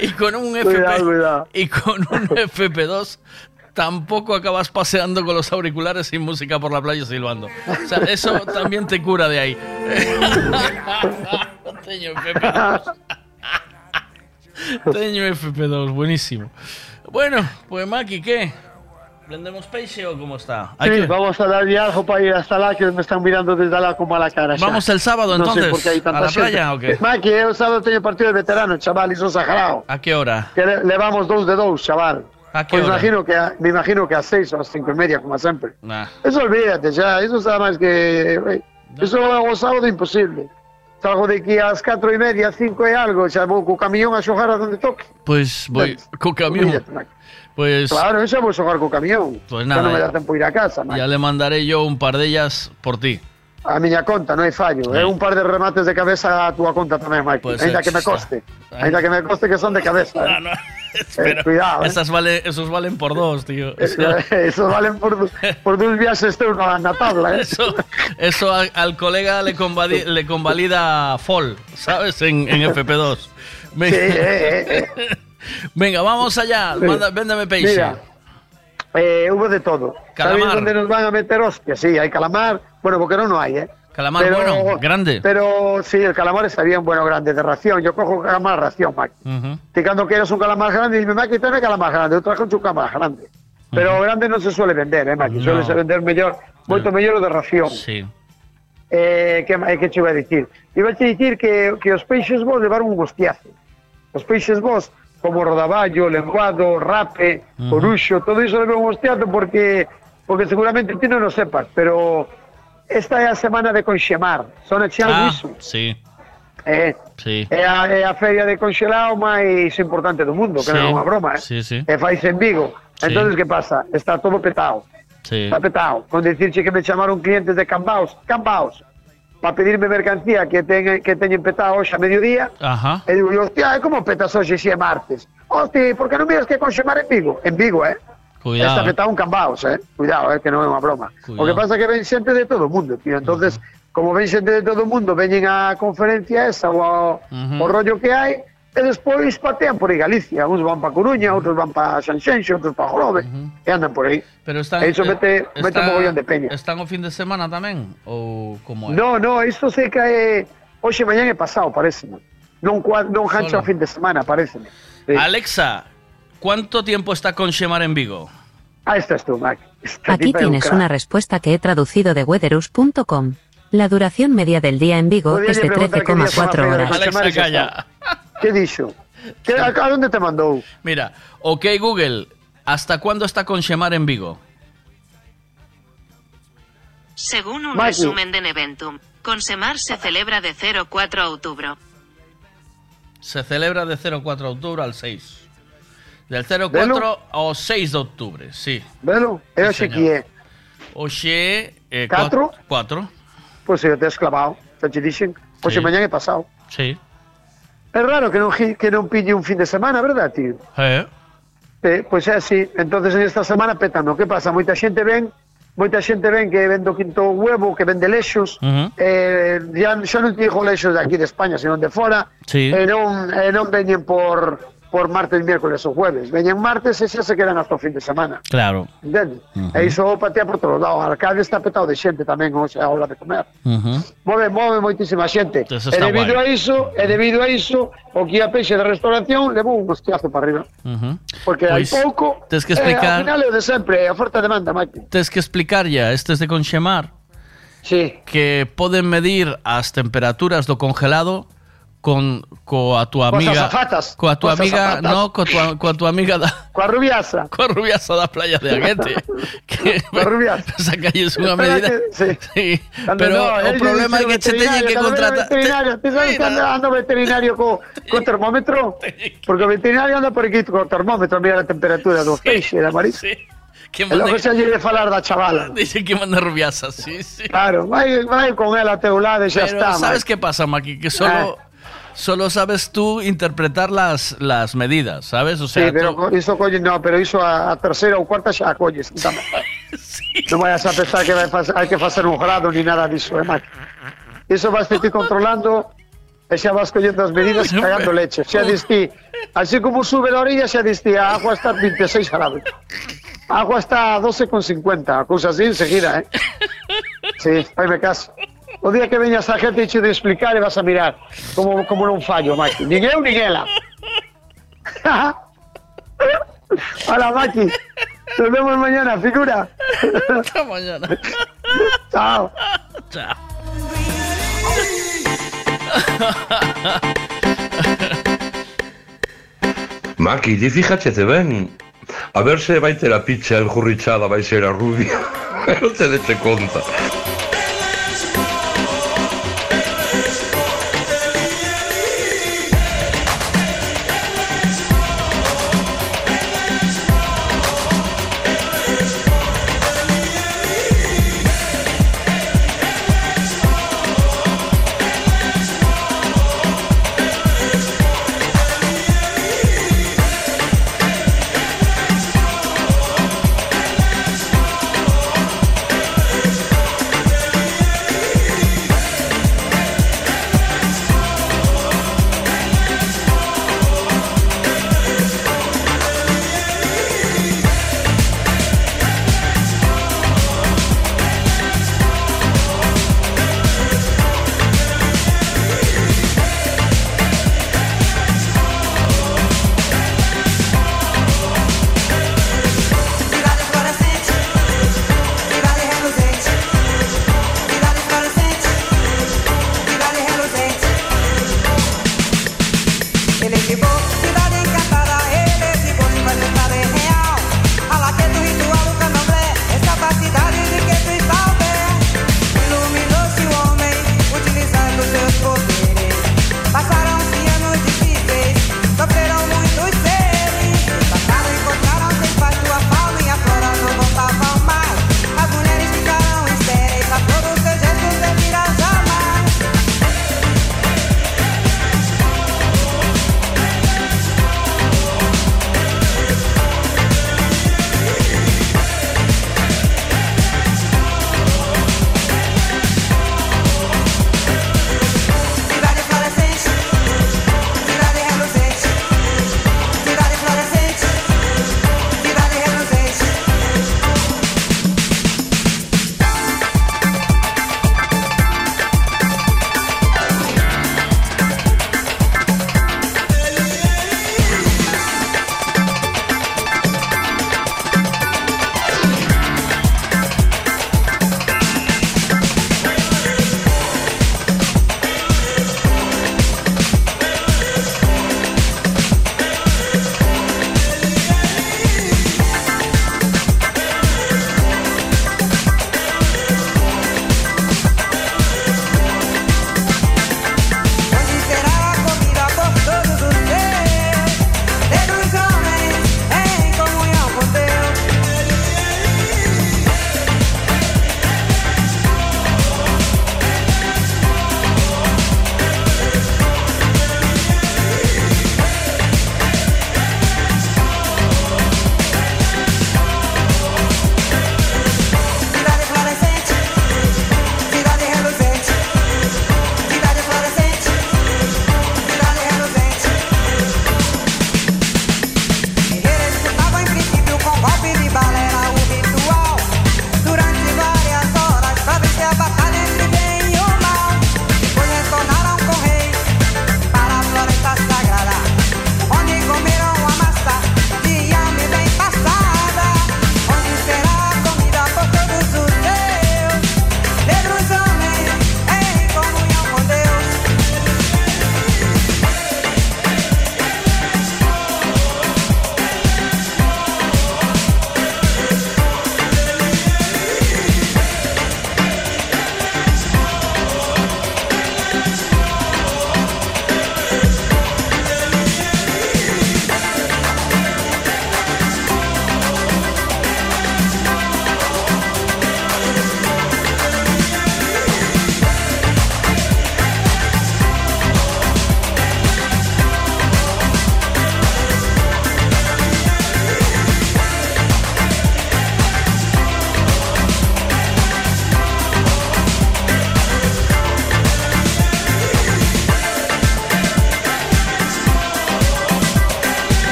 Y con un FP Cuidado, cuidado. y con un FP2 tampoco acabas paseando con los auriculares sin música por la playa silbando. O sea, eso también te cura de ahí. Teño FP2. Teño FP2, buenísimo. Bueno, pues Maki, ¿qué? ¿Prendemos peixe o cómo está? Hay Sí, que- vamos a dar ya algo para ir hasta lá, que me están mirando desde lá con mala cara. xa. Vamos el sábado, entonces, por que hai tanta a la playa, o qué? Maki, eu sábado teño partido de veterano, chaval, iso sagrado. ¿A qué hora? Que le- levamos dous de dous, chaval. ¿A qué Pois hora? imagino que a, me imagino que a seis ou a cinco e media, como sempre. Nah. Eso olvídate xa, eso está máis que... eh, Eso o sábado é imposible. Salgo de aquí ás 4 e media, 5 e algo, xa vou co camión a xogar a donde toque. Pues voy con camión. Pues Claro, eso vou xogar co camión. Pues Xa nada, non me dá ya- tempo ir a casa, Maki. ya le mandaré yo un par de ellas por ti. A miña conta, non hai fallo. É un par de remates de cabeza a túa conta tamén, Mike. Pues, Ainda eh, que me coste. Ainda que me coste que son de cabeza. eh. Eh, cuidado, eh. Esas vale, esos valen por dos, tío. Eso, eso valen por, por dos viajes teus na, na tabla, eh. Eso, eso a- al colega le, convali- le convalida FOL, ¿sabes? En, en FP2. Venga, Sí, eh, eh, Venga, vamos allá. Manda, véndame peixe. Mira, eh, hubo de todo. Calamar. ¿Sabéis dónde nos van a meter hostias? Sí, hay calamar. Bueno, porque no, no hay, ¿eh? Calamar bueno, grande. Pero sí, el calamar está bien, bueno, grande, de ración. Yo cojo calamar ración, Mike. Ujú. Si cuando quieres un calamar grande, dime, Maki, tráeme calamar grande. Eu trajo un calamar grande. Pero grande non se suele vender, eh, Maki. Suele No. vender mellor, moito mellor o de ración. Sí. Eh, que, eh, que che iba a dicir? Iba a te dicir que, que os peixes vos levaron un hostiazo. Os peixes vos, como rodaballo, lenguado, rape, Ujú. coruxo, todo iso levou un hostiazo porque porque seguramente ti non o sepas, pero esta é a semana de conxemar. Son a algo Ah, iso. sí, Eh, sí. É a, é a feria de congelado máis importante do mundo, que Sí, non é unha broma, eh? sí, sí. E faise en Vigo. Sí. Entonces, que pasa? Está todo petado. Sí. Está petado. Con decirche que me chamaron clientes de Cambaos, Cambaos, para pedirme mercancía que, ten, que teñen petado hoxe a mediodía. Ajá. E digo, hostia, e como petas hoxe é martes? Hostia, por que non miras que conxemar en Vigo? En Vigo, eh? Cuidado, Está eh. petado un Cambaos, eh? Cuidado, eh, que non é unha broma. Cuidado. O que pasa é que ven xente de todo o mundo, tío. Entonces, como ven xente de todo o mundo, veñen á conferencia esa o, ao- Ujú. o rollo que hai, e despois patean por aí Galicia. Uns van para Coruña, outros van para Sanxenxo, outros para Jorobe, e andan por aí. Pero están, E iso mete, eh, mete un mogollón de peña. ¿Están o fin de semana tamén? Ou como é? No, no, isto se cae hoxe, mañán e pasado, parece. Non, non gancha o fin de semana, parece. Alexa, ¿cuánto tiempo está con Shemar en Vigo? Ah, estás tú, Mac. Esta Aquí tienes una respuesta que he traducido de weatherus.com. La duración media del día en Vigo es de preguntar que días son a 13,4 feira de horas. Conchemar e xa calla. Dixo? Que, a, a onde te mandou? Mira, ok Google, ¿hasta cuándo está con Shemar en Vigo? Según un resumen de Neventum, Consemar se celebra de 04 a octubre. Se celebra de 04 de octubre al 6. Del 04 Velo. ao 6 de octubre, sí. Velo? Sí, hoxe que é? Oxe, eh, Catro? 4. Pois eu te has clavado, xa te dixen. Hoxe Sí. mañán e pasado. Sí. É raro que non, que non pille un fin de semana, verdad, tío? Eh. Eh, pois é así. Entonces en esta semana petando. Que pasa? Moita xente ven, moita xente ven que ven do quinto huevo, que ven de lexos, Ujú. eh, ya, xa non te digo lexos de aquí de España, sino de fora, Sí. e non, e non veñen por, por martes, miércoles ou jueves. Veñen martes e xa se quedan hasta o fin de semana. Claro. Entende? Ujú. E iso patea por todos lados. A está petado de xente tamén hoxe a hora de comer. Ujú. Move, move moitísima xente. E debido guai. a iso, e debido a iso, o que a peixe de restauración levou un hostiazo para arriba. Ujú. Porque Pois, hai pouco, Tens que eh, explicar, ao final é o de sempre, a oferta e demanda, Mike. tens que explicar ya, este es de Conchemar, sí. que poden medir as temperaturas do congelado con coa tua Coas amiga azafatas, coa tua coas amiga, no, coa tua, coa tua amiga da Coa rubiasa. coa rubiasa da playa de Aguete. que Coa rubiasa. Esa calle es Espera medida. que- sí. Sí, pero no, eh, problema dice que che teñen que contratar veterinario, ti sabes que anda anda veterinario co, co termómetro? Porque o veterinario anda por aquí co termómetro, mira a temperatura dos peixes, da marisco. que É logo xa lle de falar da chavala. Dice que manda rubiasa, sí, sí. Claro, vai, vai con ela a teu lado e xa está. ¿sabes Mike. qué pasa, Maki? Que solo, solo sabes tú interpretar las, las medidas, ¿sabes? O sea, sí, pero tú- colle, no, pero iso a, a terceira ou cuarta a. Está mal. Non vayas a pensar que hai que facer un grado ni nada diso, eh, Maki. Iso vas ti controlando e xa vas collendo as medidas cagando leche. Xa distí, así como sube a orilla, xa distí, a agua está a 26 grados. A agua está a 12,50, a cousa así enseguida, eh. Sí, faime caso. O día que veñas a gente e che de explicar e vas a mirar como, como non fallo, Maki. Nin eu, nin ela. Hola, Maki. Nos vemos mañana, figura. Hasta mañana. Chao. Chao. Maki, di fíjate ben. A ver se vai ter a picha enjurrichada, vai ser a rubia. non te deche conta.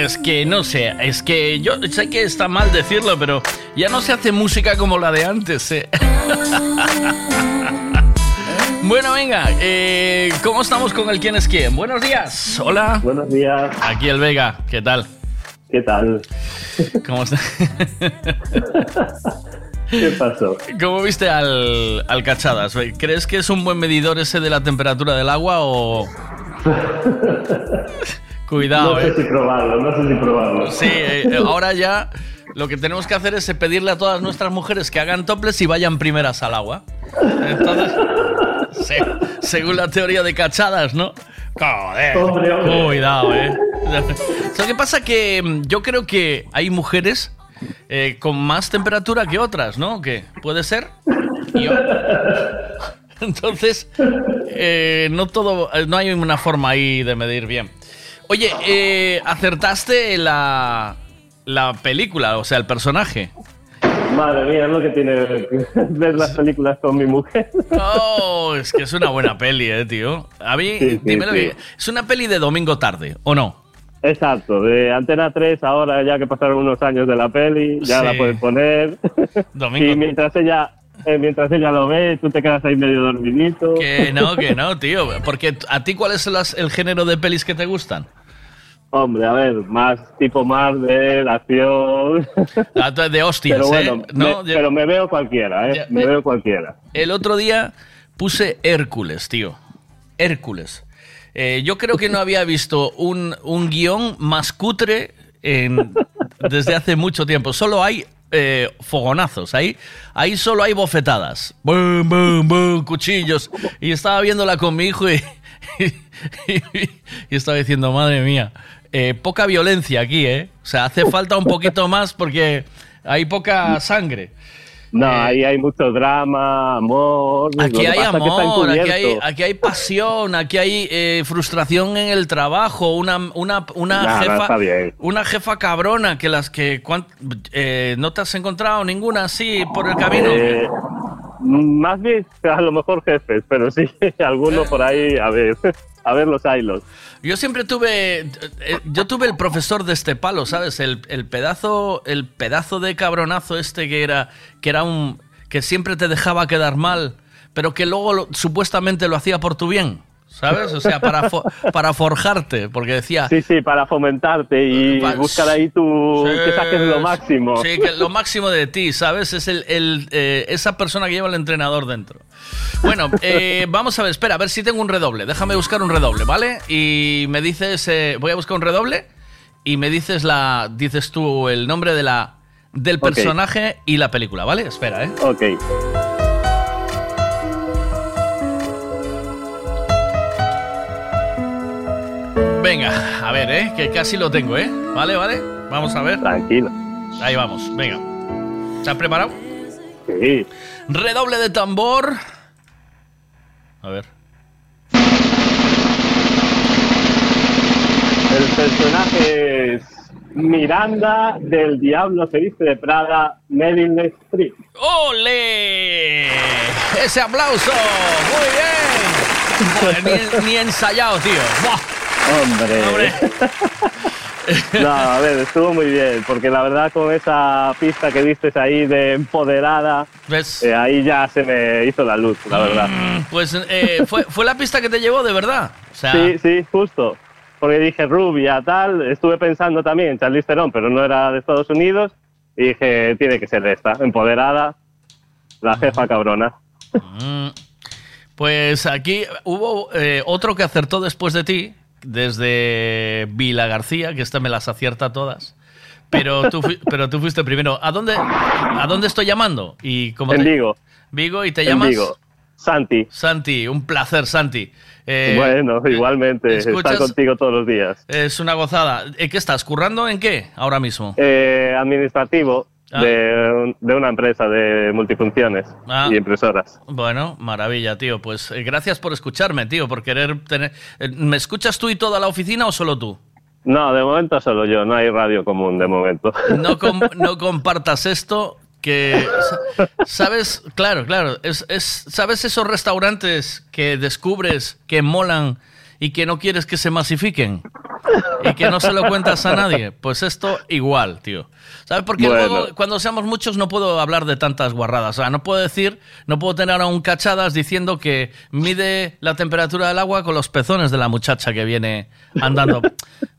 Es que no sé, es que yo sé que está mal decirlo, pero ya no se hace música como la de antes. ¿eh? bueno, venga, eh, ¿cómo estamos con el quién es quién? Buenos días, hola. Buenos días. Aquí el Vega, ¿qué tal? ¿Qué tal? ¿Cómo está? ¿Qué pasó? ¿Cómo viste al, al Cachadas? ¿Crees que es un buen medidor ese de la temperatura del agua o...? Cuidado, no sé eh. si probarlo, no sé si probarlo. Sí, eh, ahora ya lo que tenemos que hacer es eh, pedirle a todas nuestras mujeres que hagan toples y vayan primeras al agua. Entonces, se- según la teoría de cachadas, ¿no? Joder, Hombre, hombre. cuidado, ¿eh? Lo que pasa que mm, yo creo que hay mujeres eh, con más temperatura que otras, ¿no? ¿Qué? ¿Puede ser? Yo- Entonces, eh, no todo, eh, no hay una forma ahí de medir bien. Oye, eh, acertaste la, la película, o sea, el personaje. Madre mía, es lo que tiene ver las películas con mi mujer. Oh, es que es una buena peli, eh, tío. A mí, Sí, sí, dímelo sí. que- es una peli de domingo tarde, ¿o no? Exacto, de Antena 3, ahora ya que pasaron unos años de la peli, ya la puedes poner. Domingo- Y mientras ella, eh, mientras ella lo ve, tú te quedas ahí medio dormidito. Que no, que no, tío. Porque a ti, ¿cuál es las- el género de pelis que te gustan? Hombre, a ver, más tipo más de la acción. Ah, de hostias, pero bueno, ¿eh? No, me- pero me veo cualquiera, ¿eh? Ya, me me- veo cualquiera. El otro día puse Hércules, tío. Hércules. Eh, yo creo que no había visto un, un guion más cutre en- desde hace mucho tiempo. Solo hay eh, fogonazos. Ahí, ahí solo hay bofetadas. Cuchillos. Y estaba viéndola con mi hijo y, y estaba diciendo, madre mía, eh, poca violencia aquí, ¿eh? O sea, hace falta un poquito más porque hay poca sangre. No, ahí hay mucho drama, amor. Aquí hay amor, aquí hay, aquí hay pasión, aquí hay eh, frustración en el trabajo, una, una, una Nah, jefa, una jefa cabrona que las que eh, no te has encontrado ninguna así por el camino. Eh, más bien, a lo mejor jefes, pero sí, alguno por ahí, a ver, a ver los hilos. Yo siempre tuve, eh, yo tuve el profesor de este palo, ¿sabes? El, pedazo, el pedazo de cabronazo este que era, que era un, que siempre te dejaba quedar mal, pero que luego supuestamente lo hacía por tu bien, ¿sabes? O sea, para, fo- para forjarte, porque decía, Sí, sí, para fomentarte y Pa- buscar ahí tu, Sí, que saques lo máximo. Sí, que lo máximo de ti, ¿sabes? Es el, el, eh, esa persona que lleva el entrenador dentro. Bueno, eh, vamos a ver, espera, a ver si tengo un redoble. Déjame buscar un redoble, ¿vale? Y me dices, eh, voy a buscar un redoble y me dices la, dices tú el nombre de la, del personaje y la película, ¿vale? Espera, ¿eh? Ok. Venga, a ver, ¿eh? Que casi lo tengo, ¿eh? ¿Vale, vale? Vamos a ver. Tranquilo. Ahí vamos, venga. ¿Se has preparado? Sí. Redoble de tambor. A ver. El personaje es Miranda del Diablo se viste de Prada, Meryl Streep. ¡Ole! ¡Ese aplauso! ¡Muy bien! Joder, ni, ni ensayado, tío. ¡Buah! Hombre. No, a ver, estuvo muy bien, porque la verdad con esa pista que diste ahí de empoderada, ¿Ves? eh, ahí ya se me hizo la luz, la verdad. Pues eh, fue, fue la pista que te llevó, de verdad. O sea, Sí, sí, justo. Porque dije rubia, tal. Estuve pensando también en Charlize Theron, pero no era de Estados Unidos. Y dije, tiene que ser esta, empoderada, la jefa cabrona. Mm. Pues aquí hubo eh, otro que acertó después de ti, desde Vila García, que esta me las acierta todas. Pero tú, pero tú fuiste primero. ¿A dónde, ¿A dónde estoy llamando? ¿Y cómo En te- Vigo. Vigo, ¿y te En llamas? Vigo. Santi. Santi, un placer, Santi. Eh, bueno, igualmente, ¿escuchas? estar contigo todos los días. Es una gozada. ¿En qué estás? ¿Currando en qué ahora mismo? Eh, administrativo Ah. de, de una empresa de multifunciones Ah. y impresoras. Bueno, maravilla, tío. Pues eh, gracias por escucharme, tío, por querer tener... eh, ¿Me escuchas tú y toda la oficina o solo tú? No, de momento solo yo, no hay radio común de momento. No, com- no compartas esto que... sa- ¿Sabes? Claro, claro. Es, es, ¿Sabes esos restaurantes que descubres que molan y que no quieres que se masifiquen? Y que no se lo cuentas a nadie. Pues esto igual, tío. ¿Sabes? Porque Bueno. luego, cuando seamos muchos, no puedo hablar de tantas guarradas. O sea, no puedo decir, no puedo tener un cachadas diciendo que mide la temperatura del agua con los pezones de la muchacha que viene andando.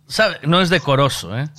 ¿Sabes? No es decoroso, ¿eh?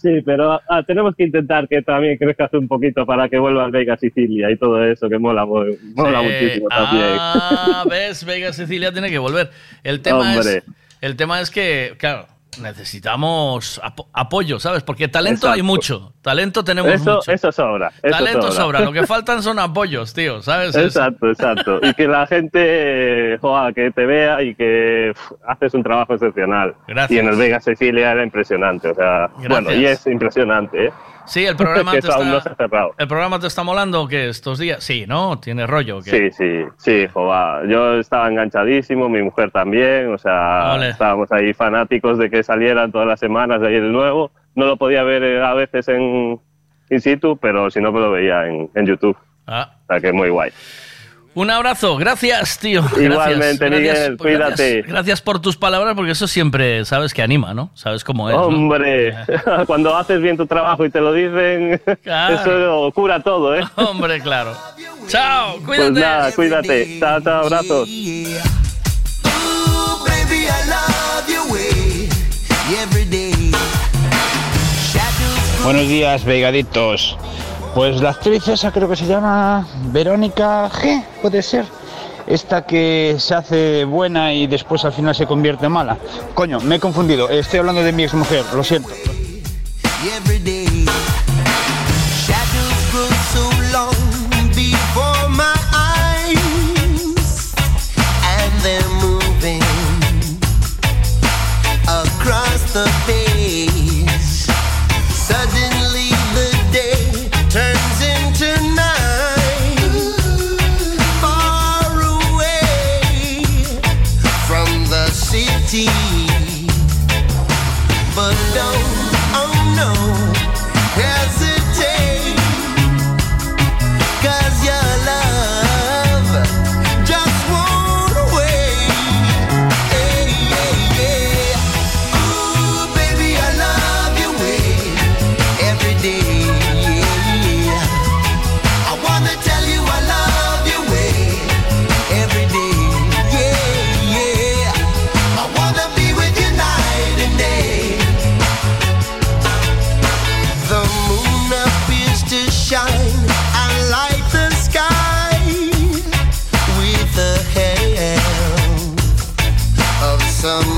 Sí, pero ah, tenemos que intentar que también crezcas un poquito para que vuelva al Vega Sicilia y todo eso, que mola, mola Sí. muchísimo también. Ah, ves, Vega Sicilia tiene que volver. El tema Hombre. es, el tema es que, claro, necesitamos apo- apoyo, ¿sabes? Porque talento hay mucho, talento tenemos Eso, mucho. eso sobra. Eso talento sobra. lo que faltan son apoyos, tío, ¿sabes? Exacto, exacto. Y que la gente, joa, que te vea y que haces un trabajo excepcional. Gracias. Y en el Vega Sicilia era impresionante, o sea, bueno, y es impresionante, ¿eh? Sí, el programa te no está, cerrado. el programa te está molando que estos días, sí, ¿no? Tiene rollo, ¿o qué? Sí, sí, sí, joa. Yo estaba enganchadísimo, mi mujer también, o sea, estábamos ahí fanáticos de que salieran todas las semanas de ahí el nuevo. No lo podía ver eh, a veces en in situ, pero si no, pues lo veía en, en YouTube. Ah. O sea, que muy guay. Un abrazo, gracias, tío. Igualmente, gracias, pues cuídate. Gracias, por tus palabras, porque eso siempre sabes que anima, ¿no? Sabes cómo es. Hombre, eh. cuando haces bien tu trabajo y te lo dicen, eso cura todo, ¿eh? Hombre, claro. chao, pues cuídate. Pues nada, cuídate. Chao, chao, abrazos. Buenos días, vegaditos. Pues la actriz esa creo que se llama Verónica G, puede ser. Esta que se hace buena y después al final se convierte en mala. Coño, me he confundido. Estoy hablando de mi ex mujer, lo siento. the some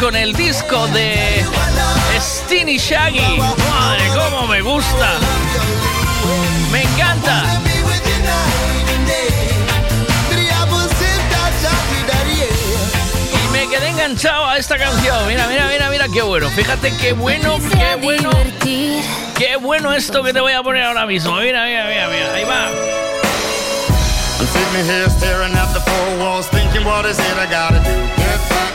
con el disco de Steeny Shaggy. Madre, cómo me gusta. Me encanta. Y me quedé enganchado a esta canción. Mira, mira, mira, mira, qué bueno. Fíjate qué bueno, qué bueno. Qué bueno esto que te voy a poner ahora mismo. Mira, mira, mira, mira. Ahí va. And sit me here staring at the four walls, thinking what is it I gotta do?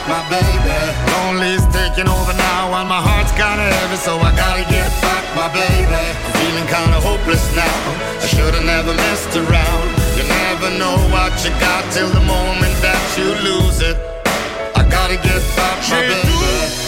my baby. Lonely's taking over now, and my heart's kinda heavy, so I gotta get back, my baby. I'm feeling kinda hopeless now. I should've never messed around. You never know what you got till the moment that you lose it. I gotta get back, my baby.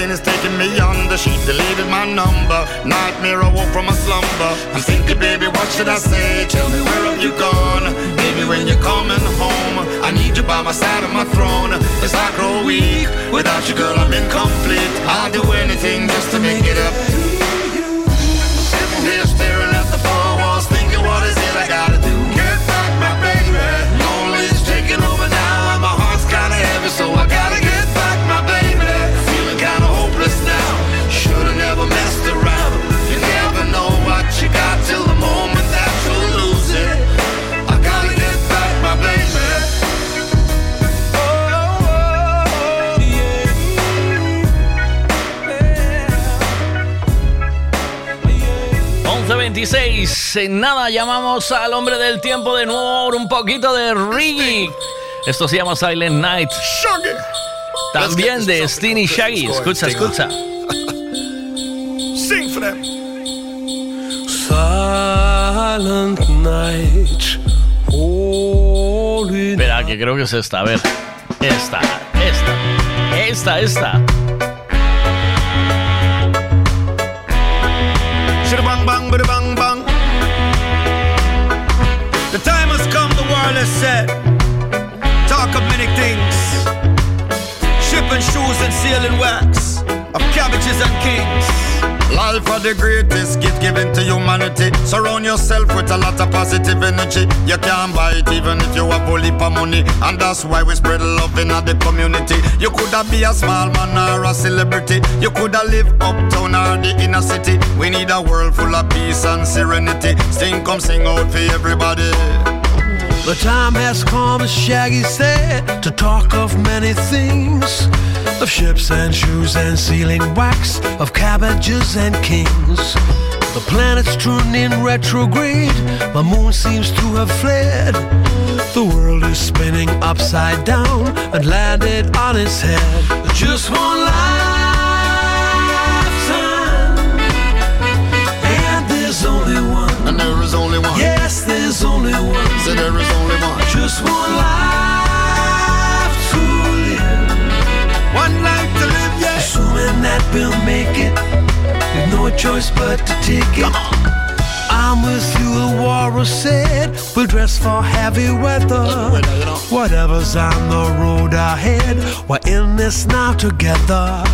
Pain is taking me under. She deleted my number. Nightmare, I woke from a slumber. I'm thinking, baby, what should I say? Tell me where have you gone? Baby, when you're coming home, I need you by my side of my throne. As I grow weak, without you, girl, I'm incomplete. I'll do anything just to make it up. 11.26. En nada llamamos al hombre del tiempo de nuevo un poquito de reggae. Esto se llama Silent Night. También de Steenie Shaggy. Escucha, escucha. Sing for them. Silent night. Holy Espera, que creo que es esta. A ver. Esta, esta. Esta, esta. The said. Talk of many things. Shipping shoes and sealing wax of cabbages and kings. Life are the greatest gift given to humanity. Surround yourself with a lot of positive energy. You can't buy it even if you have heap of money. And that's why we spread love in the community. You could have be a small man or a celebrity. You could have live uptown or the inner city. We need a world full of peace and serenity. Sing, come sing out for everybody. The time has come, as Shaggy said, to talk of many things. Of ships and shoes and sealing wax, of cabbages and kings. The planet's turned in retrograde, the moon seems to have fled. The world is spinning upside down and landed on its head. Just one lifetime, and there's only one. And there is only one. Yes, there's only one. So there is only one. Just one life to live. One life to live, yeah. Assuming that we'll make it. With no choice but to take it. I'm with you, the warrior said. We'll dress for heavy weather. Whatever's on the road ahead, we're in this now together.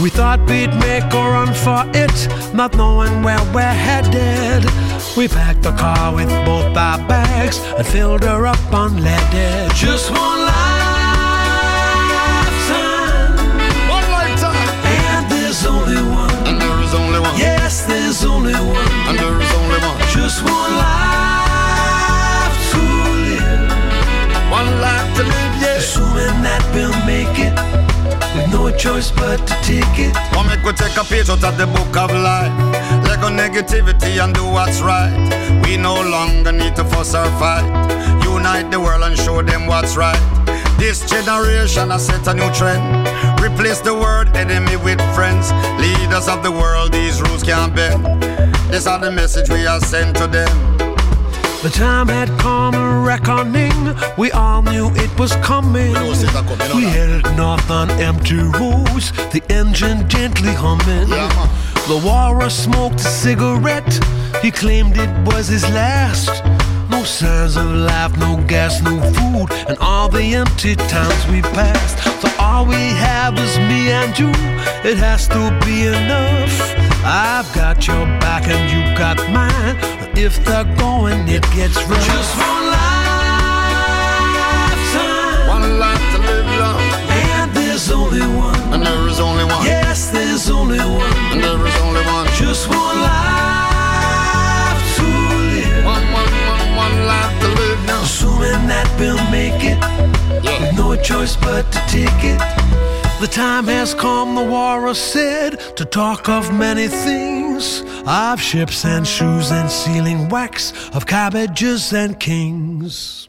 We thought we'd make a run for it, not knowing where we're headed. We packed the car with both our bags and filled her up unleaded. Just one lifetime, One lifetime. and there's only one. And there is only one. Yes, there's only one. And there is only one. Just one life to live. One life to live, yeah. Assuming that we'll make it. With no choice but to take it. One make we take a page out of the book of life. Let go negativity and do what's right. We no longer need to fuss or fight. Unite the world and show them what's right. This generation has set a new trend. Replace the word enemy with friends. Leaders of the world, these rules can't bend. These are the message we are sent to them. The time had come a reckoning. We all knew it was coming. We headed north on empty roads, the engine gently humming. The smoked a cigarette. He claimed it was his last. No signs of life, no gas, no food, and all the empty towns we passed. So all we have is me and you. It has to be enough. I've got your back and you got mine. If they're going, it gets rough. Just one lifetime, One life to live long. and there's only one. And there is only one. Yes, there's only one. And there is only one. Just one life to live. One, one, one, one life to live now. Assuming that we'll make it. With no choice but to take it. The time has come, the warrior said, to talk of many things. Of ships and shoes and sealing wax, of cabbages and kings.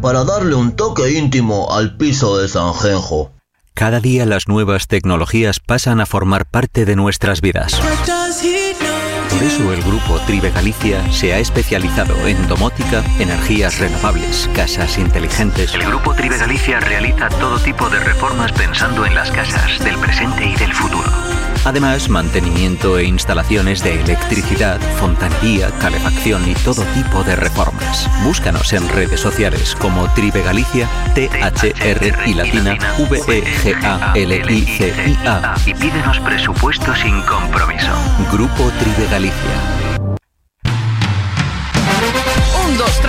para darle un toque íntimo al piso de San Genjo. Cada día las nuevas tecnologías pasan a formar parte de nuestras vidas. Por eso el grupo Tribe Galicia se ha especializado en domótica, energías renovables, casas inteligentes. El Grupo Tribe Galicia realiza todo tipo de reformas pensando en las casas del presente y del futuro. Además, mantenimiento e instalaciones de electricidad, fontanería, calefacción y todo tipo de reformas. Búscanos en redes sociales como Tribe Galicia, T-H-R y latina E V-E-G-A-L-I-C-I-A. Y pídenos presupuesto sin compromiso. Grupo Tribe Galicia.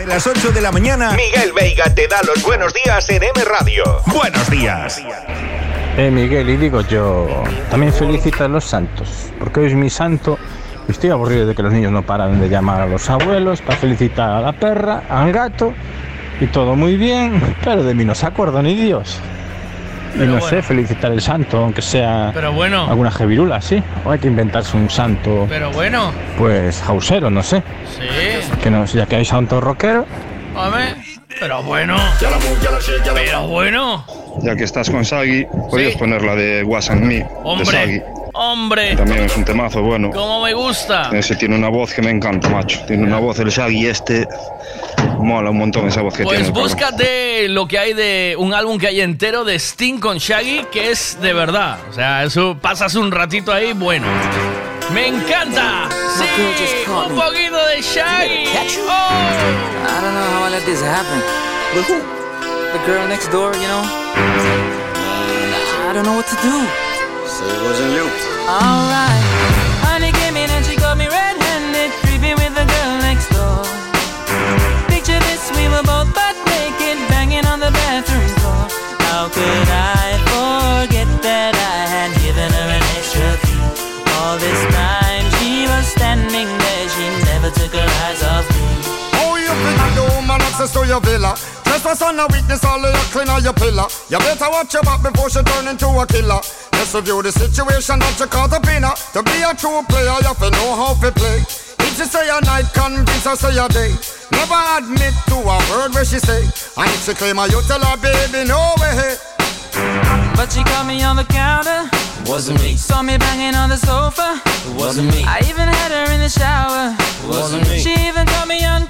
De las 8 de la mañana, Miguel Veiga te da los buenos días en M Radio. Buenos días. Eh, Miguel, y digo yo. También felicita a los santos, porque hoy es mi santo. Estoy aburrido de que los niños no paran de llamar a los abuelos para felicitar a la perra, al gato y todo muy bien, pero de mí no se acuerda ni Dios. Y Pero no bueno. sé, felicitar el santo, aunque sea Pero bueno. alguna jevirula, sí. O hay que inventarse un santo, Pero bueno, pues jausero, no sé. sí. Que no, ya que hay santo rockero. Hombre, pero bueno. Pero bueno. Ya que estás con Sagi, podrías poner la de Was and Me de Hombre. Sagi. Hombre. También es un temazo bueno. Cómo me gusta. Ese tiene una voz que me encanta, macho. Tiene una voz el Shaggy este. Mola un montón esa voz que Pues tiene. cabrón. búscate lo que hay de un álbum que hay entero de Sting con Shaggy, que es de verdad. O sea, eso pasas un ratito ahí, bueno. ¡Me encanta! ¡Sí! ¡Un poquito de Shaggy! ¡Oh! I don't know how I let this happen. But who? The girl next door, you know? I don't know what to do. So it wasn't you. Alright. Trespass on a witness, all of your clean on your pillar. You better watch your back before she turn into a killer. Let's review the situation that you caught up in her. To be a true player, you have to know how to play. If she say a night, convince her say a day. Never admit to a word where she say. And if she claim her, you tell her, baby, no way. But she caught me on the counter. Wasn't me. Saw me banging on the sofa. Wasn't me. I even had her in the shower. Wasn't me. She even caught me on camera.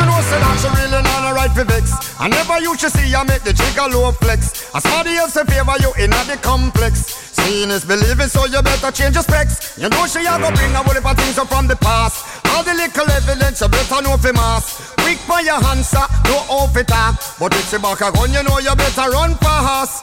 me? Know say that she really not a right for vex. I never used to see I make the jigger low flex. As somebody else in favor you in the complex. Seeing is believing, so you better change your specs. You know she a go bring a whole heap of things up from the past. All the little evidence you better know for mass. Quick for your answer, no off it talk. But if she back a gun, you know you better run fast.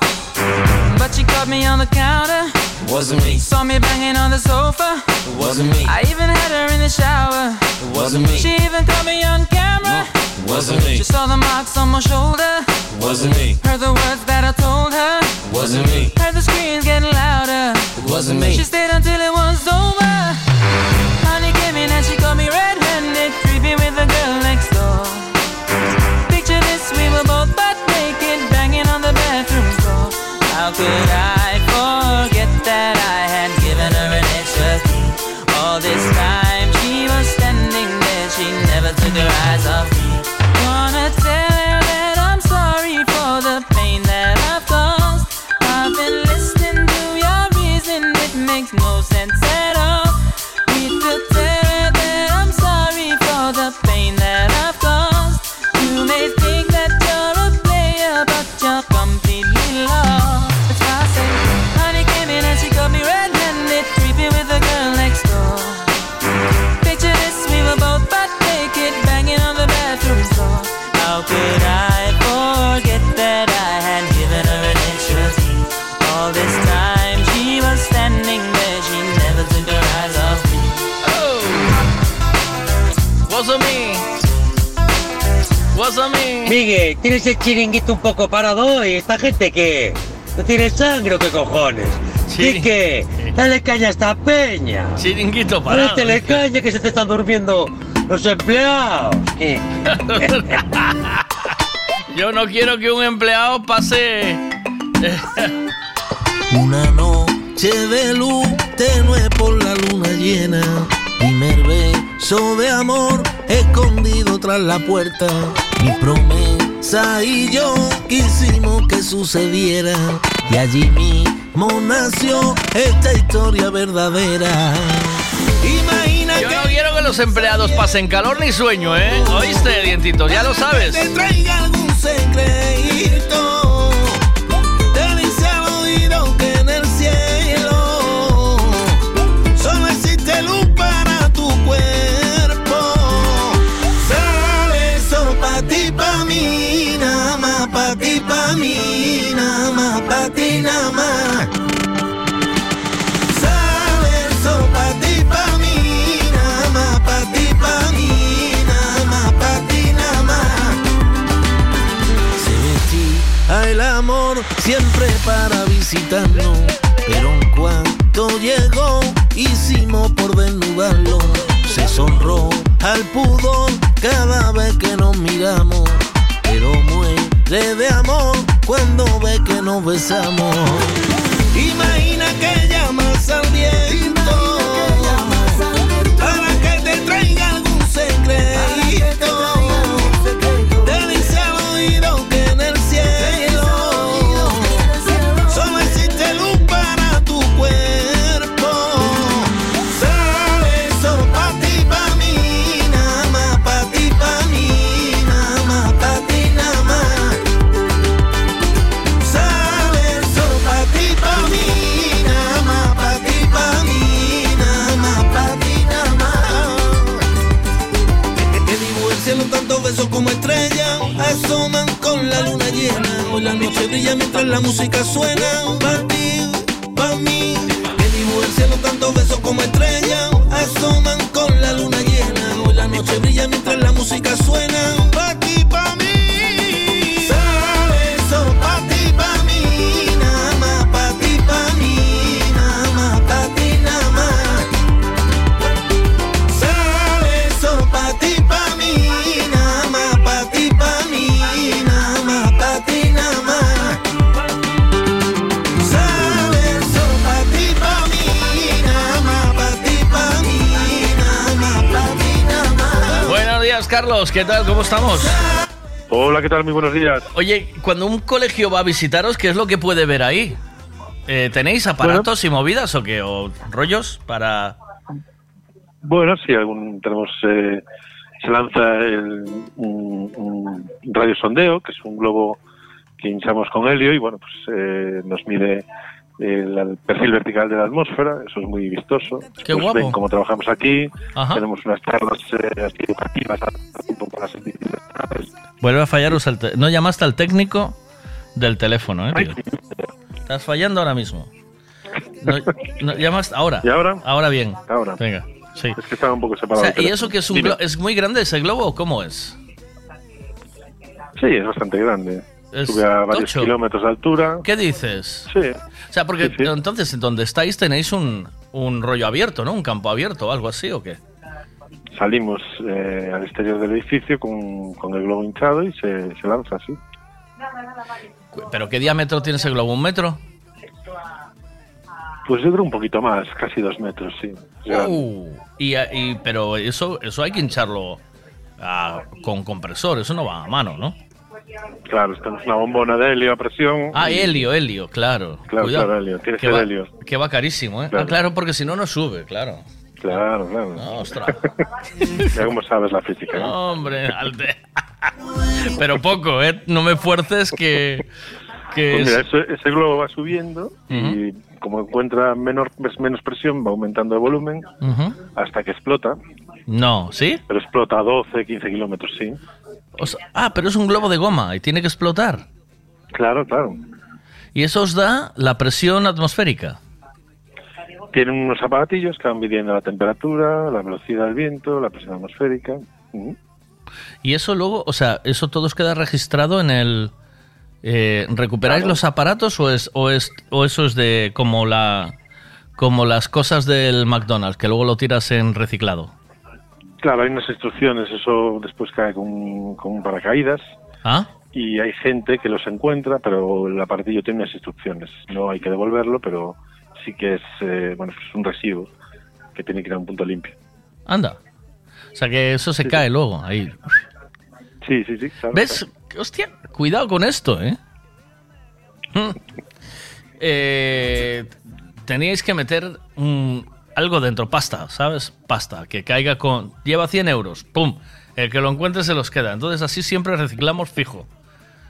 But she caught me on the counter. Wasn't me. Saw me banging on the sofa. It wasn't me. I even had her in the shower. It wasn't me. She even caught me on camera. It wasn't me. She saw the marks on my shoulder. It wasn't me. Heard the words that I told her. It wasn't me. Heard the screams getting louder. It wasn't me. She stayed until it was over. Honey came in and she caught me red-handed, creepy with the girl Miguel, tienes el chiringuito un poco parado y esta gente que no tiene sangre o qué cojones. Sí. que dale caña a esta peña. Chiringuito parado. Dale caña que se te están durmiendo los empleados. Yo no quiero que un empleado pase. Una noche de luz tenue por la luna llena. Primer beso de amor escondido tras la puerta. Mi promesa y yo quisimos que sucediera. Y allí mismo nació esta historia verdadera. Imagina Yo no quiero que los empleados pasen calor ni sueño, ¿eh? ¿Oíste, dientito? Ya lo sabes. te traiga algún secreto. Siempre para visitarnos, pero en cuanto llegó hicimos por desnudarlo. Se sonró al pudor cada vez que nos miramos, pero muere de amor cuando ve que nos besamos. Imagina que llamas al viento asoman con la luna llena. Hoy la noche brilla mientras la música suena. Pa' ti, pa' mí. Que dibujo el cielo tantos besos como estrellas asoman con la luna llena. Hoy la noche brilla mientras la música suena. Carlos. ¿Qué tal? ¿Cómo estamos? Hola, ¿qué tal? Muy buenos días. Oye, cuando un colegio va a visitaros, ¿qué es lo que puede ver ahí? Eh, ¿Tenéis aparatos y movidas o qué? ¿O rollos para...? Bueno, sí, algún, tenemos. eh, se lanza el, un, un radiosondeo, que es un globo que hinchamos con helio y, bueno, pues eh, nos mide el, el perfil vertical de la atmósfera. Eso es muy vistoso. Qué Pues guapo. Ven cómo trabajamos aquí. Ajá. Tenemos unas charlas eh, así educativas para. Vuelve a te- No llamaste al técnico del teléfono, ¿eh? tío? Estás fallando ahora mismo. No, no, llamas ahora. ¿Y ahora? Ahora bien. Ahora. Venga. Sí. Es que estaba un poco O separado. sea, ¿y eso que es un Dime. glo- es muy grande ese globo o cómo es? Sí, es bastante grande. Sube a varios tocho. kilómetros de altura. ¿Qué dices? Sí. O sea, porque entonces donde estáis tenéis un, un rollo abierto, ¿no? Un campo abierto o algo así o qué? Salimos eh, al exterior del edificio con, con el globo hinchado y se, se lanza así. ¿Pero qué diámetro tiene ese globo? ¿Un metro? Pues yo creo un poquito más, casi dos metros, sí. Uh, y, y- pero eso, eso hay que hincharlo ah, con compresor, eso no va a mano, ¿no? Claro, esto es una bombona de helio a presión. Ah, helio, helio, claro. Claro, Cuidado, claro, helio, tiene que ser va, helio. Que va carísimo, ¿eh? Claro. Ah, claro, porque si no, no sube, claro. Claro, claro. No, ostras. ya como sabes la física. ¿no? Hombre, Alte. Pero poco, ¿eh? No me fuerces que... que Pues mira, es- ese, ese globo va subiendo y como encuentra menor, menos presión, va aumentando de volumen hasta que explota. No, ¿sí? Pero explota a 12, 15 kilómetros, sí. O sea, ah, pero es un globo de goma y tiene que explotar. Claro, claro. Y eso os da la presión atmosférica. Tienen unos aparatillos que van midiendo la temperatura, la velocidad del viento, la presión atmosférica. Y eso luego, o sea, eso todo os queda registrado en el... eh, ¿Recuperáis Claro. los aparatos o es, o es o eso es de como la como las cosas del McDonald's que luego lo tiras en reciclado? Claro, hay unas instrucciones, eso después cae con, con un paracaídas ¿Ah? y hay gente que los encuentra, pero el aparatillo tiene unas instrucciones. No hay que devolverlo, pero sí que es, eh, bueno, es un residuo que tiene que ir a un punto limpio. Anda. O sea que eso se cae luego ahí. Sí, sí, sí. claro. ¿Ves? Hostia, cuidado con esto, ¿eh? Mm. Eh, Teníais que meter un- algo dentro, pasta, ¿sabes? Pasta, que caiga con... Lleva 100 euros, ¡pum! El que lo encuentre se los queda. Entonces así siempre reciclamos fijo,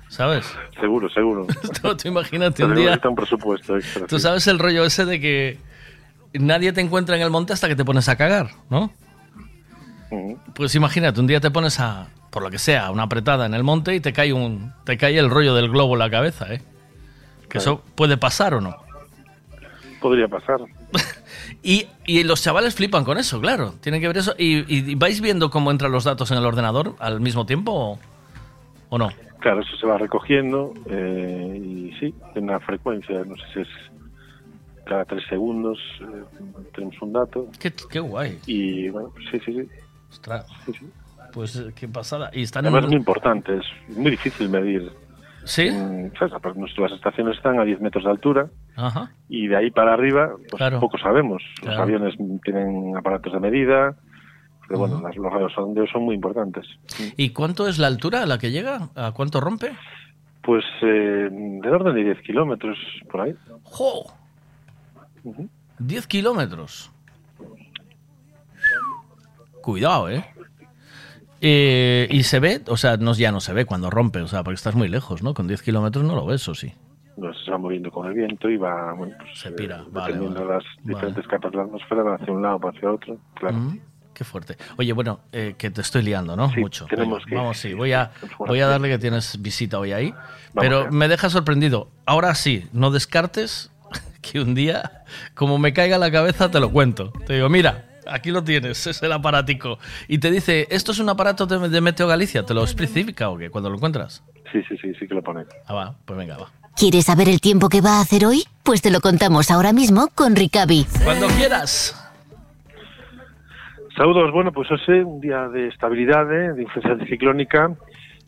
¿sabes? Seguro, seguro. Tú, tú imagínate un día... un presupuesto extra. Tú sabes el rollo ese de que nadie te encuentra en el monte hasta que te pones a cagar, ¿no? Pues imagínate, un día te pones a, por lo que sea, una apretada en el monte y te cae un, te cae el rollo del globo en la cabeza, ¿eh? Que eso puede pasar o no. Podría pasar. Y, y los chavales flipan con eso, claro. Tienen que ver eso. ¿Y, y vais viendo cómo entran los datos en el ordenador al mismo tiempo o, o no? Claro, eso se va recogiendo eh, y sí, tiene una frecuencia, no sé si es cada tres segundos eh, tenemos un dato. Qué, qué guay. Y bueno, pues sí, sí, sí. Ostras. Sí, sí. Pues eh, qué pasada. Y están Además es muy en... importante, es muy difícil medir. ¿Sí? Mm, ¿sabes? Aparte, nuestras estaciones están a 10 metros de altura Ajá. y de ahí para arriba pues Claro. poco sabemos. Los Claro. aviones tienen aparatos de medida, pero bueno, los radiosondeos son muy importantes. ¿Y cuánto es la altura a la que llega? ¿A cuánto rompe? Pues eh, del orden de 10 kilómetros por ahí. ¡Jo! Ujú. 10 kilómetros. Cuidado, ¿eh? Eh, Y se ve, o sea, no, ya no se ve cuando rompe, o sea, porque estás muy lejos, ¿no? Con 10 kilómetros no lo ves, ¿o sí? Bueno, se va moviendo con el viento y va, bueno, pues, Se pira, eh, vale, vale. las diferentes capas de la atmósfera, va hacia un lado o hacia otro. Claro. Mm, qué fuerte. Oye, bueno, eh, que te estoy liando, ¿no? Sí, Mucho. Venga, que- Vamos, sí, voy a, fuerte. voy a darle que tienes visita hoy ahí. Vamos pero me deja sorprendido. Ahora sí, no descartes que un día, como me caiga la cabeza, te lo cuento. Te digo, mira, aquí lo tienes, es el aparatico. Y te dice, ¿esto es un aparato de, de Meteo Galicia? ¿Te lo especifica o qué? Cuando lo encuentras. Sí, sí, sí, sí que lo pone. Ah, va, pues venga, va. ¿Quieres saber el tiempo que va a hacer hoy? Pues te lo contamos ahora mismo con Ricavi. Cuando quieras. Saúdos, bueno, pues hoxe un día de estabilidade, de influencia anticiclónica,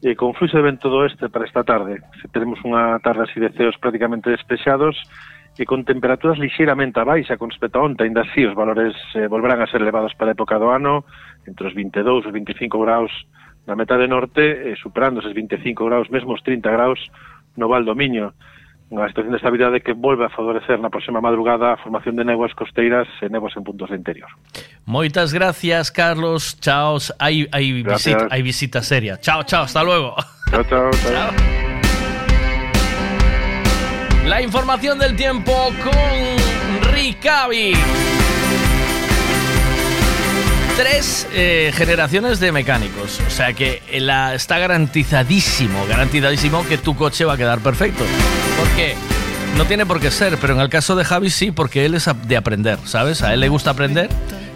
e con fluxo de vento do oeste para esta tarde. Se tenemos unha tarde así de ceos prácticamente despexados que con temperaturas lixeiramente a baixa con respecto a onta, ainda así os valores eh, volverán a ser elevados para a época do ano, entre os 22 e 25 graus na metade norte, eh, superando os 25 graus, mesmo os 30 graus no Val do Miño. Unha situación de estabilidade que volve a favorecer na próxima madrugada a formación de neguas costeiras e neguas en puntos de interior. Moitas gracias, Carlos. Chao. Hai, hai, visita, hai visita seria. Chao, chao. Hasta luego. Chao, chao. chao. chao. La información del tiempo con Ricavi. Tres eh, generaciones de mecánicos. O sea que está garantizadísimo, garantizadísimo que tu coche va a quedar perfecto. ¿Por qué? no tiene por qué ser, pero en el caso de Javi sí, porque él es de aprender, ¿sabes? A él le gusta aprender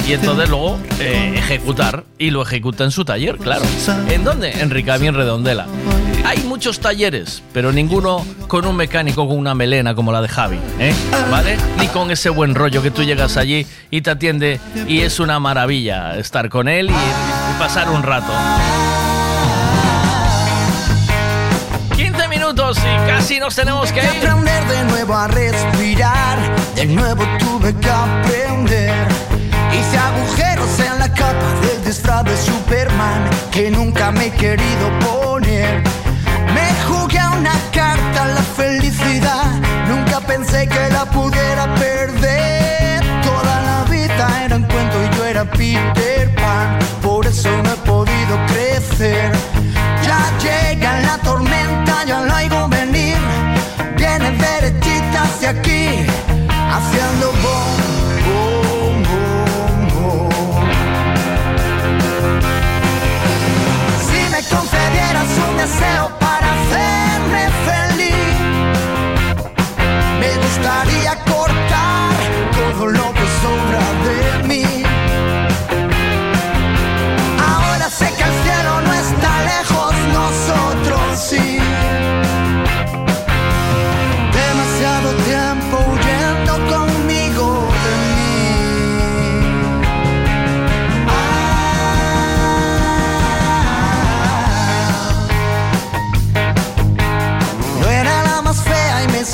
y entonces luego eh, ejecutar y lo ejecuta en su taller, claro. ¿En dónde? En Ricavi, en Redondela. Hay muchos talleres, pero ninguno con un mecánico con una melena como la de Javi, ¿eh? ¿Vale? Ni con ese buen rollo que tú llegas allí y te atiende y es una maravilla estar con él y, y pasar un rato. 15 minutos y casi nos tenemos que ir. aprender de nuevo a respirar, de nuevo tuve que aprender. Hice agujeros en la capa del disfraz de Superman que nunca me he querido poner. Me jugué a una carta la felicidad, nunca pensé que la pudiera perder. Toda la vida era un cuento y yo era Peter Pan, por eso no he podido crecer. Ya llega la tormenta, ya la oigo venir. Viene derechita hacia aquí, haciendo bom, bom,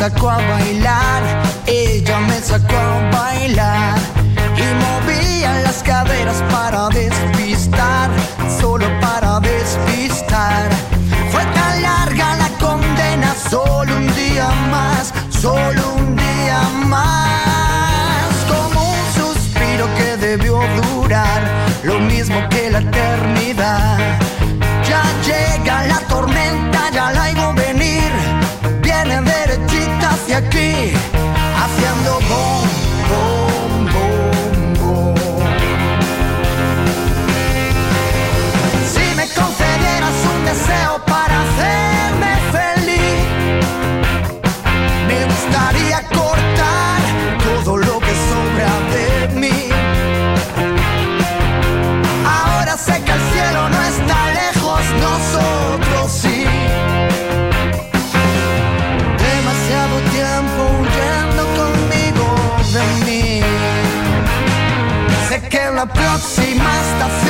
sacó a bailar. Ella me sacó a bailar. Y movía las caderas para despistar. Solo para despistar. Fue tan larga la condena. Solo un día más. Solo un día más. Como un suspiro que debió durar. Lo mismo que la eternidad. Hacia aquí, próxima estación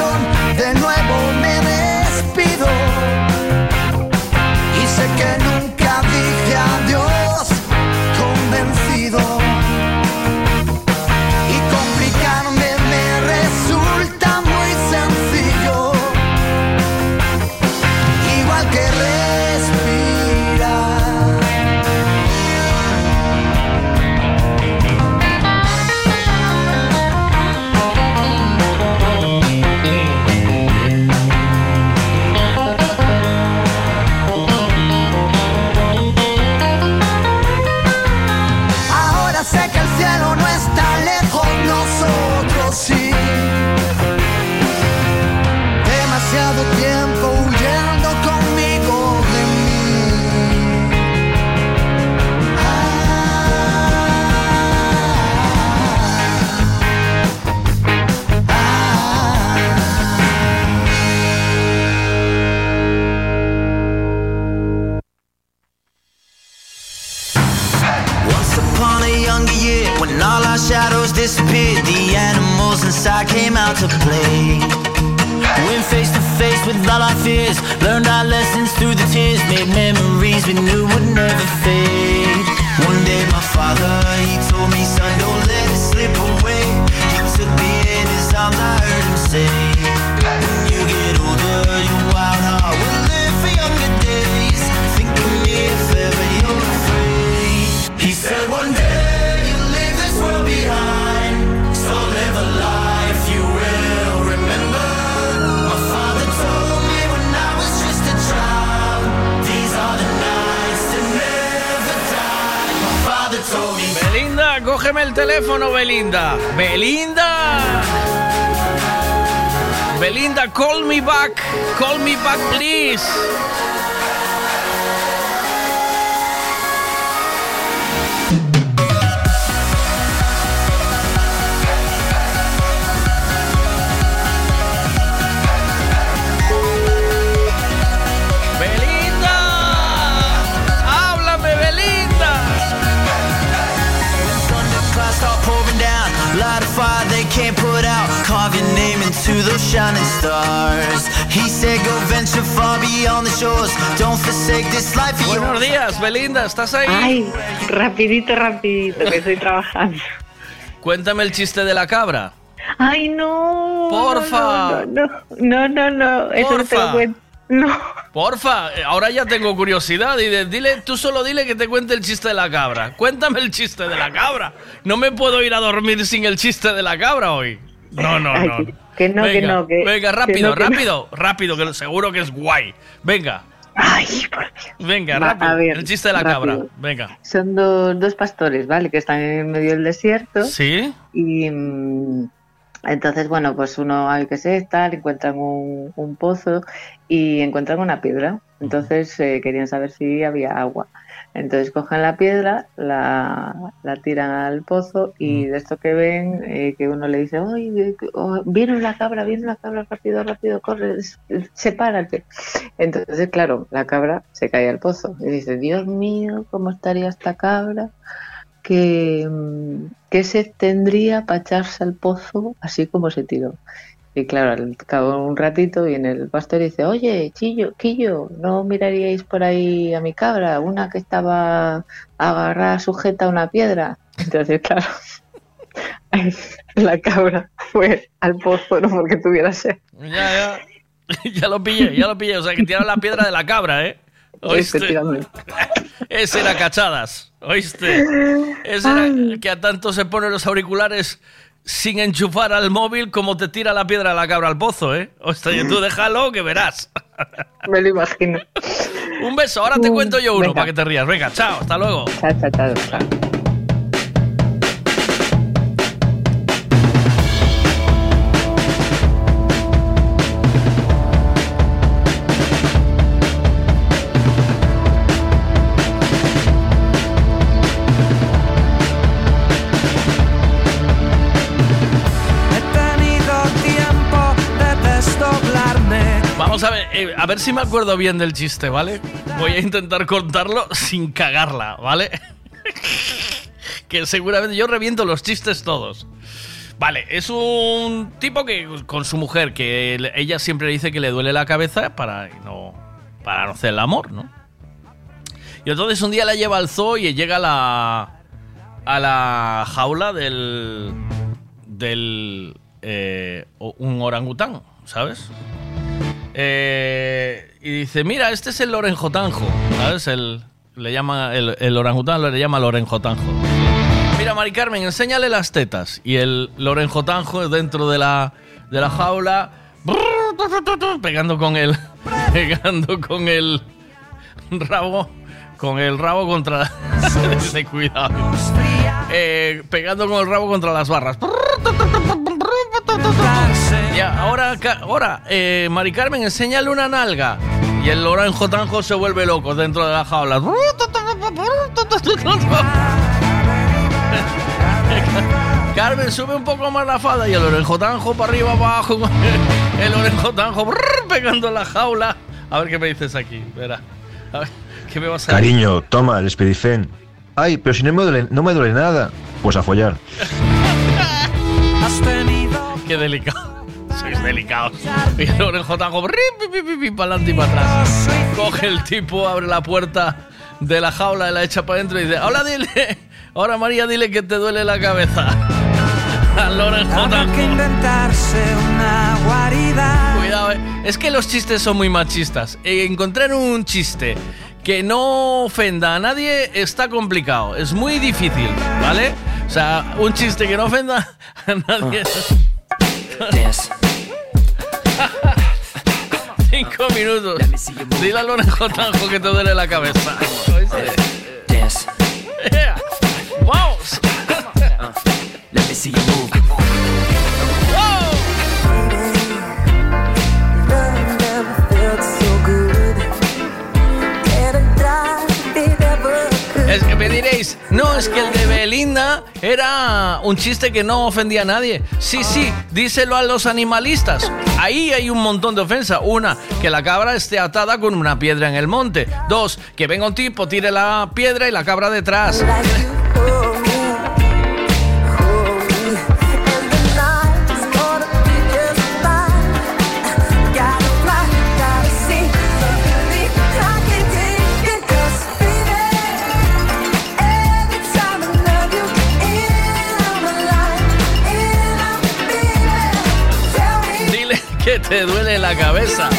Belinda. Belinda. Belinda, call me back. Call me back, please. Días, Belinda, ¿estás ahí? Ay, rapidito, rapidito, que estoy trabajando. Cuéntame el chiste de la cabra. Ay, no. Porfa. No, no, no, no, no, eso no te Porfa. lo cuento. No. Porfa, eh, ahora ya tengo curiosidad. Y de- dile, tú solo dile que te cuente el chiste de la cabra. Cuéntame el chiste de la cabra. No me puedo ir a dormir sin el chiste de la cabra hoy. No, no, Ay, no. que- que no, que venga, no, que- venga, que rápido, no, rápido, rápido, que seguro que es guay. Venga. Venga, Va, rápido. a ver, el chiste de la cabra. rápido. Venga. Son dos, dos pastores, ¿vale? Que están en medio del desierto. Sí. Y mm, entonces, bueno, pues uno, hay que sé, tal, encuentran un, un pozo y encuentran una piedra. Entonces eh, querían saber si había agua. Entonces cogen la piedra, la, la tiran al pozo y de esto que ven, eh, que uno le dice, oye, que- oh, viene la cabra, viene la cabra, rápido, rápido, corre, sepárate. Entonces, claro, la cabra se cae al pozo y dice, Dios mío, ¿cómo estaría esta cabra? que, mm, que se tendría para echarse al pozo así como se tiró. Y claro, al cabo de un ratito viene el pastor y dice, oye, Chillo, Quillo, ¿no miraríais por ahí a mi cabra? Una que estaba agarrada sujeta a una piedra. Entonces, claro, la cabra fue al pozo, no porque tuviera sed. Ya, ya. ya lo pillé, ya lo pillé. O sea, que tiraron la piedra de la cabra, ¿eh? ¿Oíste? Ese era cachadas, ¿oíste? Ese era que a tanto se ponen los auriculares sin enchufar al móvil como te tira la piedra de la cabra al pozo, ¿eh? O sea, tú déjalo que verás. Me lo imagino. Un beso, ahora te cuento yo uno Venga. para que te rías. Venga, chao, hasta luego. Chao, chao, chao, chao. Vamos a ver, eh, a ver si me acuerdo bien del chiste, ¿vale? Voy a intentar contarlo sin cagarla, ¿vale? que seguramente yo reviento los chistes todos. Vale, es un tipo que con su mujer, que el- ella siempre dice que le duele la cabeza para no, para no hacer el amor, ¿no? Y entonces un día la lleva al zoo y llega a la, a la jaula del, del, eh, un orangután, ¿sabes? Eh, y dice, mira, este es el orenjotanjo, ¿sabes? El, le llama, el, el le llama el orenjotanjo. Mira, Mari Carmen, enséñale las tetas. Y el orenjotanjo dentro de la, de la jaula, pegando con el, pegando con el rabo, con el rabo contra, dice, cuidado, Eh, pegando con el rabo contra las barras. Ahora, ahora eh, Mari Carmen, enséñale una nalga. Y el oranjo tanjo se vuelve loco dentro de la jaula. Carmen, sube un poco más la falda y el orenjo tanjo para arriba, abajo. El orenjo tanjo pegando la jaula. A ver qué me dices aquí. Verá. A ver, ¿qué me vas a Cariño, toma el Spedifen. Ay, pero si no me duele, no me duele nada. Pues a follar. Qué delicado. Sois delicados. Y el orejo tango para adelante y para atrás. Coge el tipo, abre la puerta de la jaula, la echa para adentro y dice: Hola, dile. Ahora, María, dile que te duele la cabeza. Al orejo Habrá que inventarse una guarida. Cuidado, eh. Es que los chistes son muy machistas. Eh, Encontrar un chiste que no ofenda a nadie está complicado. Es muy difícil, ¿vale? O sea, un chiste que no ofenda a nadie. Cinco minutos. Dile al orejo tanjo que te duele la cabeza. Yeah. ¡Vamos! Let me see you move. Es que me diréis, no, es que el de Belinda era un chiste que no ofendía a nadie. Sí, sí, díselo a los animalistas. Ahí hay un montón de ofensa. Una, que la cabra esté atada con una piedra en el monte. Dos, que venga un tipo, tire la piedra y la cabra detrás. Te duele la cabeza.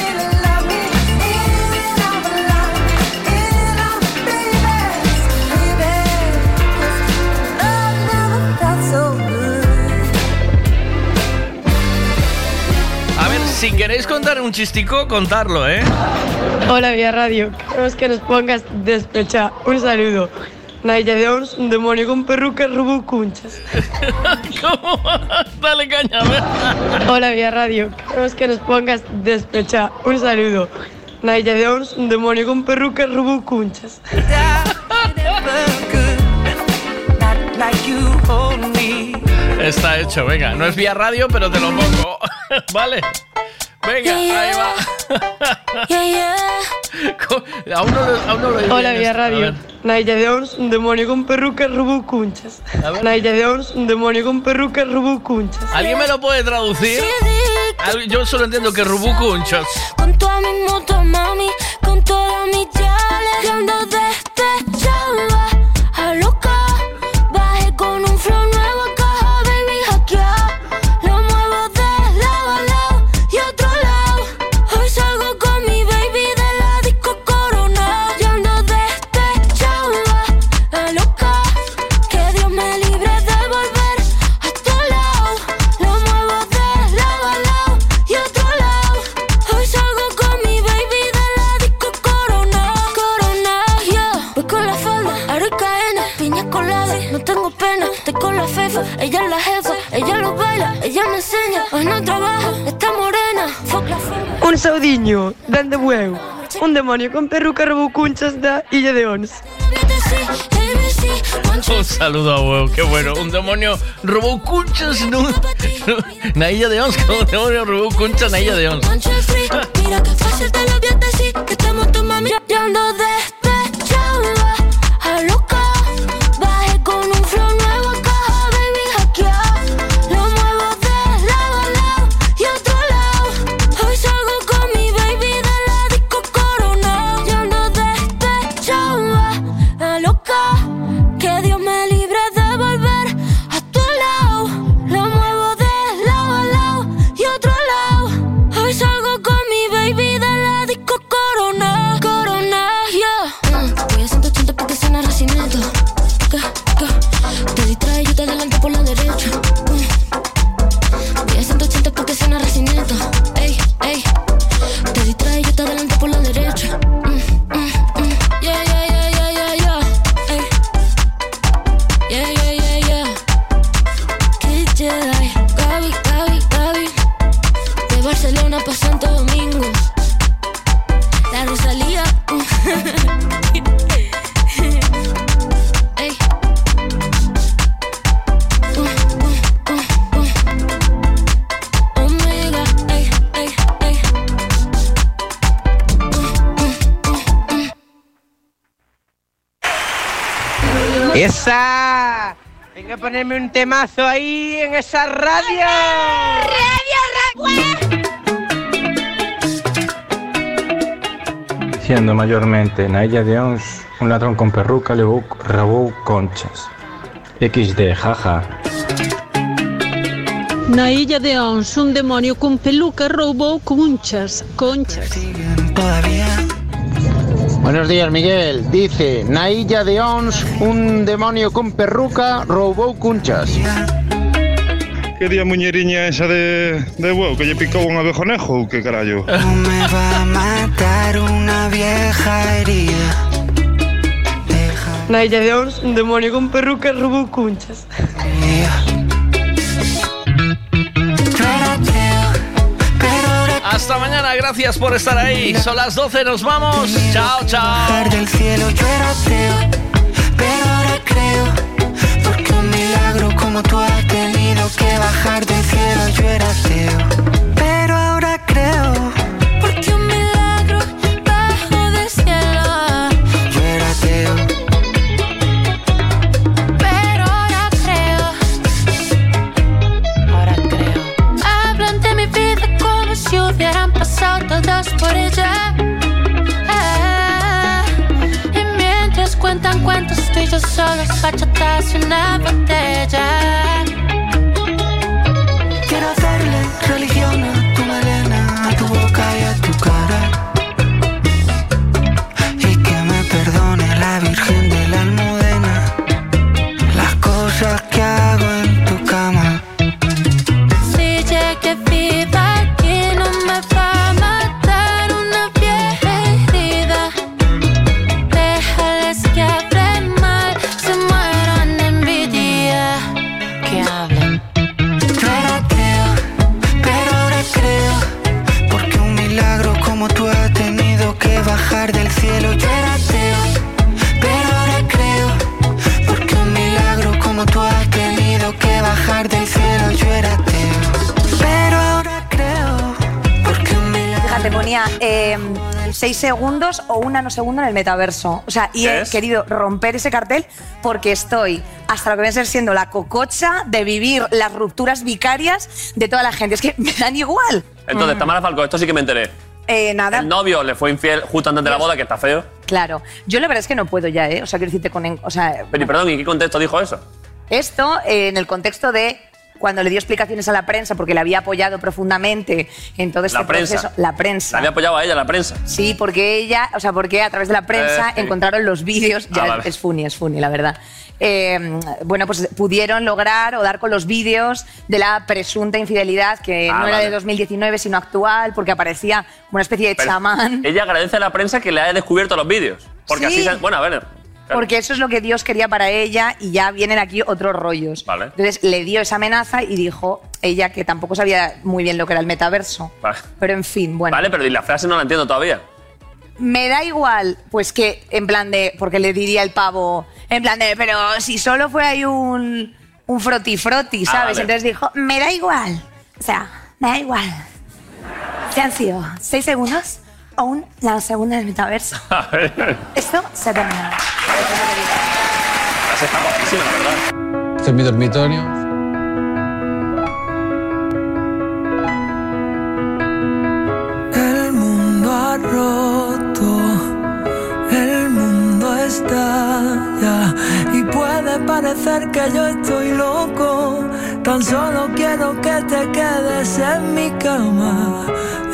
A ver, si queréis contar un chistico, contarlo, ¿eh? Hola, Vía Radio. Queremos que nos pongas despecha. Un saludo. Naya de Ons, un demonio con perruca, robó cunchas. ¿Cómo? Dale caña. Hola, Vía Radio. Queremos que nos pongas despecha. Un saludo. Naya de Ons, un demonio con perruca, robó cunchas. Está hecho, venga. No es vía radio, pero te lo pongo. vale. Venga, ahí va. Co- Aún no, lo- aún no lo he Hola, Vía. A Radio. de Ons, un demonio con perruca, robó cunchas. Naya de Ons, un demonio con perruca, robó cunchas. ¿Alguien me lo puede traducir? Yo solo entiendo que un shot. Con toda mi moto, mami, con toda mi chale, Hoy no trabaja, está morena. Fuck la fama. Un saudiño, dando huevo. Un demonio con perruca, robó cunchas da Illa de Ons. Un saludo a huevo, qué bueno. Un demonio robó cunchas. No, Nailla de Ons, como un demonio robó cunchas, Nailla de Ons. Venga a ponerme un temazo ahí en esa radio. Diciendo mayormente, Nailla de Ons, un ladrón con perruca le robó conchas. XD, jaja. Na illa de Ons, un demonio con peluca roubou conchas, conchas. Buenos días, Miguel. Dice, na illa de Ons, un demonio con perruca roubou cunchas. Que día muñeriña esa de, de huevo que lle picou un abejonejo que carallo? Me va a matar una vieja herida. Naya de Ons, un demonio con perruca, robó cunchas. Hasta mañana, gracias por estar ahí. Son las 12, nos vamos. Chao, chao. Bajar del cielo yo era ateo, pero ahora creo. Porque un milagro como tú has tenido que bajar del cielo yo era ateo. Cuentos, tú y yo solos, bachatas y una botella. Seis segundos o un nanosegundo en el metaverso. O sea, y ¿Qué he es? querido romper ese cartel porque estoy hasta lo que viene a ser siendo la cococha de vivir las rupturas vicarias de toda la gente. Es que me dan igual. Entonces, Mm. Tamara Falcó, esto sí que me enteré. Eh, nada. El novio le fue infiel justo antes de la boda, que está feo. Claro. Yo la verdad es que no puedo ya, ¿eh? O sea, quiero decirte con... en- O sea, Pero, y perdón, ¿y qué contexto dijo eso? Esto eh, en el contexto de cuando le dio explicaciones a la prensa porque le había apoyado profundamente en todo este La prensa. La prensa. La había apoyado a ella, la prensa. Sí, porque ella, o sea, porque a través de la prensa Eh, sí. encontraron los vídeos. Ya Ah, es- vale. es funny, es funny, la verdad. Eh, bueno, pues pudieron lograr o dar con los vídeos de la presunta infidelidad que Ah, no era vale. de 2019 sino actual porque aparecía como una especie de Pero chamán. Ella agradece a la prensa que le haya descubierto los vídeos. Porque Sí. así se... Bueno, a ver. Claro. Porque eso es lo que Dios quería para ella y ya vienen aquí otros rollos. Vale. Entonces le dio esa amenaza y dijo ella que tampoco sabía muy bien lo que era el metaverso. Vale. Pero en fin, bueno. Vale, pero la frase no la entiendo todavía. Me da igual, pues que en plan de, porque le diría el pavo, en plan de, pero si solo fue ahí un, un froti froti, Ah, ¿sabes? vale. Entonces dijo, me da igual. O sea, me da igual. Si han sido seis segundos o un nanosegundo en el metaverso. Esto se ha terminado. La está guapísima, la verdad. Este es mi dormitorio. El mundo ha roto, el mundo estalla y puede parecer que yo estoy loco. Tan solo quiero que te quedes en mi cama.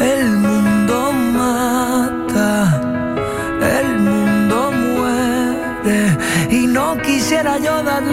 El mundo mata, no quisiera yo darle